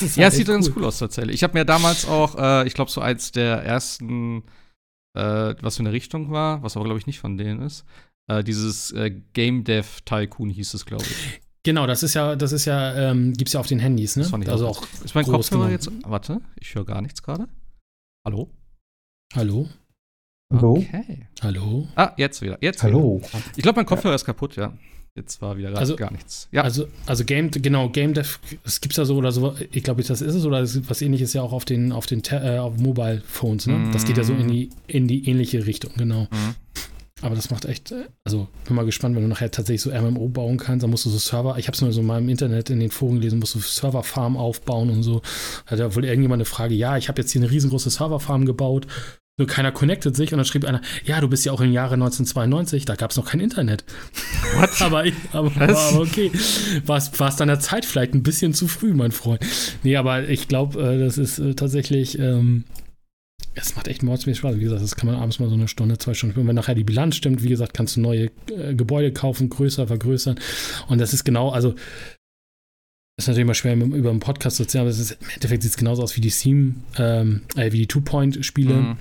Ja, es sieht cool. ganz cool aus tatsächlich. Ich habe mir damals auch, äh, ich glaube, so eins der ersten, äh, was für eine Richtung war, was aber, glaube ich, nicht von denen ist, äh, dieses äh, Game Dev Tycoon hieß es, glaube ich. Genau, das ist ja, das ist ja, ähm, gibt's ja auf den Handys, ne? also auch. Ist mein Kopfhörer jetzt? Warte, ich höre gar nichts gerade. Hallo? Hallo? Hallo? Okay. Hallo? Ah, jetzt wieder. Jetzt Hallo. Wieder. Ich glaube, mein Kopfhörer ja. ist kaputt, ja. Jetzt war wieder also, gar nichts. Ja. Also, also Game, genau, Game Dev, es gibt ja so oder so, ich glaube, das ist es, oder was ähnliches ja auch auf den, auf den äh, auf Mobile Phones, ne? Mm. Das geht ja so in die, in die ähnliche Richtung, genau. Mm. Aber das macht echt, also bin mal gespannt, wenn du nachher tatsächlich so MMO bauen kannst, dann musst du so Server, ich habe es nur so mal im Internet in den Foren gelesen, musst du Serverfarm aufbauen und so. Hat ja wohl irgendjemand eine Frage, ja, ich habe jetzt hier eine riesengroße Serverfarm gebaut nur keiner connectet sich und dann schrieb einer, ja, du bist ja auch im Jahre 1992, da gab es noch kein Internet. What? aber, ich, aber, aber okay, war es deiner Zeit vielleicht ein bisschen zu früh, mein Freund. Nee, aber ich glaube, äh, das ist äh, tatsächlich, ähm, es macht echt mordsmäßig Spaß. Wie gesagt, das kann man abends mal so eine Stunde, zwei Stunden spielen. Wenn nachher die Bilanz stimmt, wie gesagt, kannst du neue äh, Gebäude kaufen, größer, vergrößern. Und das ist genau, also ist natürlich mal schwer über einen Podcast zu erzählen, aber ist, im Endeffekt sieht es genauso aus wie die Theme, ähm, äh, wie die Two-Point-Spiele. Mhm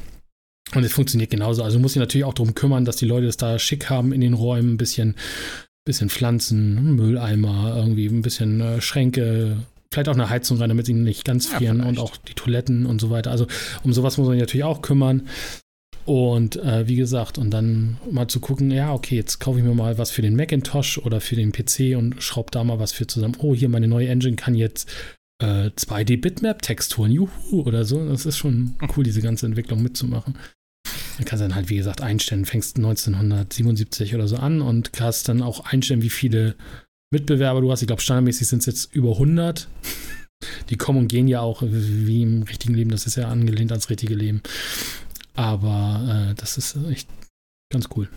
Und es funktioniert genauso. Also muss ich natürlich auch darum kümmern, dass die Leute es da schick haben in den Räumen, ein bisschen, bisschen Pflanzen, Mülleimer, irgendwie ein bisschen äh, Schränke, vielleicht auch eine Heizung rein, damit sie nicht ganz frieren ja, und auch die Toiletten und so weiter. Also um sowas muss man sich natürlich auch kümmern. Und äh, wie gesagt, und dann mal zu gucken, ja, okay, jetzt kaufe ich mir mal was für den Macintosh oder für den PC und schraube da mal was für zusammen. Oh, hier meine neue Engine kann jetzt äh, 2D-Bitmap-Texturen, juhu, oder so. Das ist schon cool, diese ganze Entwicklung mitzumachen. Dann kannst du dann halt, wie gesagt, einstellen, fängst 1977 oder so an und kannst dann auch einstellen, wie viele Mitbewerber du hast. Ich glaube, standardmäßig sind es jetzt über 100. Die kommen und gehen ja auch wie im richtigen Leben. Das ist ja angelehnt ans richtige Leben. Aber äh, das ist echt ganz cool.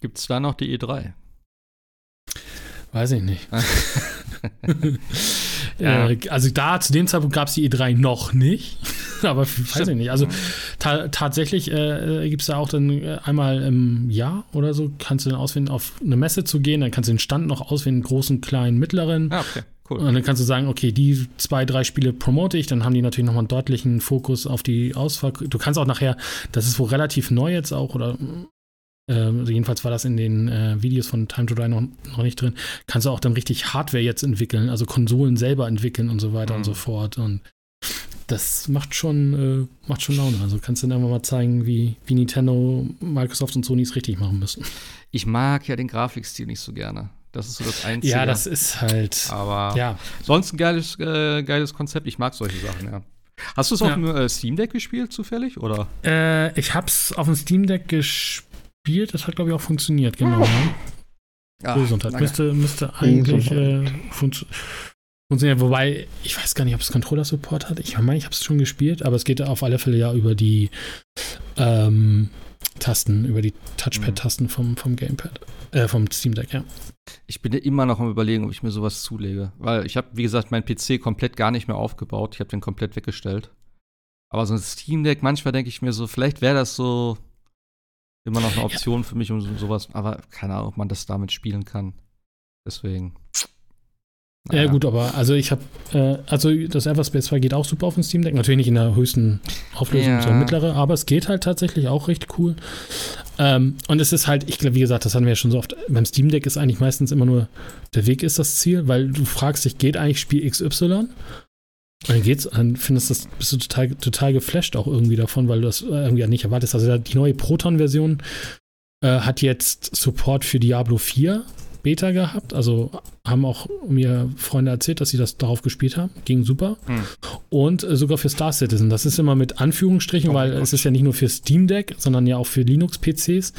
Gibt es da noch die E3? Weiß ich nicht. ja. äh, also da zu dem Zeitpunkt gab es die E3 noch nicht. Aber Stimmt. weiß ich nicht. Also ta tatsächlich äh, gibt es da auch dann äh, einmal im Jahr oder so, kannst du dann auswählen, auf eine Messe zu gehen. Dann kannst du den Stand noch auswählen, großen, kleinen, mittleren. Ah, okay. Cool. Und dann kannst du sagen, okay, die zwei, drei Spiele promote ich, dann haben die natürlich nochmal einen deutlichen Fokus auf die Auswahl. Du kannst auch nachher, das ist wohl relativ neu jetzt auch, oder äh, jedenfalls war das in den äh, Videos von Time to Die noch, noch nicht drin, kannst du auch dann richtig Hardware jetzt entwickeln, also Konsolen selber entwickeln und so weiter mhm. und so fort. Und das macht schon, äh, macht schon Laune. Also kannst du dann einfach mal zeigen, wie, wie Nintendo, Microsoft und Sony es richtig machen müssen. Ich mag ja den Grafikstil nicht so gerne. Das ist so das Einzige. Ja, das ist halt. Aber ja. sonst ein geiles, äh, geiles Konzept. Ich mag solche Sachen, ja. Hast du es auf ja. dem äh, Steam Deck gespielt, zufällig? Oder? Äh, ich hab's auf dem Steam Deck gespielt. Das hat, glaube ich, auch funktioniert, genau. Ne? Ach, Gesundheit. Müsste, müsste eigentlich äh, funktionieren funktioniert. Wobei, ich weiß gar nicht, ob es Controller-Support hat. Ich meine, ich habe es schon gespielt, aber es geht auf alle Fälle ja über die ähm, Tasten, über die Touchpad-Tasten vom, vom Gamepad, äh, vom Steam Deck, ja. Ich bin ja immer noch am überlegen, ob ich mir sowas zulege. Weil ich habe, wie gesagt, meinen PC komplett gar nicht mehr aufgebaut. Ich habe den komplett weggestellt. Aber so ein Steam Deck, manchmal denke ich mir so, vielleicht wäre das so immer noch eine Option ja. für mich um sowas. Aber keine Ahnung, ob man das damit spielen kann. Deswegen. Naja. Ja, gut, aber also ich habe, äh, also das Everspace 2 geht auch super auf dem Steam Deck. Natürlich nicht in der höchsten Auflösung, ja. sondern mittlere, aber es geht halt tatsächlich auch recht cool. Ähm, und es ist halt, ich glaube, wie gesagt, das hatten wir ja schon so oft. Beim Steam Deck ist eigentlich meistens immer nur, der Weg ist das Ziel, weil du fragst dich, geht eigentlich Spiel XY? Dann geht's, dann findest du das, bist du total, total geflasht auch irgendwie davon, weil du das irgendwie nicht erwartest. Also die neue Proton-Version äh, hat jetzt Support für Diablo 4 Beta gehabt. Also haben auch mir Freunde erzählt, dass sie das darauf gespielt haben. Ging super. Hm. Und äh, sogar für Star Citizen. Das ist immer mit Anführungsstrichen, oh weil Gott. es ist ja nicht nur für Steam Deck, sondern ja auch für Linux-PCs.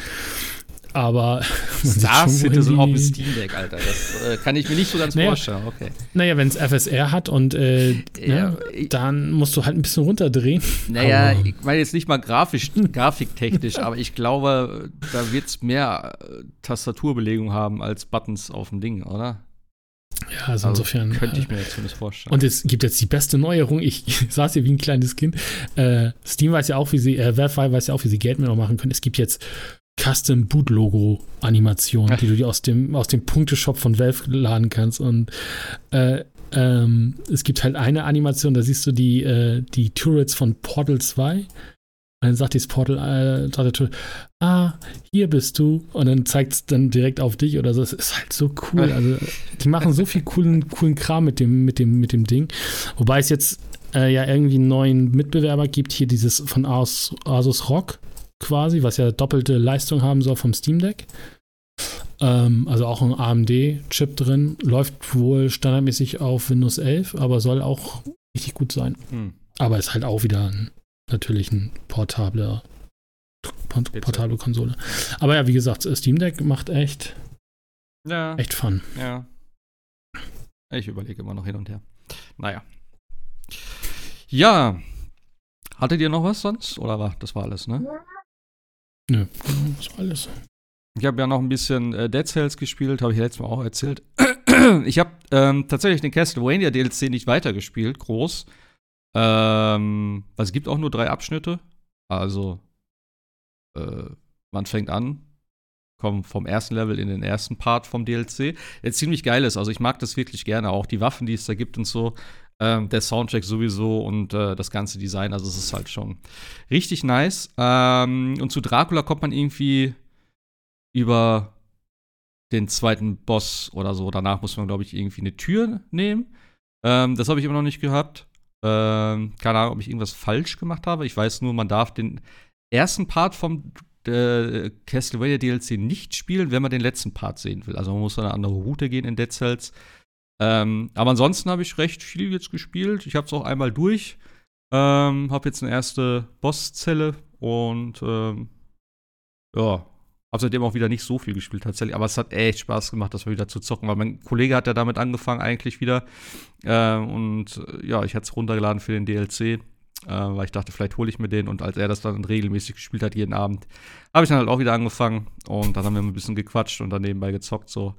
Aber Star Citizen auf dem Steam Deck, Alter. Das äh, kann ich mir nicht so ganz naja, vorstellen. Okay. Naja, wenn es FSR hat und äh, ja, ne, dann musst du halt ein bisschen runterdrehen. Naja, aber, ich meine jetzt nicht mal grafisch, grafiktechnisch, aber ich glaube, da wird es mehr äh, Tastaturbelegung haben als Buttons auf dem Ding, oder? Ja, also, also insofern. Könnte ich mir jetzt zumindest vorstellen. Und es gibt jetzt die beste Neuerung. Ich, ich saß hier wie ein kleines Kind. Äh, Steam weiß ja auch, wie sie, äh, Valve weiß ja auch, wie sie Geld mehr noch machen können. Es gibt jetzt Custom Boot Logo Animation, die du dir aus dem, aus dem Punkteshop von Valve laden kannst. Und äh, ähm, es gibt halt eine Animation, da siehst du die, äh, die Turrets von Portal 2. Und dann sagt dieses Portal, äh, sagt der Turret, ah, hier bist du. Und dann zeigt es dann direkt auf dich oder so. Es ist halt so cool. Also, die machen so viel coolen, coolen Kram mit dem, mit dem, mit dem Ding. Wobei es jetzt äh, ja irgendwie einen neuen Mitbewerber gibt, hier dieses von Asus, Asus Rock quasi, was ja doppelte Leistung haben soll vom Steam Deck. Ähm, also auch ein AMD-Chip drin. Läuft wohl standardmäßig auf Windows 11, aber soll auch richtig gut sein. Hm. Aber ist halt auch wieder ein, natürlich ein portable, portable Konsole. Aber ja, wie gesagt, Steam Deck macht echt, ja. echt Fun. Ja. Ich überlege immer noch hin und her. Naja. Ja. Hattet ihr noch was sonst? Oder war das war alles, ne? Nö, das war alles. Ich habe ja noch ein bisschen äh, Dead Cells gespielt, habe ich letztes Mal auch erzählt. ich habe ähm, tatsächlich den Castlevania DLC nicht weitergespielt, groß. Ähm, also es gibt auch nur drei Abschnitte. Also, äh, man fängt an kommen vom ersten Level in den ersten Part vom DLC. Der ziemlich geil ist. Also ich mag das wirklich gerne. Auch die Waffen, die es da gibt und so. Ähm, der Soundtrack sowieso und äh, das ganze Design. Also es ist halt schon richtig nice. Ähm, und zu Dracula kommt man irgendwie über den zweiten Boss oder so. Danach muss man, glaube ich, irgendwie eine Tür nehmen. Ähm, das habe ich immer noch nicht gehabt. Ähm, keine Ahnung, ob ich irgendwas falsch gemacht habe. Ich weiß nur, man darf den ersten Part vom äh, Castlevania DLC nicht spielen, wenn man den letzten Part sehen will. Also man muss eine andere Route gehen in Dead Cells. Ähm, aber ansonsten habe ich recht viel jetzt gespielt. Ich habe es auch einmal durch. Ähm, habe jetzt eine erste Bosszelle und ähm, ja, habe seitdem auch wieder nicht so viel gespielt tatsächlich, aber es hat echt Spaß gemacht, das mal wieder zu zocken, weil mein Kollege hat ja damit angefangen eigentlich wieder. Äh, und äh, ja, ich hatte es runtergeladen für den DLC, äh, weil ich dachte, vielleicht hole ich mir den. Und als er das dann regelmäßig gespielt hat, jeden Abend, habe ich dann halt auch wieder angefangen. Und dann haben wir ein bisschen gequatscht und dann nebenbei gezockt so.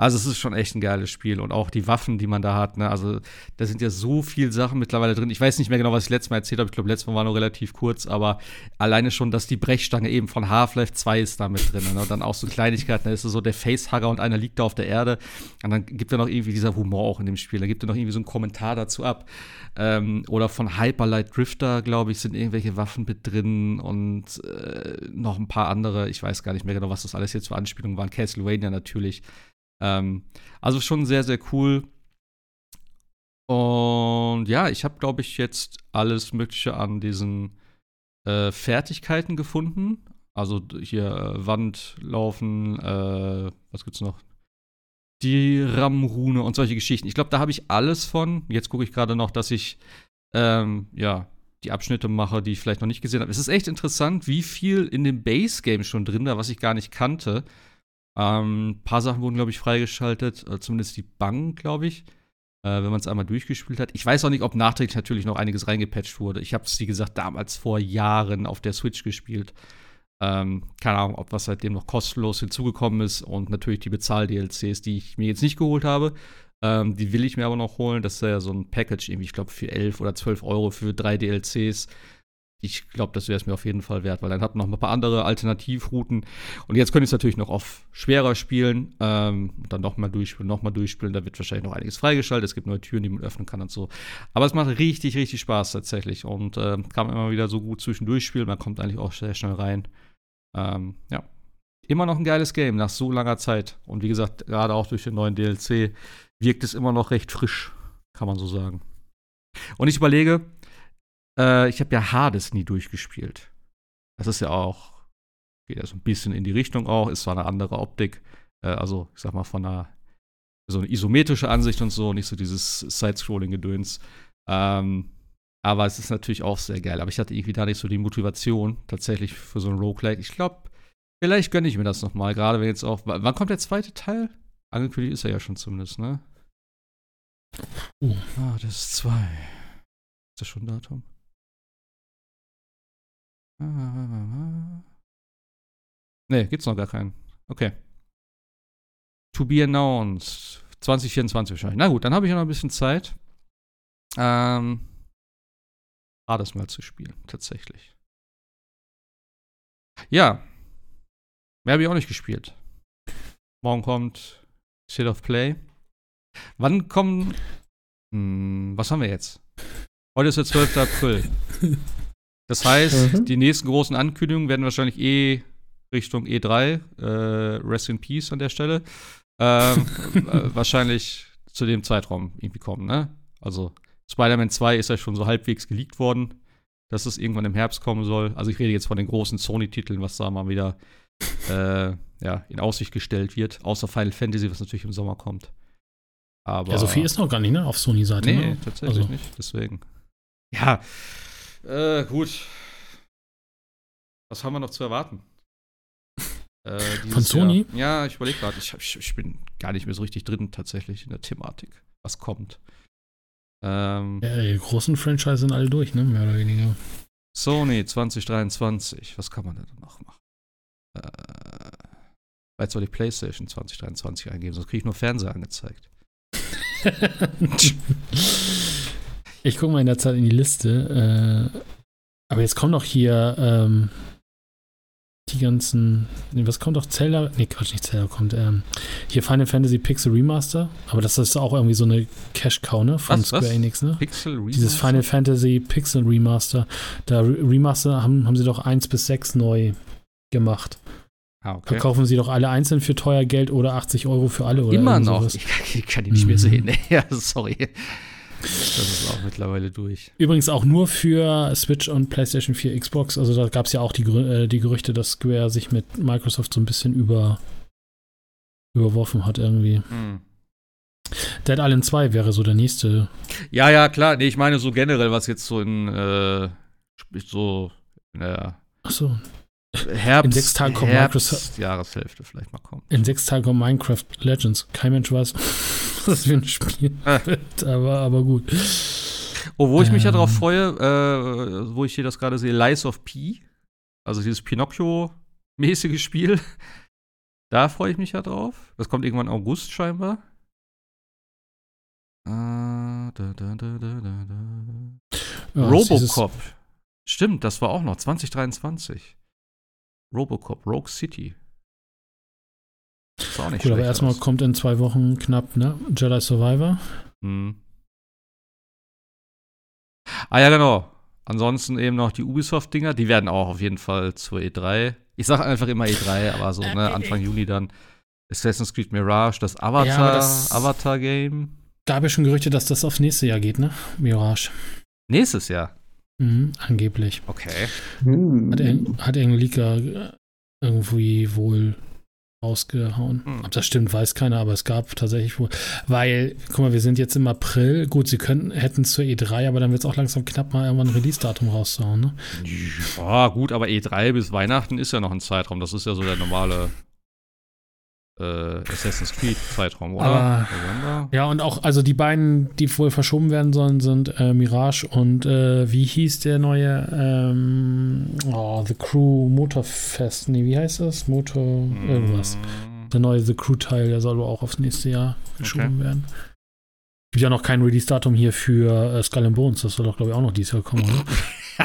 Also es ist schon echt ein geiles Spiel und auch die Waffen, die man da hat. Ne? Also da sind ja so viele Sachen mittlerweile drin. Ich weiß nicht mehr genau, was ich letztes Mal erzählt habe. Ich glaube, letztes Mal war nur relativ kurz, aber alleine schon, dass die Brechstange eben von Half-Life 2 ist da mit drin. Ne? Und dann auch so Kleinigkeiten. Da ist so der Facehugger und einer liegt da auf der Erde. Und dann gibt er noch irgendwie dieser Humor auch in dem Spiel. Da gibt er noch irgendwie so einen Kommentar dazu ab. Ähm, oder von Hyperlight Drifter, glaube ich, sind irgendwelche Waffen mit drin und äh, noch ein paar andere. Ich weiß gar nicht mehr genau, was das alles jetzt für Anspielungen waren. Castlevania natürlich. Ähm, also schon sehr, sehr cool. Und ja, ich habe, glaube ich, jetzt alles Mögliche an diesen äh, Fertigkeiten gefunden. Also hier äh, Wand laufen, äh, was gibt's noch? Die RAM-Rune und solche Geschichten. Ich glaube, da habe ich alles von. Jetzt gucke ich gerade noch, dass ich ähm, ja die Abschnitte mache, die ich vielleicht noch nicht gesehen habe. Es ist echt interessant, wie viel in dem Base-Game schon drin war, was ich gar nicht kannte. Ähm, ein paar Sachen wurden, glaube ich, freigeschaltet, äh, zumindest die Bank, glaube ich, äh, wenn man es einmal durchgespielt hat. Ich weiß auch nicht, ob nachträglich natürlich noch einiges reingepatcht wurde. Ich habe es, wie gesagt, damals vor Jahren auf der Switch gespielt. Ähm, keine Ahnung, ob was seitdem noch kostenlos hinzugekommen ist und natürlich die Bezahl-DLCs, die ich mir jetzt nicht geholt habe. Ähm, die will ich mir aber noch holen. Das ist ja so ein Package, irgendwie, ich glaube, für 11 oder 12 Euro für drei DLCs ich glaube, das wäre es mir auf jeden Fall wert, weil dann hat man noch ein paar andere Alternativrouten. Und jetzt könnte ich es natürlich noch auf schwerer spielen, ähm, dann nochmal durchspielen, nochmal durchspielen. Da wird wahrscheinlich noch einiges freigeschaltet. Es gibt neue Türen, die man öffnen kann und so. Aber es macht richtig, richtig Spaß tatsächlich. Und äh, kann man immer wieder so gut zwischendurch spielen. Man kommt eigentlich auch sehr schnell rein. Ähm, ja. Immer noch ein geiles Game nach so langer Zeit. Und wie gesagt, gerade auch durch den neuen DLC wirkt es immer noch recht frisch, kann man so sagen. Und ich überlege, äh, ich habe ja Hades nie durchgespielt. Das ist ja auch, geht ja so ein bisschen in die Richtung auch, ist zwar eine andere Optik, äh, also ich sag mal von einer, so eine isometrische Ansicht und so, nicht so dieses Side-Scrolling-Gedöns. Ähm, aber es ist natürlich auch sehr geil. Aber ich hatte irgendwie da nicht so die Motivation tatsächlich für so ein Roguelike. Ich glaube, vielleicht gönne ich mir das nochmal, gerade wenn jetzt auch. Wann kommt der zweite Teil? Angekündigt ist er ja schon zumindest, ne? Uh. Ah, das ist zwei. Ist das schon Datum? Ne, gibt's noch gar keinen. Okay. To be announced. 2024 wahrscheinlich. Na gut, dann habe ich ja noch ein bisschen Zeit. Ähm, Hades mal zu spielen, tatsächlich. Ja. Mehr habe ich auch nicht gespielt. Morgen kommt State of Play. Wann kommen. Hm, was haben wir jetzt? Heute ist der 12. April. Das heißt, mhm. die nächsten großen Ankündigungen werden wahrscheinlich eh Richtung E3, äh, Rest in Peace an der Stelle, ähm, äh, wahrscheinlich zu dem Zeitraum irgendwie kommen, ne? Also Spider-Man 2 ist ja schon so halbwegs geleakt worden, dass es irgendwann im Herbst kommen soll. Also ich rede jetzt von den großen Sony-Titeln, was da mal wieder äh, ja, in Aussicht gestellt wird, außer Final Fantasy, was natürlich im Sommer kommt. Aber, ja, so viel ist noch gar nicht, ne? Auf Sony-Seite. Nee, ne? tatsächlich also. nicht. Deswegen. Ja, äh, gut. Was haben wir noch zu erwarten? Äh, Von Sony? Jahr. Ja, ich überlege gerade. Ich, ich, ich, bin gar nicht mehr so richtig drin, tatsächlich, in der Thematik. Was kommt? Ähm, ja, die großen Franchise sind alle durch, ne? Mehr oder weniger. Sony 2023. Was kann man denn noch machen? Äh, vielleicht soll ich PlayStation 2023 eingeben, sonst kriege ich nur Fernseher angezeigt. Ich gucke mal in der Zeit in die Liste. Äh, aber jetzt kommt noch hier ähm, die ganzen. Nee, was kommt auch Zelda? Nee, Quatsch, nicht Zelda kommt. Ähm, hier Final Fantasy Pixel Remaster. Aber das ist auch irgendwie so eine Cash-Cow, ne? Von Was, Square was? Enix, ne? Pixel Remaster? Dieses Final Fantasy Pixel Remaster. Da Re- Remaster haben, haben sie doch 1 bis 6 neu gemacht. Ah, okay. Verkaufen sie doch alle einzeln für teuer Geld oder 80 Euro für alle oder Immer noch. Ich, kann- ich kann die nicht mehr Mhm. sehen. ja, sorry. Das ist auch mittlerweile durch. Übrigens auch nur für Switch und PlayStation 4, Xbox. Also da gab es ja auch die, äh, die Gerüchte, dass Square sich mit Microsoft so ein bisschen über, überworfen hat irgendwie. Hm. Dead Island 2 wäre so der nächste. Ja, ja, klar. Nee, ich meine so generell, was jetzt so in äh, so in der Achso, Herbst, In sechs Tagen kommt Herbst Microsoft- Jahreshälfte vielleicht mal kommen. in sechs Tagen kommt Minecraft Legends. Kein Mensch weiß, was das für ein Spiel Ah. wird, aber, aber gut. Oh, wo ich mich ja Ähm. drauf freue, äh, wo ich hier das gerade sehe, Lies of P. Also dieses Pinocchio-mäßige Spiel. Da freue ich mich ja drauf. Das kommt irgendwann August scheinbar. Äh, da, da, da. Ja, Robocop. Stimmt, das war auch noch 2023. Robocop, Rogue City. Sah auch nicht Gut, aber schlecht erstmal aus. kommt in zwei Wochen knapp, ne? Jedi Survivor. Hm. Ah ja, genau. Ansonsten eben noch die Ubisoft-Dinger, die werden auch auf jeden Fall zur E3. Ich sage einfach immer E3, aber so, ne, Anfang Juni dann Assassin's Creed Mirage, das Ja, aber Avatar, das- Avatar-Game. Da habe ich schon Gerüchte, dass das aufs nächste Jahr geht, ne? Mirage. Nächstes Jahr. Mhm, angeblich. Okay. Hm. Hat, irgend- hat irgendein Leaker äh, irgendwie wohl rausgehauen. Hm. Ob das stimmt, weiß keiner, aber es gab tatsächlich wohl. Weil, guck mal, wir sind jetzt im April. Gut, sie könnten, hätten es zur E3, aber dann wird es auch langsam knapp, mal irgendwann ein Release-Datum rauszuhauen, ne? Ja, gut, aber E3 bis Weihnachten ist ja noch ein Zeitraum. Das ist ja so der normale äh, Assassin's Creed-Zeitraum, oder? Aber- November? Ja, und auch, also die beiden, die wohl verschoben werden sollen, sind äh, Mirage und äh, wie hieß der neue ähm, oh, The Crew Motorfest? Nee, wie heißt das? Motor irgendwas. Mm. Der neue The Crew-Teil, der soll wohl auch aufs nächste Jahr geschoben werden. Gibt ja noch kein Release-Datum hier für äh, Skull and Bones. Das soll doch, glaube ich, auch noch dieses Jahr kommen, oder?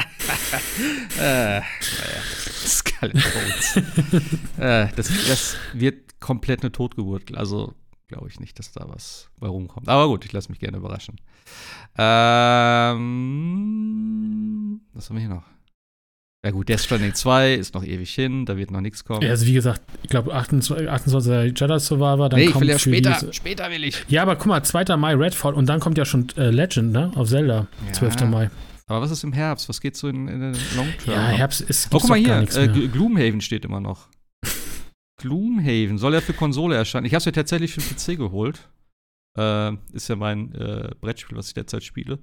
äh, naja. Skull äh, das, das wird komplett eine Totgeburt. Also glaube ich nicht, dass da was bei rumkommt. Aber gut, ich lasse mich gerne überraschen. Ähm, was haben wir hier noch? Ja gut, Death Stranding 2 ist noch ewig hin, da wird noch nichts kommen. Ja, also wie gesagt, ich glaube 28, 28. Jedi Survivor, dann nee, ich kommt will ja später, diese- später will ich. Ja, aber guck mal, 2. Mai Redfall und dann kommt ja schon äh, Legend, ne? Auf Zelda, Ja. 12. Mai. Aber was ist im Herbst? Was geht so in, in den Long Term? Ja? Herbst ist Oh, guck mal hier, äh, Gloomhaven steht immer noch. Gloomhaven soll ja für Konsole erscheinen. Ich habe es ja tatsächlich für den PC geholt. Äh, ist ja mein äh, Brettspiel, was ich derzeit spiele.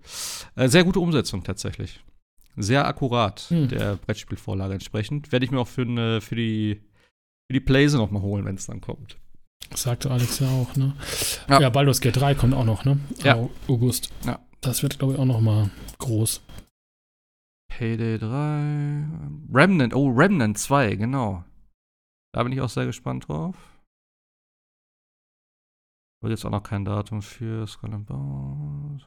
Äh, sehr gute Umsetzung tatsächlich. Sehr akkurat Hm. der Brettspielvorlage entsprechend. Werde ich mir auch für, ne, für die für die Playse noch mal holen, wenn es dann kommt. Sagte Alex ja auch, ne? Ja. Ja, Baldur's Gate 3 kommt auch noch, ne? Ja. Au- August. Ja. Das wird, glaube ich, auch noch mal groß. Payday 3. Remnant, oh, Remnant 2, genau. Da bin ich auch sehr gespannt drauf. Wird jetzt auch noch kein Datum für Skull and Bones.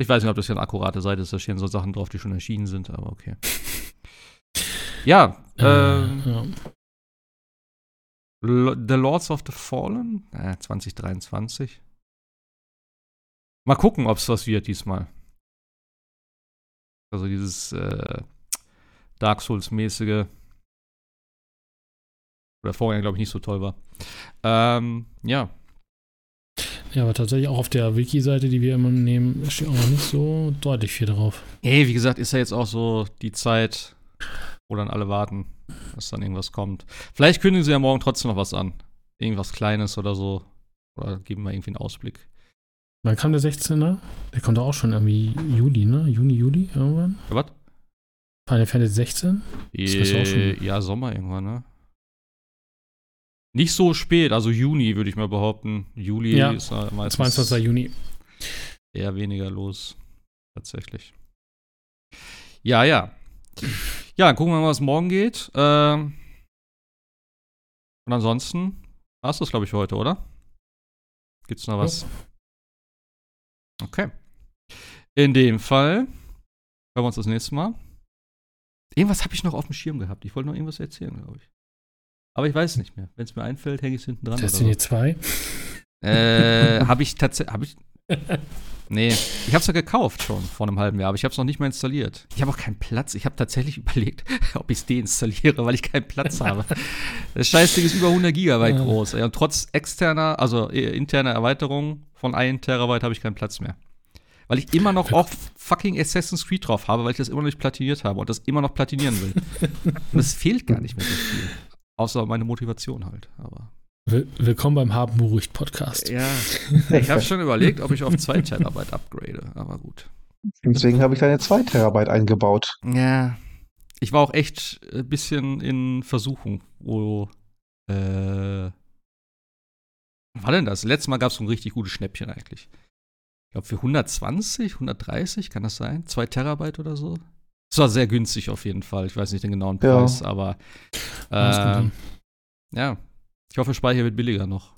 Ich weiß nicht, ob das hier eine akkurate Seite ist. Da stehen so Sachen drauf, die schon erschienen sind, aber okay. Ja, ähm, Äh, ja. Lo- The Lords of the Fallen, äh, 2023. Mal gucken, ob es was wird diesmal. Also dieses äh, Dark Souls-mäßige. Oder vorher, glaube ich, nicht so toll war. Ähm, ja. ja, aber tatsächlich auch auf der Wiki-Seite, die wir immer nehmen, steht auch noch nicht so deutlich viel drauf. Ey, wie gesagt, ist ja jetzt auch so die Zeit, wo dann alle warten, dass dann irgendwas kommt. Vielleicht kündigen sie ja morgen trotzdem noch was an. Irgendwas Kleines oder so. Oder geben wir irgendwie einen Ausblick. Wann kam der 16er? Der kommt auch schon irgendwie Juli, ne? Juni, Juli irgendwann? Was? Final Fantasy 16? Ist das auch schon- Äh, Ja, Sommer irgendwann, ne? Nicht so spät, also Juni würde ich mal behaupten. Juli Ja, ist meistens 22. Juni. eher weniger los. Tatsächlich. Ja, ja. Ja, dann gucken wir mal, was morgen geht. Ähm, und ansonsten war es das, glaube ich, für heute, oder? Gibt's noch was? Okay. In dem Fall hören wir uns das nächste Mal. Irgendwas habe ich noch auf dem Schirm gehabt. Ich wollte noch irgendwas erzählen, glaube ich. Aber ich weiß es nicht mehr. Wenn es mir einfällt, hänge ich es hinten dran. Destiny 2? Äh, habe ich tatsächlich. Hab ich, nee, ich habe es ja gekauft schon vor einem halben Jahr, aber ich habe es noch nicht mehr installiert. Ich habe auch keinen Platz. Ich habe tatsächlich überlegt, ob ich es deinstalliere, weil ich keinen Platz habe. Das Scheißding ist über 100 Gigabyte groß. Und trotz externer, also äh, interner Erweiterung von 1 Terabyte habe ich keinen Platz mehr. Weil ich immer noch auch fucking Assassin's Creed drauf habe, weil ich das immer noch nicht platiniert habe und das immer noch platinieren will. und es fehlt gar nicht mehr so viel. Außer meine Motivation halt. Aber willkommen beim Haben beruhigt Podcast. ja, ich habe schon überlegt, ob ich auf 2 Terabyte upgrade, aber gut. Deswegen habe ich da eine 2 Terabyte eingebaut. Ja. Ich war auch echt ein bisschen in Versuchung, wo. Äh, was war denn das? Letztes Mal gab es so ein richtig gutes Schnäppchen eigentlich. Ich glaube für 120, 130, kann das sein? 2 Terabyte oder so? Es war sehr günstig auf jeden Fall. Ich weiß nicht den genauen Ja. Preis, aber. Alles gut Äh, ja. Ich hoffe, Speicher wird billiger noch.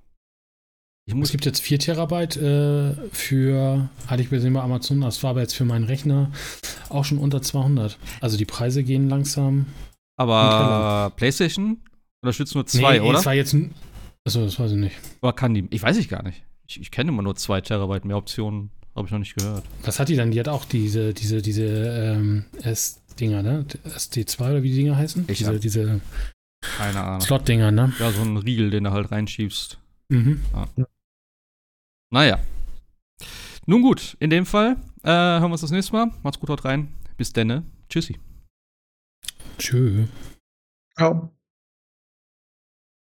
Ich Es gibt jetzt 4 Terabyte äh, für, hatte ich gesehen bei Amazon, das war aber jetzt für meinen Rechner auch schon unter 200. Also die Preise gehen langsam. Aber PlayStation unterstützt nur zwei, nee, oder? Es war jetzt, achso, das weiß ich nicht. Oder kann die? Ich weiß ich gar nicht. Ich, ich kenne immer nur zwei Terabyte. Mehr Optionen habe ich noch nicht gehört. Was hat die dann? Die hat auch diese, diese, diese ähm, S-Dinger, ne? SD2 oder wie die Dinger heißen? Ich diese, diese Keine Ahnung. Slot-Dinger, ne? Ja, so ein Riegel, den du halt reinschiebst. Mhm. Naja. Nun gut, in dem Fall äh, hören wir uns das nächste Mal. Macht's gut, haut rein. Bis denne. Tschüssi. Tschö. Ciao.